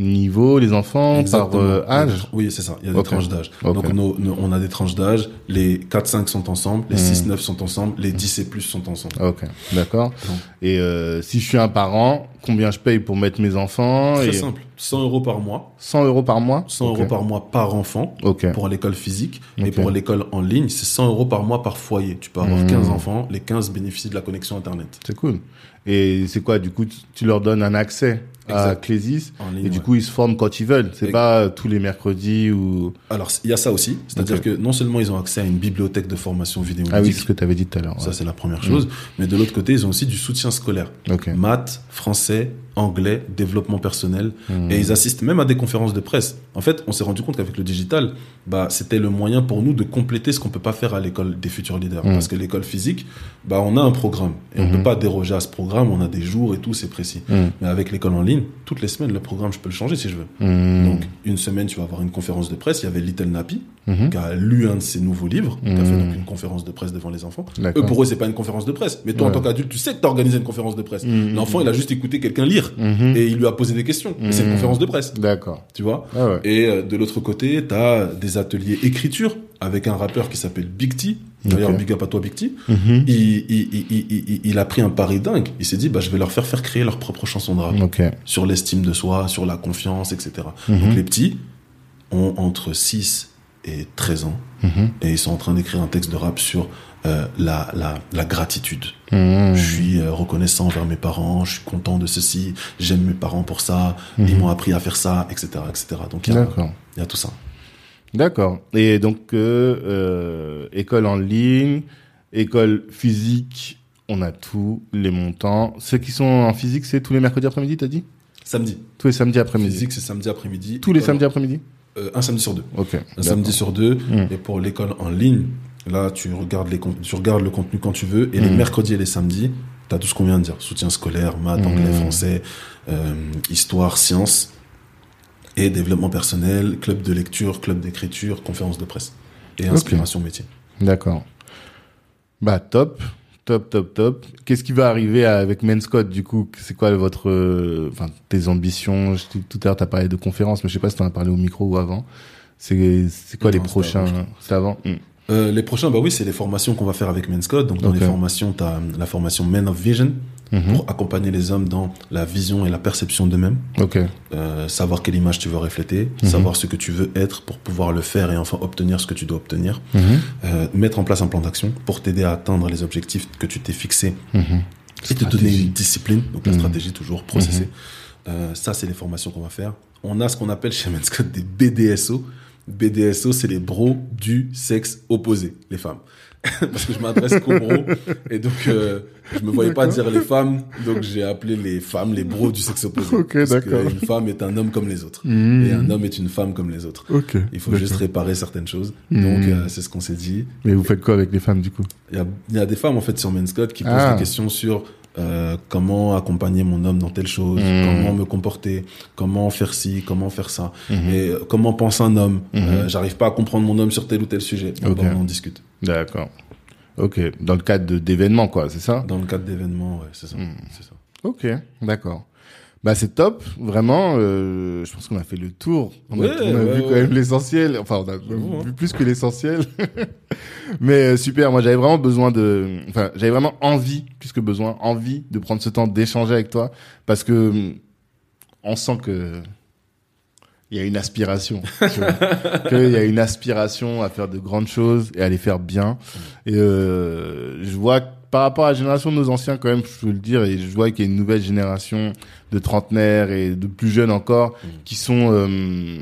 S1: niveau, les enfants,
S2: Exactement.
S1: par euh, âge
S2: Oui, c'est ça. Il y a des
S1: Ok.
S2: tranches d'âge.
S1: Ok.
S2: Donc, nos- nos- on a des tranches d'âge. Les 4-5 sont ensemble. Les
S1: Mhm.
S2: 6-9 sont ensemble. Les 10 et plus sont ensemble.
S1: Ok, d'accord. Et euh, si je suis un parent, combien je paye pour mettre mes enfants
S2: Très
S1: et
S2: simple. 100 euros par mois.
S1: 100 euros par mois
S2: 100
S1: Ok.
S2: euros par mois par enfant.
S1: Ok.
S2: Pour l'école physique. Et pour l'école en ligne, c'est 100 euros par mois par foyer. Tu peux avoir
S1: Mhm.
S2: 15 enfants. Les 15 bénéficient de la connexion Internet.
S1: C'est cool. Et c'est quoi, du coup, tu leur donnes un accès à. Clésis
S2: ligne,
S1: et du
S2: ouais.
S1: coup, ils se forment quand ils veulent. C'est pas euh, tous les mercredis ou...
S2: Alors, il y a ça aussi. C'est-à-dire que non seulement ils ont accès à une bibliothèque de formation vidéo.
S1: Ah oui, c'est ce que tu avais dit tout à l'heure.
S2: Ça, c'est la première chose. Mais de l'autre côté, ils ont aussi du soutien scolaire.
S1: Ok.
S2: Maths, français, anglais, développement personnel.
S1: Mhm.
S2: Et ils assistent même à des conférences de presse. En fait, on s'est rendu compte qu'avec le digital, bah, c'était le moyen pour nous de compléter ce qu'on peut pas faire à l'école des futurs leaders.
S1: Mhm.
S2: Parce que l'école physique, bah, on a un programme. Et on
S1: Mhm.
S2: peut pas déroger à ce programme. On a des jours et tout, c'est précis. Mais avec l'école en ligne, toutes les semaines, le programme, je peux le changer si je veux. Donc, une semaine, tu vas avoir une conférence de presse. Il y avait Little Nappy,
S1: Mhm.
S2: qui a lu un de ses nouveaux livres, qui a fait
S1: Mhm.
S2: donc une conférence de presse devant les enfants. Eux, pour eux, c'est pas une conférence de presse. Mais toi, en tant qu'adulte, tu sais que t'as organisé une conférence de presse.
S1: Mhm.
S2: L'enfant, il a juste écouté quelqu'un lire. Et il lui a posé des questions. C'est une conférence de presse.
S1: D'accord.
S2: Tu vois?
S1: Ah ouais.
S2: Et euh, de l'autre côté, t'as des ateliers écriture avec un rappeur qui s'appelle Big T. D'ailleurs, big up à toi, Big T.
S1: Mhm.
S2: Il, il, il, il, il- il a pris un pari dingue. Il s'est dit, bah, je vais leur faire faire créer leur propre chanson de rap. Sur l'estime de soi, sur la confiance, etc.
S1: Mhm.
S2: Donc, les petits ont entre 6 et 13 ans.
S1: Mhm.
S2: Et ils sont en train d'écrire un texte de rap sur euh, la, la, la gratitude. Je suis euh, reconnaissant envers mes parents, je suis content de ceci, j'aime mes parents pour ça, ils m'ont appris à faire ça, etc. etc. Donc il y, a-
S1: D'accord.
S2: il y a tout ça.
S1: D'accord. Et donc, euh, euh, école en ligne, école physique, on a tous les montants. Ceux qui sont en physique, c'est tous les mercredis après-midi, t'as dit?
S2: Samedi.
S1: Tous les samedis après-midi.
S2: Physique, c'est samedi après-midi.
S1: Tous les samedis après-midi?
S2: Euh, Un samedi sur deux.
S1: Ok.
S2: Un samedi sur deux.
S1: Mhm.
S2: Et pour l'école en ligne, là, tu regardes, les, tu regardes le contenu quand tu veux. Et les
S1: Mhm.
S2: mercredis et les samedis, tu as tout ce qu'on vient de dire. Soutien scolaire, maths,
S1: Mhm.
S2: anglais, français, euh, histoire, sciences. Et développement personnel, club de lecture, club d'écriture, conférence de presse. Et inspiration métier.
S1: D'accord. Bah, top. Top, top, top. Qu'est-ce qui va arriver avec Men's Code, du coup? C'est quoi votre, euh, enfin, tes ambitions? Je Tout à l'heure, t'as parlé de conférences, mais je sais pas si t'en as parlé au micro ou avant. C'est, c'est quoi
S2: Non,
S1: les prochains? C'est avant? Hmm.
S2: Euh, les prochains, bah oui, c'est les formations qu'on va faire avec Men's Code. Donc, dans les formations, tu as la formation Men of Vision
S1: Mhm.
S2: pour accompagner les hommes dans la vision et la perception d'eux-mêmes. Euh, savoir quelle image tu veux refléter,
S1: Mhm.
S2: savoir ce que tu veux être pour pouvoir le faire et enfin obtenir ce que tu dois obtenir.
S1: Mhm.
S2: Euh, mettre en place un plan d'action pour t'aider à atteindre les objectifs que tu t'es fixés et te donner une discipline. Donc, la stratégie, toujours processer. Euh, ça, c'est les formations qu'on va faire. On a ce qu'on appelle chez Men's Code des BDSO. BDSO, c'est les bros du sexe opposé, les femmes. Parce que je m'adresse qu'aux bros. Et donc, euh, je me voyais pas dire les femmes. Donc, j'ai appelé les femmes les bros du sexe opposé.
S1: Ok,
S2: Parce
S1: d'accord.
S2: qu'une femme est un homme comme les autres.
S1: Mhm.
S2: Et un homme est une femme comme les autres.
S1: Ok.
S2: Il faut juste réparer certaines choses. Donc, euh, c'est ce qu'on s'est dit.
S1: Mais vous faites quoi avec les femmes, du coup?
S2: Il y a, il y a des femmes, en fait, sur Men's Code qui posent
S1: Ah.
S2: des questions sur euh, comment accompagner mon homme dans telle chose,
S1: Mhm.
S2: comment me comporter, comment faire ci, comment faire ça, et comment pense un homme? Euh, J'arrive pas à comprendre mon homme sur tel ou tel sujet. Donc,
S1: Ok.
S2: bah, on en discute.
S1: D'accord. Ok. Dans le cadre d'événements, quoi, c'est ça?
S2: Dans le cadre d'événements, ouais, c'est ça. C'est ça.
S1: Ok, d'accord. Bah c'est top, vraiment. euh, je pense qu'on a fait le tour. On a,
S2: Ouais,
S1: on a
S2: ouais,
S1: vu quand même l'essentiel. Enfin, on a
S2: Bon, hein.
S1: vu plus que l'essentiel. Mais euh, super. Moi, j'avais vraiment besoin de. Enfin, j'avais vraiment envie, plus que besoin, envie de prendre ce temps d'échanger avec toi, parce que hum, on sent que il y a une aspiration. tu vois. Qu'il y a une aspiration à faire de grandes choses et à les faire bien. Et euh, je vois que par rapport à la génération de nos anciens, quand même, je veux le dire, et je vois qu'il y a une nouvelle génération de trentenaires et de plus jeunes encore
S2: Mm.
S1: qui sont euh,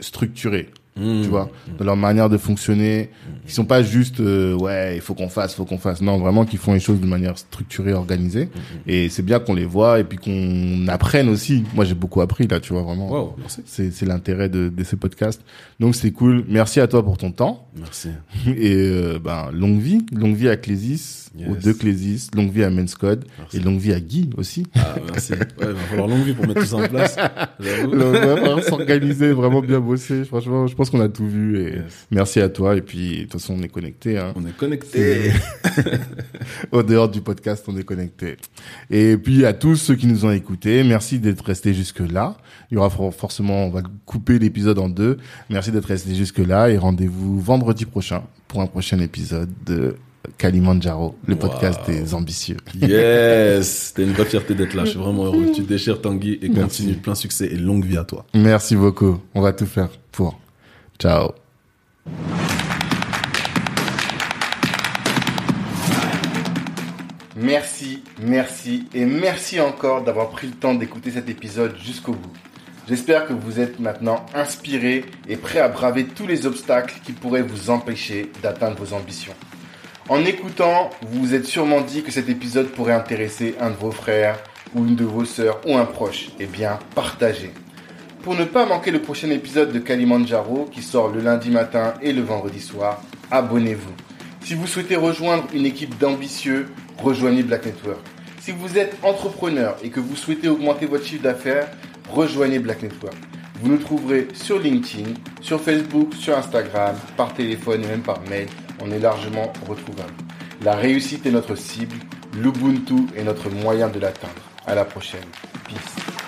S1: structurés,
S2: Mhm.
S1: tu vois, dans leur manière de fonctionner, qui sont pas juste euh, ouais, il faut qu'on fasse, faut qu'on fasse. Non, vraiment, qui font les choses de manière structurée, organisée.
S2: Mhm.
S1: Et c'est bien qu'on les voit et puis qu'on apprenne aussi. Moi, j'ai beaucoup appris là, tu vois, vraiment.
S2: Wow.
S1: C'est c'est l'intérêt de, de ces podcasts. Donc c'est cool. Merci à toi pour ton temps
S2: Merci.
S1: et euh, ben longue vie, longue vie à Clésis aux
S2: Yes.
S1: deux Clésis, longue vie à Men's Code
S2: Merci.
S1: et longue vie à Guy aussi.
S2: Ah, merci. Ouais, il va falloir longue vie pour mettre tout ça en place. J'avoue.
S1: S'organiser, vraiment bien bosser. Franchement, je pense qu'on a tout vu et
S2: Yes.
S1: merci à toi. Et puis, de toute façon, on est connectés. Hein.
S2: On est connectés.
S1: Au dehors du podcast, on est connectés. Et puis, à tous ceux qui nous ont écoutés, merci d'être restés jusque-là. Il y aura for- forcément, on va couper l'épisode en deux. Merci d'être restés jusque-là et rendez-vous vendredi prochain pour un prochain épisode de Kalimandjaro, le podcast des ambitieux.
S2: Yes. C'était une vraie fierté d'être là. Je suis vraiment heureux. Tu déchires Tanguy et
S1: Merci.
S2: continue. Plein succès et longue vie à toi.
S1: Merci beaucoup. On va tout faire pour. Ciao. Merci, merci et merci encore d'avoir pris le temps d'écouter cet épisode jusqu'au bout. J'espère que vous êtes maintenant inspiré et prêt à braver tous les obstacles qui pourraient vous empêcher d'atteindre vos ambitions. En écoutant, vous vous êtes sûrement dit que cet épisode pourrait intéresser un de vos frères ou une de vos sœurs ou un proche. Eh bien, partagez. Pour ne pas manquer le prochain épisode de Kalimandjaro qui sort le lundi matin et le vendredi soir, abonnez-vous. Si vous souhaitez rejoindre une équipe d'ambitieux, rejoignez Black Network. Si vous êtes entrepreneur et que vous souhaitez augmenter votre chiffre d'affaires, rejoignez Black Network. Vous nous trouverez sur LinkedIn, sur Facebook, sur Instagram, par téléphone et même par mail. On est largement retrouvable. La réussite est notre cible, l'Ubuntu est notre moyen de l'atteindre. À la prochaine. Peace.